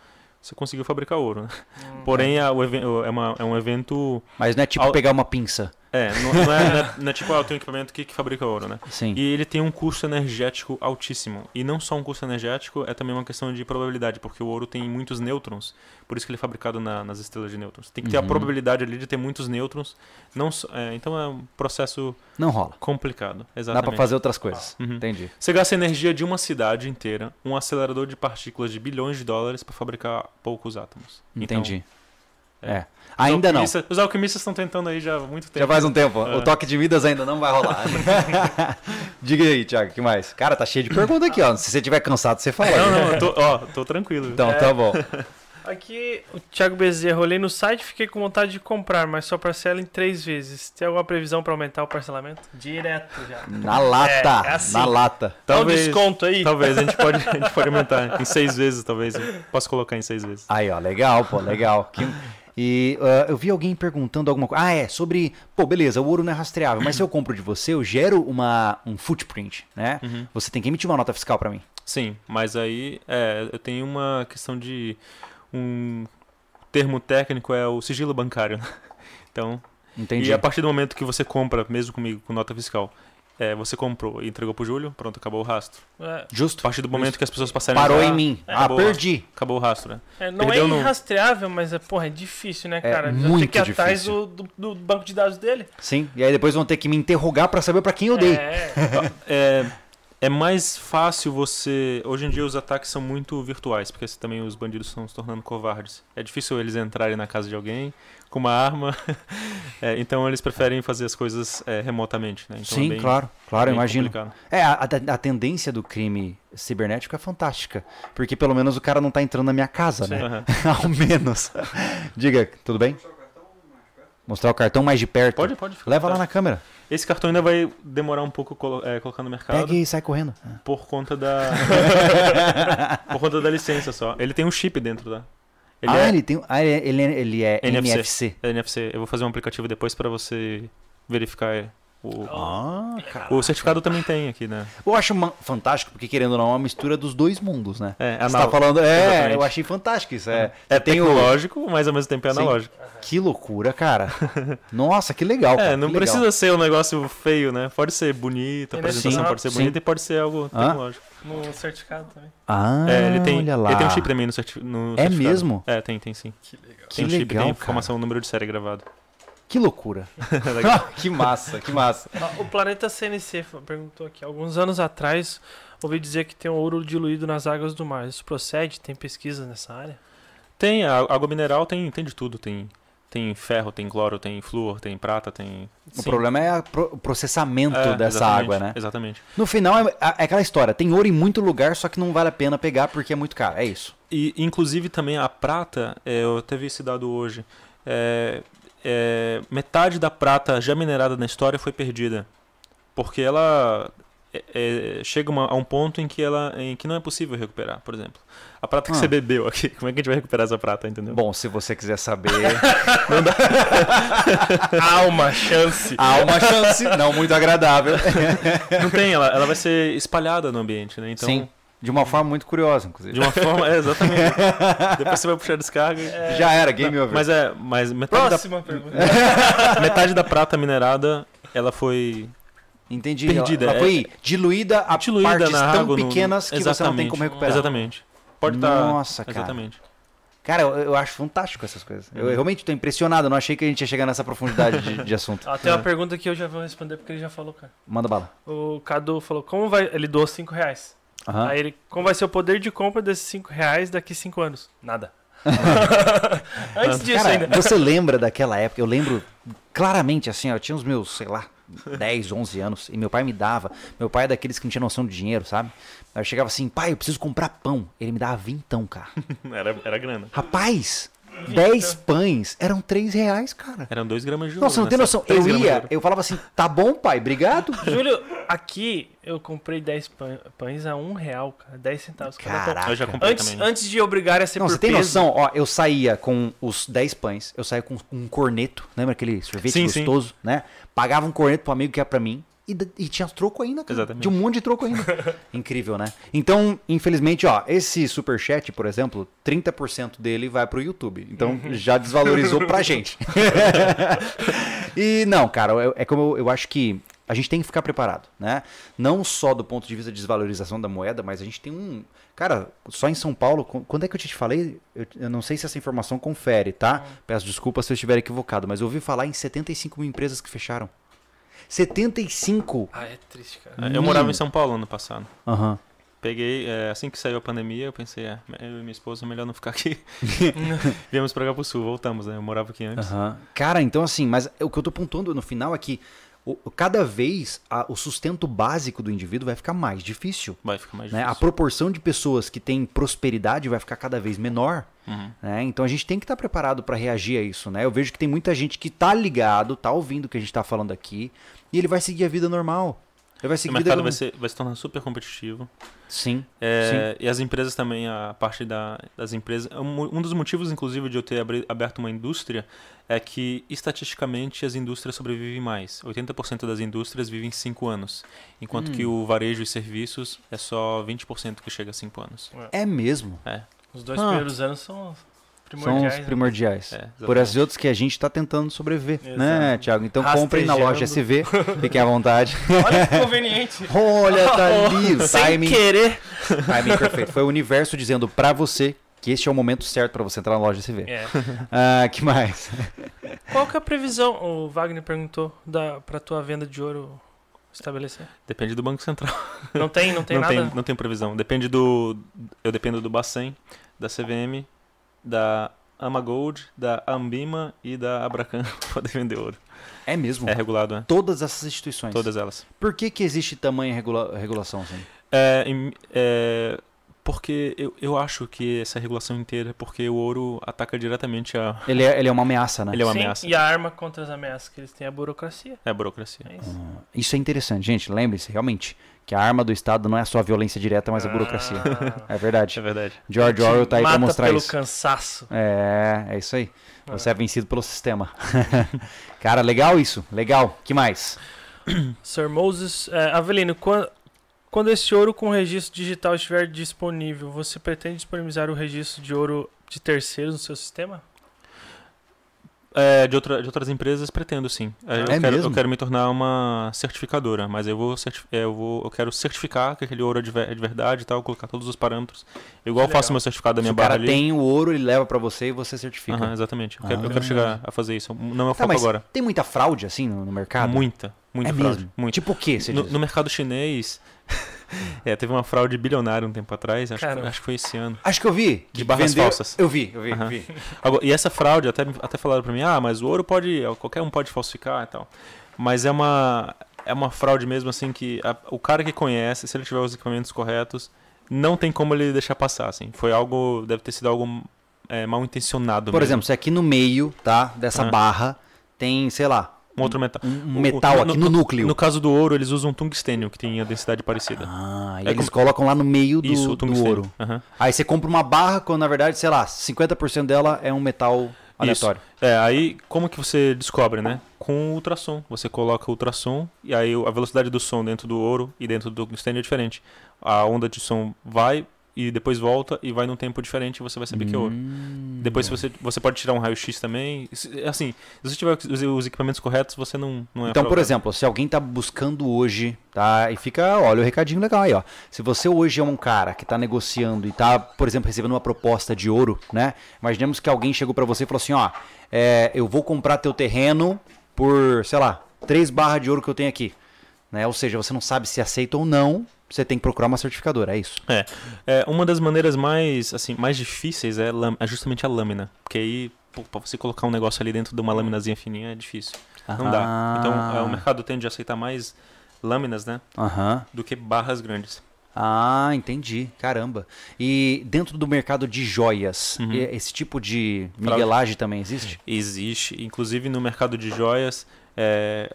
você conseguiu fabricar ouro. né? Hum. Porém, a- o even- o- é, uma- é um evento. Mas não é tipo Ao- pegar uma pinça. É, não, não é, não é- não é tipo, ah, eu tenho um equipamento que, que fabrica ouro, né? Sim. E ele tem um custo energético altíssimo. E não só um custo energético, é também uma questão de probabilidade, porque o ouro tem muitos nêutrons, por isso que ele é fabricado na- nas estrelas de nêutrons. Tem que ter Uhum. a probabilidade ali de ter muitos nêutrons. Não, é, então é um processo Não rola. complicado. Dá Exatamente. pra fazer outras coisas. Uhum. Entendi. Você gasta energia de uma cidade inteira, um acelerador de partículas de bilhões de dólares para fabricar poucos átomos. Então, Entendi. é. É. Ainda os não. Os alquimistas estão tentando aí já há muito tempo. Já faz um tempo. É. O toque de Midas ainda não vai rolar. Diga aí, Thiago, o que mais? Cara, tá cheio de pergunta aqui, ó. Se você tiver cansado, você fala. Não, não, eu tô, ó, tô tranquilo. Então, É. tá bom. Aqui, o Thiago Bezerra, olhei no site e fiquei com vontade de comprar, mas só parcela em três vezes. Tem alguma previsão pra aumentar o parcelamento? Direto já. Na lata. É, é assim. Na lata. Dá um Talvez- desconto aí? Talvez a gente pode, a gente pode aumentar em seis vezes, talvez. Posso colocar em seis vezes. Aí, ó, legal, pô, legal. Que- E ah, eu vi alguém perguntando alguma coisa. Ah, é, sobre. Pô, beleza, o ouro não é rastreável, mas se eu compro de você, eu gero uma, um footprint, né? Uhum. Você tem que emitir uma nota fiscal pra mim. Sim, mas aí é, eu tenho uma questão de. Um termo técnico é o sigilo bancário. né? Então, Entendi. e a partir do momento que você compra, mesmo comigo, com nota fiscal, é, você comprou e entregou pro Júlio, pronto, acabou o rastro. É, A Justo. partir do momento que as pessoas passarem Parou a em mim. Ah, acabou o perdi. Acabou o rastro, né? é, não é Perdeu no- irrastreável, mas é, porra, é difícil, né, É cara? Já muito tem que ir atrás difícil. do, do, do banco de dados dele. Sim. E aí depois vão ter que me interrogar pra saber pra quem eu dei. É, É, é mais fácil você. Hoje em dia os ataques são muito virtuais, porque também os bandidos estão se tornando covardes. É difícil eles entrarem na casa de alguém com uma arma. É, então eles preferem fazer as coisas é, remotamente, né? Então é Sim, bem- claro. Claro, bem imagino. complicado. É, a, a- tendência do crime cibernético é fantástica. Porque pelo menos o cara não tá entrando na minha casa, né? Aham. Ao menos. Diga, tudo bem? Mostrar o cartão mais de perto. Pode, pode. Leva lá na câmera. Esse cartão ainda vai demorar um pouco colo é, colocar no mercado. Pega e sai correndo. Por conta da. por conta da licença só. Ele tem um chip dentro, tá? Ele ah, é ele tem. Ah, ele é, ele é, ele é NFC. NFC. é NFC. Eu vou fazer um aplicativo depois pra você verificar é, o. Ah, cara. O certificado também tem aqui, né? Eu acho fantástico, porque querendo ou não, é uma mistura dos dois mundos, né? É, Você tá falando. É, Exatamente. eu achei fantástico isso. É, É tem o- tecnológico, mas ao mesmo tempo é Sim. analógico. Que loucura, cara. Nossa, que legal. cara, É, não que legal. precisa ser um negócio feio, né? Pode ser bonito, a é apresentação sim, pode ser sim. bonita e pode ser algo Hã? tecnológico. no certificado também. Ah, é, ele tem, olha lá. ele tem um chip também no, certi no É certificado. mesmo? É, tem, tem sim. Que legal. Que tem um chip, legal, tem informação, número de série gravado. Que loucura. Que massa, que massa. O Planeta CNC perguntou aqui. Alguns anos atrás, ouvi dizer que tem ouro diluído nas águas do mar. Isso procede? Tem pesquisa nessa área? Tem, a água mineral tem, tem de tudo. Tem, tem ferro, tem cloro, tem flúor, tem prata, tem. O Sim. problema é o processamento É, dessa água, né? Exatamente. No final é, é aquela história. Tem ouro em muito lugar, só que não vale a pena pegar porque é muito caro. É isso. E, inclusive, também a prata, é, eu até vi esse dado hoje. é, é, metade da prata já minerada na história foi perdida. Porque ela é, é, chega uma- a um ponto em que, ela, em que não é possível recuperar, por exemplo. A prata que Ah. você bebeu aqui, como é que a gente vai recuperar essa prata, entendeu? Bom, se você quiser saber, Há uma chance. há uma chance não muito agradável. Não tem, ela, ela vai ser espalhada no ambiente, né? Então, Sim, de uma forma muito curiosa, inclusive. de uma forma. É, exatamente. Depois você vai puxar a descarga. e- Já era, game over. Mas é, mas metade da, Próxima pergunta. metade da prata minerada, ela foi Entendi. Perdida, Ela é- foi diluída a diluída partes na tão água. no- pequenas que você não tem como recuperar. Exatamente. Pode estar. Nossa, cara. Exatamente. Cara, eu, eu acho fantástico essas coisas. Eu Uhum. realmente tô impressionado. Eu não achei que a gente ia chegar nessa profundidade de, de assunto. Ah, tem uma É. pergunta que eu já vou responder porque ele já falou, cara. Manda bala. O Cadu falou, como vai. Ele doou 5 reais. Aham. Aí ele, como vai ser o poder de compra desses 5 reais daqui 5 anos? Nada. Antes disso Cara, ainda. você lembra daquela época? Eu lembro claramente, assim, ó, eu tinha os meus, sei lá, 10, 11 anos, e meu pai me dava. Meu pai é daqueles que não tinha noção de dinheiro, sabe? Aí eu chegava assim, pai, eu preciso comprar pão. Ele me dava vintão, cara. Era, era grana. Rapaz, 10 pães eram 3 reais, cara. Eram 2 gramas de ouro. Não, você não tem nessa- noção. Eu ia, eu falava assim, tá bom, pai, obrigado. Júlio, aqui eu comprei 10 pã- pães a 1 real, cara. 10 centavos. Caraca. Eu já comprei Antes, também. antes de obrigar a ser Não, por você tem peso, noção? Ó, eu saía com os 10 pães, eu saía com um corneto, lembra aquele sorvete Sim, sim. gostoso, né? Pagava um corneto pro amigo que era pra mim e, e tinha troco ainda, cara. Exatamente. Tinha um monte de troco ainda. Incrível, né? Então, infelizmente, ó, esse superchat, por exemplo, 30% dele vai pro YouTube. Então, já desvalorizou pra gente. e não, cara, eu- é como eu, eu acho que a gente tem que ficar preparado, né? Não só do ponto de vista de desvalorização da moeda, mas a gente tem um. Cara, só em São Paulo, qu- quando é que eu te falei? Eu, eu não sei se essa informação confere, tá? Peço desculpas se eu estiver equivocado, mas eu ouvi falar em 75 mil empresas que fecharam. 75! Ah, é triste, cara. Eu morava em São Paulo ano passado. Aham. Peguei, é, assim que saiu a pandemia, eu pensei, é, eu e minha esposa, melhor não ficar aqui. Viemos pra cá pro sul, voltamos, né? Eu morava aqui antes. Aham. Cara, então assim, mas o que eu tô pontuando no final é que o- cada vez a- o sustento básico do indivíduo vai ficar mais difícil. Vai ficar mais Né? A difícil. proporção de pessoas que têm prosperidade vai ficar cada vez menor. Uhum. né? Então a gente tem que estar preparado para reagir a isso. Né? Eu vejo que tem muita gente que tá ligado, tá ouvindo o que a gente tá falando aqui, e ele vai seguir a vida normal. O mercado vai, ser, vai se tornar super competitivo. Sim. É, e as empresas também, a parte da, das empresas. Um, um dos motivos, inclusive, de eu ter aberto uma indústria é que, estatisticamente, as indústrias sobrevivem mais. 80% das indústrias vivem 5 anos, enquanto Hum. que o varejo e serviços é só 20% que chega a 5 anos. É mesmo. É. Os dois Ah. primeiros anos são São Primordiais, os né? primordiais. É, Por esses outros que a gente está tentando sobreviver, né, Exato. Thiago? Então comprem na loja SV, fiquem à vontade. Olha que conveniente. Olha, tá ali Sem timing. querer. Timing perfeito. Foi o universo dizendo pra você que este é o momento certo pra você entrar na loja SV. É. Ah, que mais? Qual que é a previsão, o Wagner perguntou, da, pra tua venda de ouro estabelecer? Depende do Banco Central. Não tem, não tem não, nada? tem, não tem previsão. Depende do. Eu dependo do Bacen, da CVM, da Amagold, da Ambima e da Abracan pra poder vender ouro. É mesmo? É regulado, né? Todas essas instituições. Todas elas. Por que, que existe tamanha regula- regulação? Assim? É, é, porque eu, eu acho que essa regulação inteira é porque o ouro ataca diretamente a, Ele, é, ele é uma ameaça, né? Ele é uma Sim, ameaça. E a arma contra as ameaças que eles têm é a burocracia. a burocracia. É isso. Ah, Isso é interessante, gente. Lembre-se, realmente, que a arma do Estado não é só a violência direta, mas a burocracia. Ah. É verdade. É verdade. George Orwell tá aí Mata mostrar pelo isso. cansaço. É, é isso aí. Você Ah. é vencido pelo sistema. Cara, legal isso. Legal. que mais? Sir Moses, é, Avelino, quando, quando esse ouro com registro digital estiver disponível, você pretende disponibilizar o registro de ouro de terceiros no seu sistema? É, de, outra- de outras empresas, pretendo sim. É, eu, É quero, mesmo? eu quero me tornar uma certificadora, mas eu vou, certi- é, eu vou eu quero certificar que aquele ouro é de, ver- é de verdade e tal, colocar todos os parâmetros. Igual eu Que faço meu certificado da Se minha o barra cara ali. tem o ouro, ele leva pra você e você certifica. Aham, exatamente. Eu quero, eu Ah. quero chegar a fazer isso. Não é o Tá, foco mas agora. tem muita fraude assim no, no mercado? Muita, muita é fraude. mesmo? Muita. Tipo o quê? Você No, diz? no mercado chinês, é, teve uma fraude bilionária um tempo atrás, acho, que, acho que foi esse ano. Acho que eu vi. De barras vendeu- falsas. Eu vi, eu vi, Aham. eu vi. Agora, e essa fraude, até, até falaram pra mim, ah, mas o ouro pode, qualquer um pode falsificar e tal. Mas é uma, é uma fraude mesmo assim que a- o cara que conhece, se ele tiver os equipamentos corretos, não tem como ele deixar passar, assim. Foi algo, deve ter sido algo é, mal intencionado Por mesmo. exemplo, se aqui no meio, tá, dessa Ah. barra, tem, sei lá, um outro metal. um O- metal no- aqui no, núcleo. No caso do ouro, eles usam tungstênio, que tem a densidade parecida. Ah, e É eles como- colocam lá no meio do, Isso, o do ouro. Aham. Aí você compra uma barra quando, na verdade, sei lá, 50% dela é um metal aleatório. É, aí como que você descobre, né? Com ultrassom. Você coloca ultrassom e aí a velocidade do som dentro do ouro e dentro do tungstênio é diferente. A onda de som vai e depois volta e vai num tempo diferente e você vai saber que é ouro. Hum. Depois você, você pode tirar um raio-x também. Assim, se você tiver os, os equipamentos corretos, você não, não é Então, por exemplo, se alguém tá buscando hoje, tá? E fica, olha o recadinho legal aí, ó. Se você hoje é um cara que tá negociando e tá, por exemplo, recebendo uma proposta de ouro, né? Imaginemos que alguém chegou pra você e falou assim, ó, é, eu vou comprar teu terreno por, sei lá, três barras de ouro que eu tenho aqui. Né? Ou seja, você não sabe se aceita ou não, você tem que procurar uma certificadora, é isso. É, uma das maneiras mais, assim, mais difíceis é, é justamente a lâmina. Porque aí, pô, pra você colocar um negócio ali dentro de uma laminazinha fininha é difícil. Não dá. Então, é, o mercado tende a aceitar mais lâminas, né? Aham. Do que barras grandes. Ah, entendi. Caramba. E dentro do mercado de joias, Uhum. esse tipo de miguelagem também existe? Existe, inclusive no mercado de joias, é,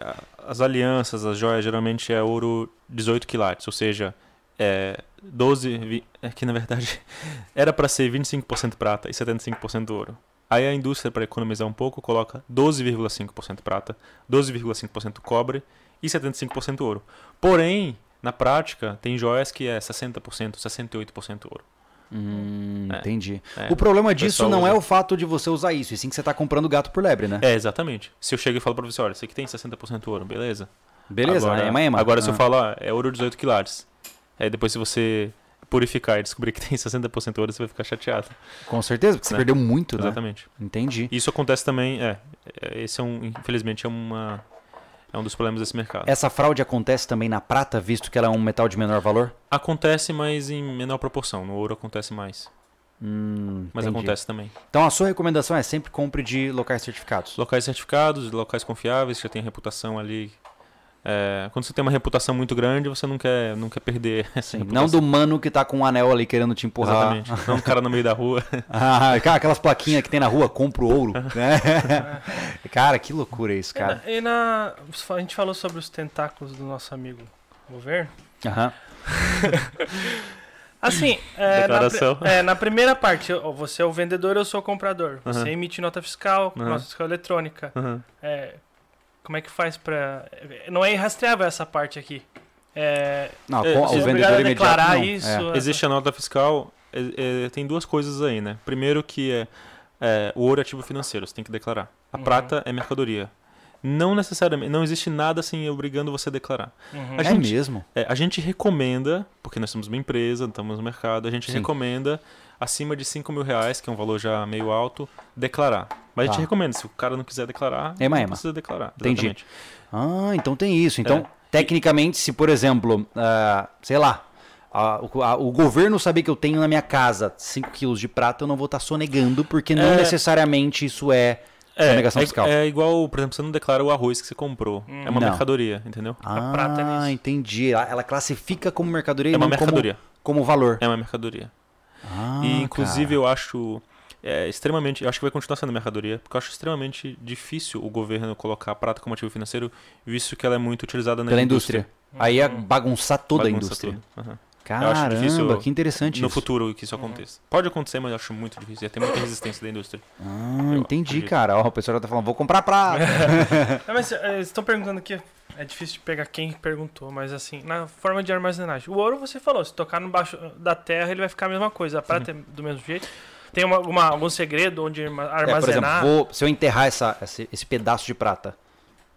as alianças, as joias geralmente é ouro 18 quilates, ou seja, é 12, vi- é que na verdade era para ser 25% prata e 75% ouro. Aí a indústria, para economizar um pouco, coloca 12,5% prata, 12,5% cobre e 75% ouro. Porém, na prática, tem joias que é 60%, 68% ouro. Hum, É. entendi. É. O problema disso não usa. é o fato de você usar isso, e sim que você tá comprando gato por lebre, né? É, exatamente. Se eu chego e falo para você, olha, você aqui tem 60% ouro, beleza? Beleza, agora, é ema, ema. Agora se eu Ah. falar, é ouro 18 quilates. Aí depois se você purificar e descobrir que tem 60% ouro, você vai ficar chateado. Com certeza, porque você né? perdeu muito, né? Exatamente. Entendi. Isso acontece também, é, é, esse é um, infelizmente é uma é um dos problemas desse mercado. Essa fraude acontece também na prata, visto que ela é um metal de menor valor? Acontece, mas em menor proporção. No ouro acontece mais, Hum, mas entendi. acontece também. Então a sua recomendação é sempre compre de locais certificados. Locais certificados, locais confiáveis, que já tem reputação ali. É, quando você tem uma reputação muito grande, você não quer, não quer perder essa Sim, reputação. não do mano que tá com um anel ali querendo te empurrar. Exatamente. Não um cara no meio da rua. Ah, cara, aquelas plaquinhas que tem na rua, compro ouro. né? cara, que loucura isso, E cara. na- E na, a gente falou sobre os tentáculos do nosso amigo governo. Aham. Assim, é, na, é, na primeira parte, você é o vendedor, eu sou o comprador. Você emite nota fiscal, Aham. nota fiscal eletrônica. Uhum. É, como é que faz pra. Não é irrastreável essa parte aqui. É, Não, É, com- você o é vendedor obrigado a imediato declarar não. isso. É. essa- Existe a nota fiscal, é- é, tem duas coisas aí, né? Primeiro que é É, o ouro é ativo financeiro, você tem que declarar. A Uhum. prata é mercadoria. Não necessariamente, não existe nada assim obrigando você a declarar. Uhum. A É gente- mesmo? É, a gente recomenda, porque nós somos uma empresa, estamos no mercado, a gente Sim. recomenda acima de 5 mil reais, que é um valor já meio alto, declarar. Mas a gente Tá. recomenda, se o cara não quiser declarar, Ema, não ema. precisa declarar. Entendi. exatamente. Ah, então tem isso. Então, É. tecnicamente, se por exemplo, ah, sei lá, a- o, a- o governo saber que eu tenho na minha casa 5 quilos de prata, eu não vou estar sonegando, porque não É. necessariamente isso é, sonegação é, fiscal. é igual, por exemplo, você não declara o arroz que você comprou. É uma Não. mercadoria, entendeu? Ah, prata é nisso. entendi. Ela, ela classifica como mercadoria e É uma não como- mercadoria. Como, valor. É uma mercadoria. Ah, e inclusive cara. eu acho é, extremamente, eu acho que vai continuar sendo mercadoria, porque eu acho extremamente difícil o governo colocar a prata como ativo financeiro, visto que ela é muito utilizada na Pela indústria. Aí é bagunçar toda a indústria. tudo. Caramba, acho difícil que interessante No isso. futuro que isso aconteça. Pode acontecer, mas eu acho muito difícil. Ia ter muita resistência da indústria. Ah, Eu entendi, acredito. cara. Ó, o pessoal já tá falando, vou comprar prata. É, mas é, eles estão perguntando aqui. É difícil de pegar quem perguntou, mas assim, na forma de armazenagem. O ouro você falou, se tocar no baixo da terra, ele vai ficar a mesma coisa. A prata é do mesmo jeito. Tem uma, alguma- algum segredo onde arma- É, por exemplo, armazenar? vou- se eu enterrar essa, esse, esse pedaço de prata,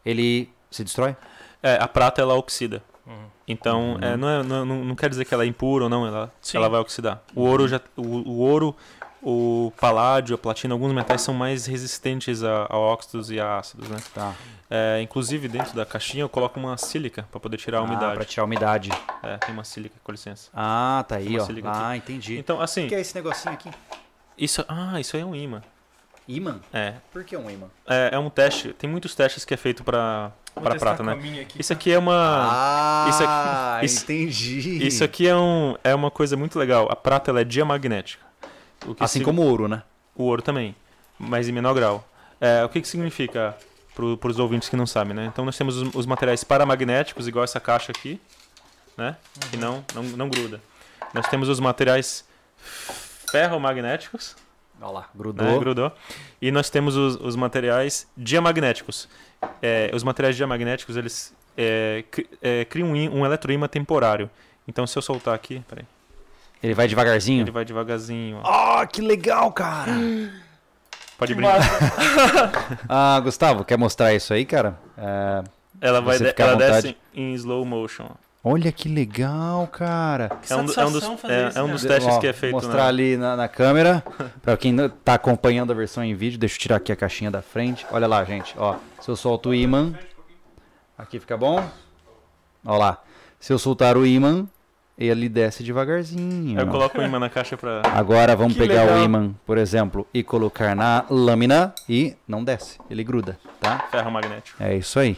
ele se destrói? É, a prata ela oxida. Uhum. Então, Uhum. é, não, é- não, não- quer dizer que ela é impura ou não, ela, Sim. ela vai oxidar. O ouro, já, o, o ouro, o paládio, a platina, alguns metais são mais resistentes a, a óxidos e a ácidos, né? Tá. É, inclusive, dentro da caixinha eu coloco uma sílica para poder tirar a Ah, umidade. pra tirar a umidade. É, tem uma sílica, com licença. Ah, tá aí, ó. Ah, entendi. Então, O assim, que é esse negocinho aqui? isso, ah, isso aí é um imã. Imã? É, Por que um imã? é, é um teste, tem muitos testes que é feito para para prata, né? aqui. Isso aqui é uma Ah, isso aqui- isso- entendi. Isso aqui é, um, é uma coisa muito legal. A prata ela é diamagnética. O que Assim como o ouro, né? o ouro também, mas em menor grau. É, o que, que significa para os ouvintes que não sabem, né? Então nós temos os, os materiais paramagnéticos, igual essa caixa aqui, né? Que não, não, não gruda. Nós temos os materiais ferromagnéticos, Olha lá, né? grudou. grudou. E nós temos os, os materiais diamagnéticos. É, os materiais diamagnéticos, eles é, cri- é, criam um, um eletroímã temporário. Então se eu soltar aqui, peraí, Ele vai devagarzinho? ele vai devagarzinho. Ah, que legal, cara. Pode Que brincar. ah, Gustavo, quer mostrar isso aí, cara? É, Ela, vai ela desce em slow motion. Olha que legal, cara. Que É um, é um dos, é, isso, é um né? dos testes Ó, que é feito mostrar na... ali na, na câmera. Pra quem não tá acompanhando a versão em vídeo, deixa eu tirar aqui a caixinha da frente. Olha lá, gente. Ó, se eu solto o imã, aqui fica bom. Ó lá. Se eu soltar o imã, ele desce devagarzinho. Eu coloco o imã na caixa pra... Agora vamos Que pegar legal. o imã, por exemplo, e colocar na lâmina e não desce, ele gruda, tá? ferro magnético. É isso aí.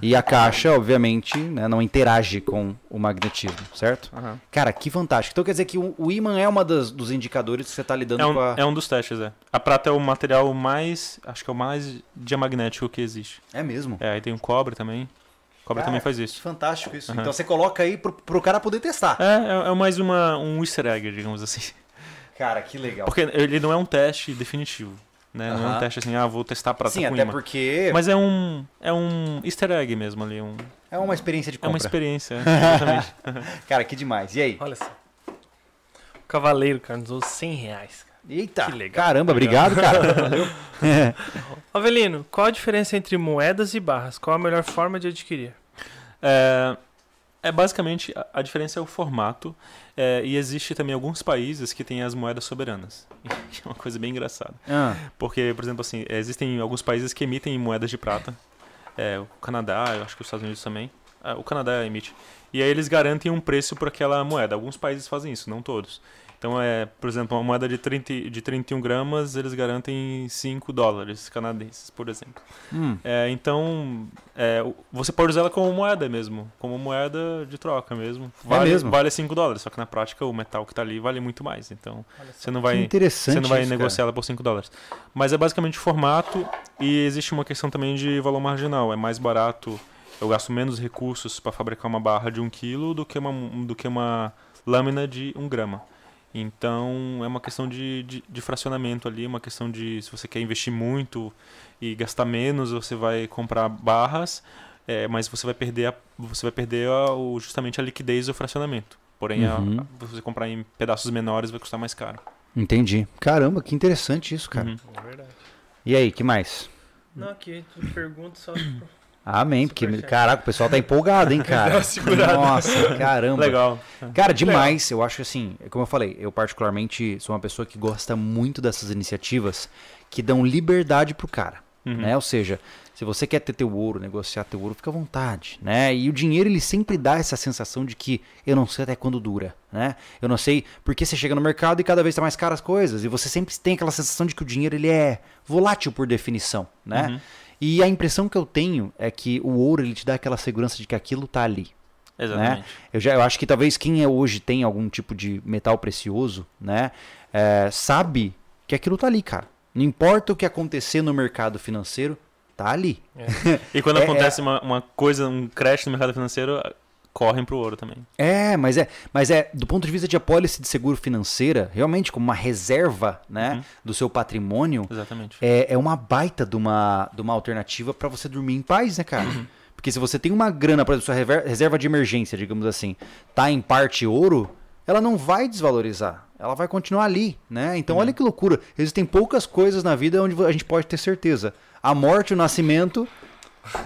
E a caixa, obviamente, né, não interage com o magnetismo, certo? Aham. Cara, que fantástico. Então quer dizer que o, o ímã é uma das, dos indicadores que você está lidando É com um, a. é um dos testes, é. A prata é o material mais... Acho que é o mais diamagnético que existe. É mesmo. É, aí tem o cobre também. O cobre Cara, também faz isso. Fantástico isso. Aham. Então você coloca aí pro, pro cara poder testar. É, é, é mais uma, um easter egg, digamos assim. Cara, que legal. Porque ele não é um teste definitivo, né? Não é um teste assim, ah, vou testar a prata Sim, com até imã. porque Mas é um, é um easter egg mesmo ali, um, é uma experiência de é uma compra. experiência, exatamente. Cara, que demais. E aí? Olha só. O cavaleiro, cara, nos usou 100 reais. Eita, Que legal. caramba, obrigado, cara. Valeu. Avelino, qual a diferença entre moedas e barras? Qual a melhor forma de adquirir? É, é basicamente, a, a diferença é o formato, é, e existe também alguns países que têm as moedas soberanas. é uma coisa bem engraçada. Ah, Porque, por exemplo, assim, existem alguns países que emitem moedas de prata. É, o Canadá, eu acho que os Estados Unidos também. Ah, o Canadá emite. E aí eles garantem um preço por aquela moeda. Alguns países fazem isso, não todos. Então, é, por exemplo, uma moeda de, 30, de 31 gramas, eles garantem 5 dólares canadenses, por exemplo. hum. É, então, é, você pode usar ela como moeda mesmo, como moeda de troca mesmo. Vale, mesmo? Vale 5 dólares, só que na prática o metal que está ali vale muito mais. Então, você não vai, você não vai isso, cara. negociar ela por 5 dólares. Mas é basicamente o formato e existe uma questão também de valor marginal. É mais barato, eu gasto menos recursos para fabricar uma barra de 1 kg do que uma, do que uma lâmina de 1 grama. Então é uma questão de, de, de fracionamento ali, uma questão de se você quer investir muito e gastar menos, você vai comprar barras, é, mas você vai perder, a, você vai perder a, o, justamente a liquidez do fracionamento. Porém, Uhum. a- você comprar em pedaços menores vai custar mais caro. Entendi. Caramba, que interessante isso, cara. Uhum. É verdade. E aí, que mais? Não, aqui tu pergunta só. Amém, porque, caraca, o pessoal tá empolgado, hein, cara. Nossa, caramba. Legal. Cara, demais. Eu acho assim, como eu falei, eu particularmente sou uma pessoa que gosta muito dessas iniciativas que dão liberdade pro cara, Uhum. né? Ou seja, se você quer ter teu ouro, negociar teu ouro, fica à vontade, né? E o dinheiro ele sempre dá essa sensação de que eu não sei até quando dura, né? Eu não sei porque você chega no mercado e cada vez tá mais caras as coisas e você sempre tem aquela sensação de que o dinheiro ele é volátil por definição, né? Uhum. E a impressão que eu tenho é que o ouro ele te dá aquela segurança de que aquilo tá ali, Exatamente. né? Eu, já, eu acho que talvez quem é hoje tem algum tipo de metal precioso, né? é, sabe que aquilo tá ali, cara. Não importa o que acontecer no mercado financeiro, tá ali. E quando É, acontece Uma, uma coisa, um crash no mercado financeiro, correm pro ouro também. É, mas é, mas é do ponto de vista de apólice de seguro financeira, realmente como uma reserva, né, Uhum. do seu patrimônio, Exatamente. é, é uma baita de uma, de uma alternativa para você dormir em paz, né, cara? Porque se você tem uma grana, exemplo, sua reserva de emergência, digamos assim, tá em parte ouro, ela não vai desvalorizar. Ela vai continuar ali, né? Então, olha que loucura. Existem poucas coisas na vida onde a gente pode ter certeza. A morte, o nascimento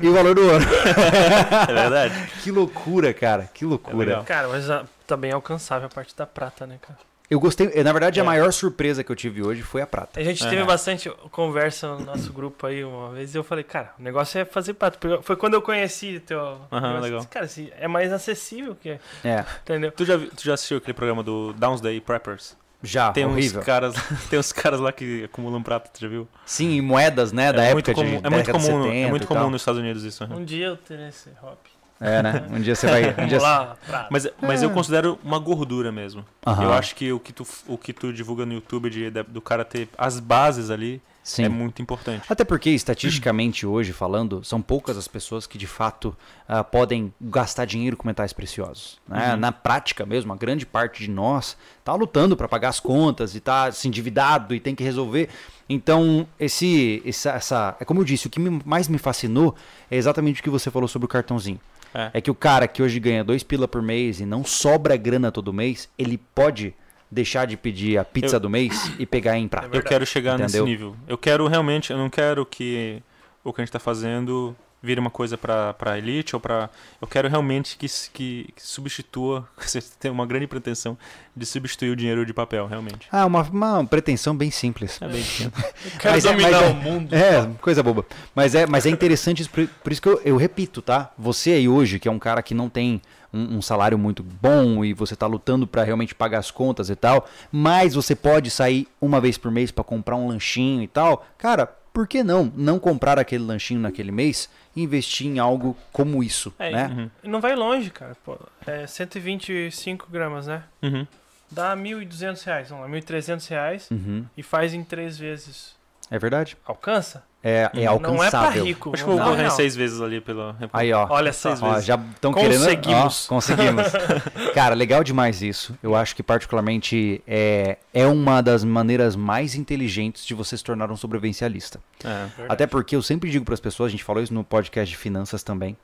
e o valor do ouro. É verdade. que loucura, cara. Que É loucura. legal. Cara, mas ah, também é alcançável a parte da prata, né, cara? eu gostei. Na verdade, a É. maior surpresa que eu tive hoje foi a prata. A gente É. teve bastante conversa no nosso grupo aí uma vez e eu falei, cara, o negócio é fazer prata. Foi quando eu conheci teu. Negócio. legal. Cara, assim, é mais acessível que. É. Entendeu? Tu já, tu já assistiu aquele programa do Downsday Preppers? Já, Tem horrível. uns caras, tem uns caras lá que acumulam prata, tu já viu? Sim, em moedas, né? da é época muito comum, de é muito comum, 70 é muito e comum nos Estados Unidos isso. aham. Um dia eu terei esse hobby. É, né? Um dia você vai. Um dia... Lá, prata. Mas, mas eu considero uma gordura mesmo. Eu acho que o que tu, o que tu divulga no YouTube de, de- do cara ter as bases ali Sim. é muito importante. Até porque, estatisticamente, hoje falando, são poucas as pessoas que de fato ah, podem gastar dinheiro com metais preciosos. né? Uhum. Na prática mesmo, a grande parte de nós tá lutando para pagar as contas e tá se endividado e tem que resolver. Então, esse, essa, essa. É como eu disse, o que mais me fascinou é exatamente o que você falou sobre o cartãozinho. É. É que o cara que hoje ganha dois pila por mês e não sobra grana todo mês, ele pode deixar de pedir a pizza Eu- do mês e pegar em prata. Eu quero chegar nesse Entendeu? nível. Eu quero realmente, eu não quero que o que a gente tá fazendo vire uma coisa pra, pra elite ou pra. Eu quero realmente que, que, que substitua. Você tem uma grande pretensão de substituir o dinheiro de papel, realmente. Ah, uma, uma pretensão bem simples. É bem. Eu quero Mas é- dominar mas é- o mundo. É, coisa boba. Mas é, mas é interessante, isso, por, por isso que eu, eu repito, tá? Você aí hoje, que é um cara que não tem um, um salário muito bom e você tá lutando pra realmente pagar as contas e tal, mas você pode sair uma vez por mês pra comprar um lanchinho e tal, cara, por que não? Não comprar aquele lanchinho naquele mês e investir em algo como isso, É, né? Uhum. E Não vai longe, cara. Pô, é 125 gramas, né? Uhum. Dá 1.200 reais, vamos lá, 1.300 reais Uhum. e faz em três vezes. É verdade. Alcança? É, é alcançável. Não é pra rico. Acho que eu vou correr seis vezes ali pela. Aí, ó. Olha só. Seis Ó, vezes. já estão querendo. Conseguimos. Ó, conseguimos. Cara, legal demais isso. Eu acho que, particularmente, é, é uma das maneiras mais inteligentes de você se tornar um sobrevivencialista. É. Até porque eu sempre digo para as pessoas, a gente falou isso no podcast de finanças também,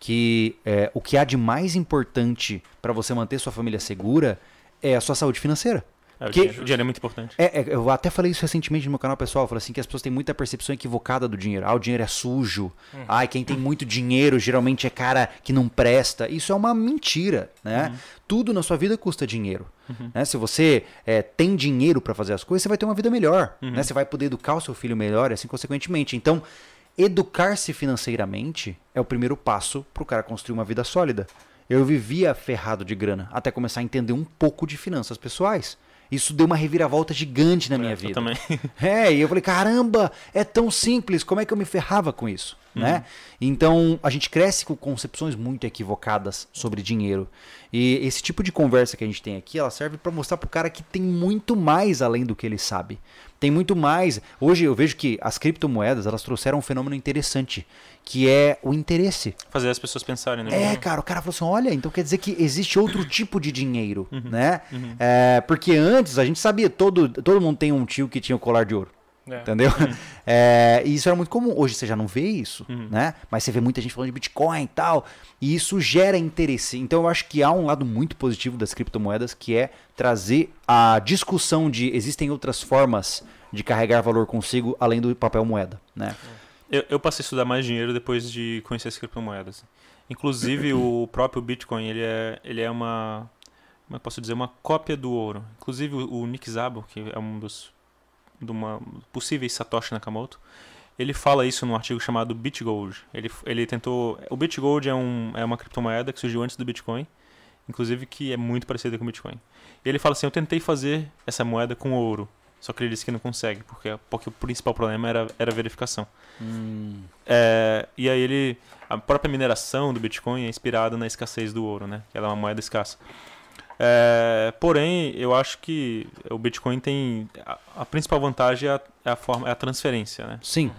que é, o que há de mais importante para você manter sua família segura é a sua saúde financeira. É, o, Que- dinheiro, o dinheiro é muito importante. É, é, eu até falei isso recentemente no meu canal pessoal. Eu falei assim que as pessoas têm muita percepção equivocada do dinheiro. Ah, o dinheiro é sujo. Ah, quem tem muito dinheiro geralmente é cara que não presta. Isso é uma mentira, né? Tudo na sua vida custa dinheiro. né? Se você é, tem dinheiro para fazer as coisas, você vai ter uma vida melhor. né? Você vai poder educar o seu filho melhor e assim consequentemente. Então, educar-se financeiramente é o primeiro passo para o cara construir uma vida sólida. Eu vivia ferrado de grana até começar a entender um pouco de finanças pessoais. Isso deu uma reviravolta gigante na minha É, eu vida. também. É, e eu falei, caramba, é tão simples, como é que eu me ferrava com isso? Né? Então, a gente cresce com concepções muito equivocadas sobre dinheiro. E esse tipo de conversa que a gente tem aqui, ela serve para mostrar pro cara que tem muito mais além do que ele sabe. Tem muito mais. Hoje eu vejo que as criptomoedas, elas trouxeram um fenômeno interessante, que é o interesse. Fazer as pessoas pensarem, né? É, cara, o cara falou assim: olha, então quer dizer que existe outro tipo de dinheiro, né? É, porque antes a gente sabia, todo, todo mundo tem um tio que tinha o colar de ouro. É. Entendeu? É, e isso era muito comum. Hoje você já não vê isso, Uhum. né? Mas você vê muita gente falando de Bitcoin e tal. E isso gera interesse. Então eu acho que há um lado muito positivo das criptomoedas que é trazer a discussão de existem outras formas de carregar valor consigo além do papel moeda, né? Eu, eu passei a estudar mais dinheiro depois de conhecer as criptomoedas. Inclusive, o próprio Bitcoin, ele é, ele é uma, como eu posso dizer, uma cópia do ouro. Inclusive, o, o Nick Szabo, que é um dos de uma possíveis Satoshi Nakamoto, ele fala isso num artigo chamado BitGold. Ele, ele tentou... O BitGold é, um, é uma criptomoeda que surgiu antes do Bitcoin, inclusive que é muito parecida com o Bitcoin. E ele fala assim, eu tentei fazer essa moeda com ouro, só que ele disse que não consegue, porque, porque o principal problema era, era a verificação. É, e aí ele. A própria mineração do Bitcoin é inspirada na escassez do ouro, né? Ela é uma moeda escassa. É, porém, eu acho que o Bitcoin tem. A, a principal vantagem é a, é a forma, é a transferência, né? Sim.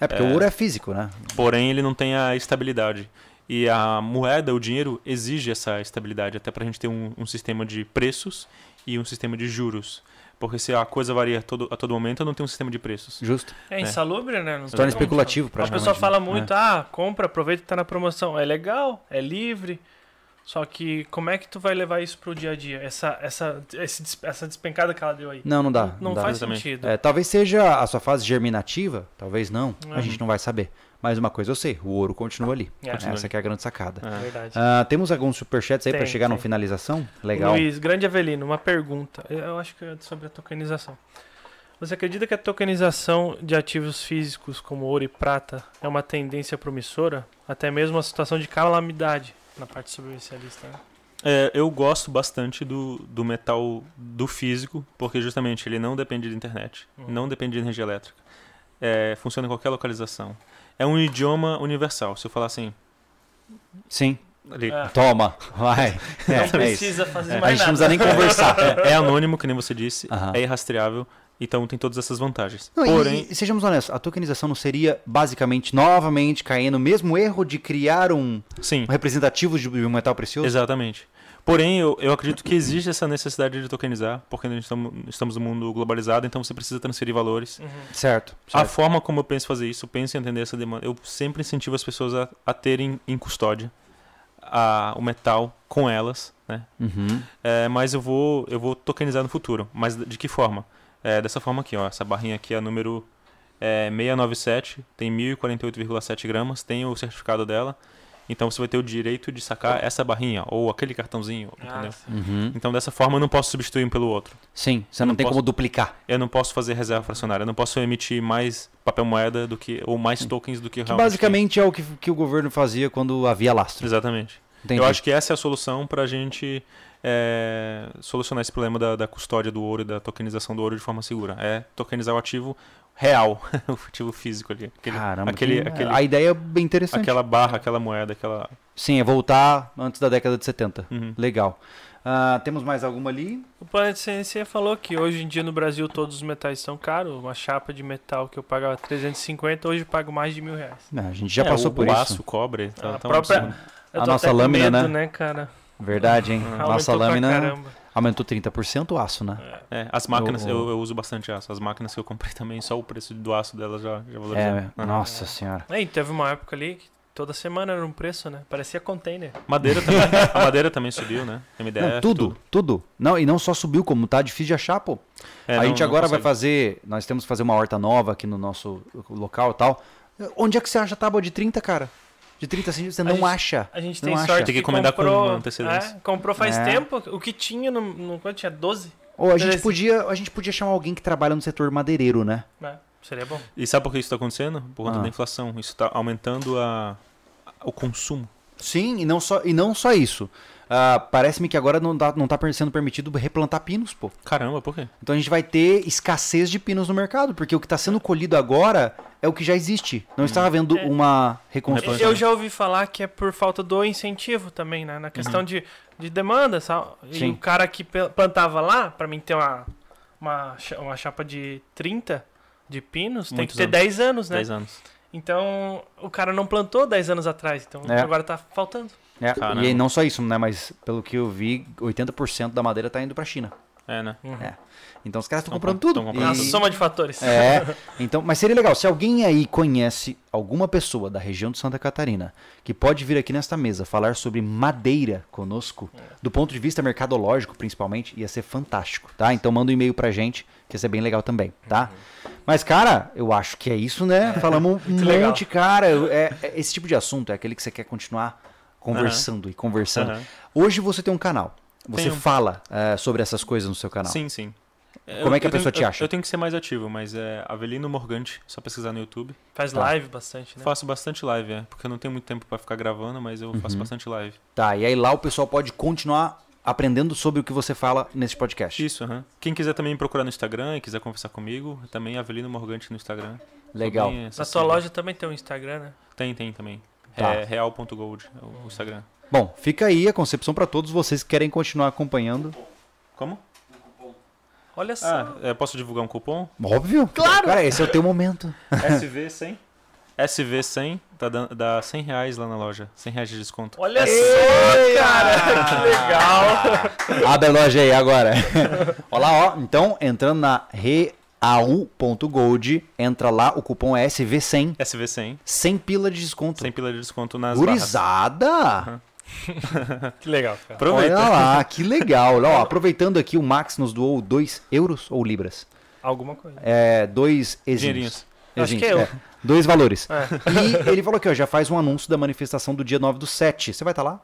É porque É. o ouro é físico, né? Porém, ele não tem a estabilidade. E a moeda, o dinheiro, exige essa estabilidade, até para a gente ter um, um sistema de preços e um sistema de juros. Porque se a coisa varia a todo, a todo momento, eu não tenho um sistema de preços. Justo. É insalubre, né? Não torna especulativo, A praticamente. pessoa fala né? muito, ah, compra, aproveita que tá na promoção. É legal, é livre. Só que como é que tu vai levar isso pro dia a dia? Essa, essa, esse essa despencada que ela deu aí. Não, não dá. Não, dá. faz Exatamente. sentido. É, talvez seja a sua fase germinativa, talvez não. A Uhum. gente não vai saber. Mas uma coisa eu sei, o ouro continua ali. É. Continua Essa ali. que é a grande sacada. É. Verdade. Ah, temos alguns superchats aí para chegar na finalização? Legal. Luiz, grande Avelino, uma pergunta. Eu acho que é sobre a tokenização. Você acredita que a tokenização de ativos físicos como ouro e prata é uma tendência promissora? Até mesmo uma situação de calamidade na parte sobrevivencialista. Né? É, eu gosto bastante do, do metal do físico, porque justamente ele não depende de internet, Uhum. não depende de energia elétrica. É, funciona em qualquer localização. É um idioma universal. Se eu falar assim, Sim. ali, É. Toma, vai. É, não é isso. precisa fazer A mais gente não nada. precisa nem conversar. é, é anônimo, que nem você disse, Aham. é irrastreável, então tem todas essas vantagens. Não, e- Porém, e, sejamos honestos, a tokenização não seria basicamente novamente cair no mesmo erro de criar um, sim, um representativo de um metal precioso? exatamente. Porém, eu, eu acredito que existe essa necessidade de tokenizar, porque nós estamos, estamos no mundo globalizado, então você precisa transferir valores. Uhum. Certo. A certo. forma como eu penso fazer isso, penso em entender essa demanda. Eu sempre incentivo as pessoas a, a terem em custódia a- o metal com elas, né? Uhum. É, mas eu vou, eu vou tokenizar no futuro. Mas de que forma? É, dessa forma aqui, ó. Essa barrinha aqui é a número é, 697, tem 1048,7 gramas, tem o certificado dela. Então você vai ter o direito de sacar essa barrinha, ou aquele cartãozinho, Ah, entendeu? Uhum. Então dessa forma eu não posso substituir um pelo outro. Sim, você não, não tem posso- como duplicar. Eu não posso fazer reserva fracionária, eu não posso emitir mais papel moeda do que ou mais tokens do que, Que realmente basicamente é o que, que o governo fazia quando havia tem. lastro. Exatamente. Entendi. Eu acho que essa é a solução para a gente é, solucionar esse problema da, da custódia do ouro e da tokenização do ouro de forma segura. É tokenizar o ativo real, o ativo físico ali. Aquele, Caramba, aquele, que- aquele- a ideia é bem interessante. aquela barra, aquela moeda, aquela. Sim, é voltar antes da década de 70. Uhum. Legal. Ah, temos mais alguma ali? O Planet Ciência falou que hoje em dia no Brasil todos os metais são caros. Uma chapa de metal que eu pagava 350, hoje eu pago mais de mil reais. Não, a gente já É, passou o, por o isso. aço, o cobre. Tá, A própria- A nossa lâmina, medo, né? né, cara? Verdade, hein? Uhum. Nossa lâmina caramba. aumentou 30% o aço, né? É, as máquinas, O- eu, eu uso bastante aço. As máquinas que eu comprei também, só o preço do aço delas já, já valorizou. É, Uhum. nossa senhora. Aí teve uma época ali que toda semana era um preço, né? Parecia container. Madeira também. a madeira também subiu, né? MDF. Não, tudo, tudo, Não, e não só subiu, como tá difícil de achar, pô. É, a não- gente agora vai fazer. Nós temos que fazer uma horta nova aqui no nosso local e tal. Onde é que você acha tábua de 30, cara? De 30 centímetros você A não gente- acha. A gente Não tem acha. sorte Tem que que encomendar com comprou, antecedência. É, comprou faz É. tempo. O que tinha no, no quanto tinha 12, Ou a gente, podia, a gente podia chamar alguém que trabalha no setor madeireiro, né? né? Seria bom. E sabe por que isso está acontecendo? Por conta Ah. da inflação. Isso está aumentando a, o consumo. Sim, e não só, e não só isso. Ah, Parece-me que agora não, tá não tá sendo permitido replantar pinos, pô. Caramba, por quê? Então a gente vai ter escassez de pinos no mercado, porque o que está sendo colhido agora é o que já existe. Não está havendo É. uma reconstrução. Eu já ouvi falar que é por falta do incentivo também, né? Na questão de, de demanda, sabe? E Sim. o cara que plantava lá, pra mim ter uma, uma, uma chapa de 30 de pinos, tem Muitos que ter anos. 10 anos, né? 10 anos. Então, o cara não plantou 10 anos atrás, então É. agora tá faltando. É, Caramba. e aí não só isso, né? Mas pelo que eu vi, 80% da madeira está indo para a China. É, né? É. Então os caras estão Tão comprando com- tudo. comprando A tudo. soma de fatores. É, então, mas seria legal. Se alguém aí conhece alguma pessoa da região de Santa Catarina que pode vir aqui nesta mesa falar sobre madeira conosco, do ponto de vista mercadológico principalmente, ia ser fantástico, tá? Então manda um e-mail pra gente, que ia ser bem legal também, tá? Mas, cara, eu acho que é isso, né? Falamos um legal. monte, cara. Eu- é- é- esse tipo de assunto é aquele que você quer continuar conversando e conversando. Aham. Hoje você tem um canal. Você Tenho. fala é, sobre essas coisas no seu canal. Sim, sim. Como é que a Eu pessoa tenho- te acha? Eu, eu tenho que ser mais ativo, mas é Avelino Morgante, só pesquisar no YouTube. Faz Tá. live bastante, né? Faço bastante live, é, porque eu não tenho muito tempo pra ficar gravando, mas eu faço Uhum. bastante live. Tá, e aí lá o pessoal pode continuar aprendendo sobre o que você fala nesse podcast. Isso, aham. Quem quiser também me procurar no Instagram e quiser conversar comigo, também Avelino Morgante no Instagram. Legal. Na tua loja também tem um Instagram, né? Tem, tem também. Tá. É real.gold, é o Instagram. Bom, fica aí a concepção para todos vocês que querem continuar acompanhando. Como? Olha só. Ah, é, posso divulgar um cupom? Óbvio. Claro. Cara, esse é o teu momento. SV100. SV100, tá dando, dá 100 reais lá na loja. 100 reais de desconto. Olha só, cara. Que legal. Abre a loja aí agora. Olha lá, ó. Então, entrando na reau.gold, entra lá, o cupom é SV100. SV100, 100 pila de desconto. 100 pila de desconto nas barras. Gurizada! Que legal, cara. Aproveita. Olha lá, que legal. Ó, aproveitando aqui, o Max nos doou 2 euros ou libras? Alguma coisa. É, dois. Dinheirinhos. Acho que é eu. Dois valores. É. E ele falou aqui, ó, já faz um anúncio da manifestação do dia 9 do 7. Você vai estar lá?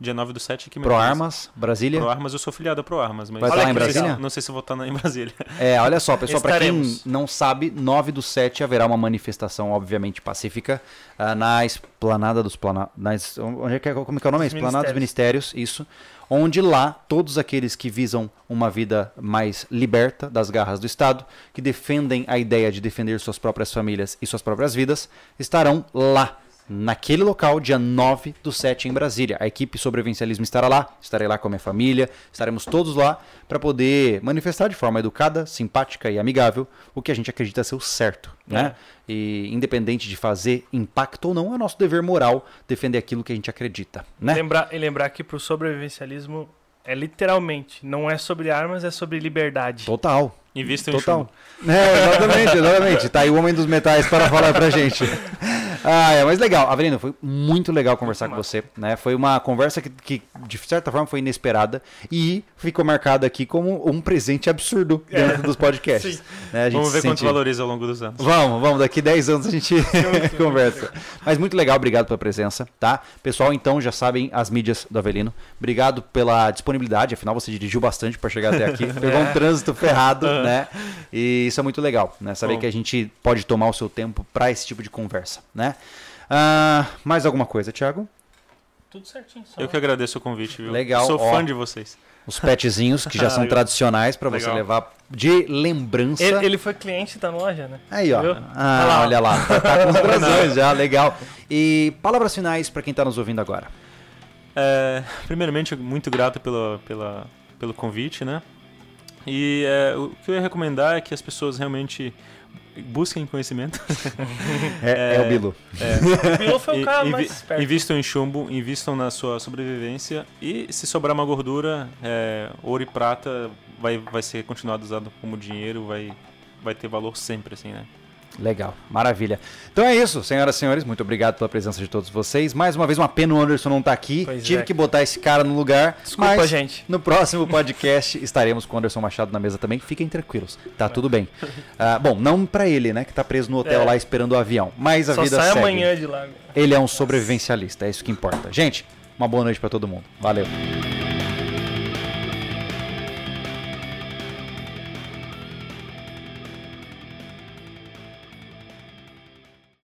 Dia 9 do 7 aqui Pro mesmo. Armas, Brasília? Pro Armas, eu sou filiado a Pro Armas. Mas Vai estar lá em não sei se- Brasília? Não sei se eu vou estar em Brasília. É, olha só, pessoal, para quem não sabe, 9 do 7 haverá uma manifestação, obviamente, pacífica, ah, na esplanada dos plana... nas- onde é que é, como é que é o nome? Esplanada dos Ministérios, isso. Onde lá, todos aqueles que visam uma vida mais liberta das garras do Estado, que defendem a ideia de defender suas próprias famílias e suas próprias vidas, estarão lá. Naquele local, dia 9 do 7 em Brasília. A equipe Sobrevivencialismo estará lá, estarei lá com a minha família, estaremos todos lá para poder manifestar de forma educada, simpática e amigável o que a gente acredita ser o certo, né? E independente de fazer impacto ou não, é nosso dever moral defender aquilo que a gente acredita, né? Lembrar, e lembrar que pro sobrevivencialismo é literalmente, não é sobre armas, é sobre liberdade. Total. Invista em Total. chumbo. É, exatamente, exatamente. Tá aí o Homem dos Metais para falar pra gente. Ah, é, mas legal. Avelino, foi muito legal conversar com você. Né? Foi uma conversa que, que, de certa forma, foi inesperada e ficou marcada aqui como um presente absurdo dentro dos podcasts. Né? Vamos ver se quanto sente- valoriza ao longo dos anos. Vamos, vamos, daqui 10 anos a gente conversa. Mas muito legal, obrigado pela presença, tá? Pessoal, então já sabem as mídias do Avelino. Obrigado pela disponibilidade, afinal você dirigiu bastante para chegar até aqui. Pegou um trânsito ferrado, né? E isso é muito legal, né? Saber Bom. que a gente pode tomar o seu tempo para esse tipo de conversa, né? Ah, mais alguma coisa, Thiago? Tudo certinho. Só. Eu que agradeço o convite, viu? Legal, Sou ó. fã de vocês. Os petzinhos que já são tradicionais para você levar de lembrança. ele, ele foi cliente da loja, né? Aí, ó. Viu? Ah, Olha lá, olha lá. Tá, tá com os corações já, legal. E palavras finais para quem tá nos ouvindo agora. É, primeiramente, muito grato pela, pela, pelo convite, né? E é, o que eu ia recomendar é que as pessoas realmente busquem conhecimento. É, é o Bilo. O Bilo foi o cara mais esperto. Invistam em chumbo, invistam na sua sobrevivência e se sobrar uma gordura, é, ouro e prata vai, vai ser continuado usado como dinheiro, vai, vai ter valor sempre, assim, né? Legal, maravilha. Então é isso, senhoras e senhores. Muito obrigado pela presença de todos vocês. Mais uma vez, uma pena o Anderson não tá aqui. Pois Tive é. que botar esse cara no lugar. Desculpa, mas gente. No próximo podcast estaremos com o Anderson Machado na mesa também. Fiquem tranquilos, tá tudo bem. Ah, bom, não pra ele, né, que tá preso no hotel É. lá esperando o avião. Mas a Só vida sai segue. amanhã de lá. Ele é um sobrevivencialista, é isso que importa. Gente, uma boa noite pra todo mundo. Valeu.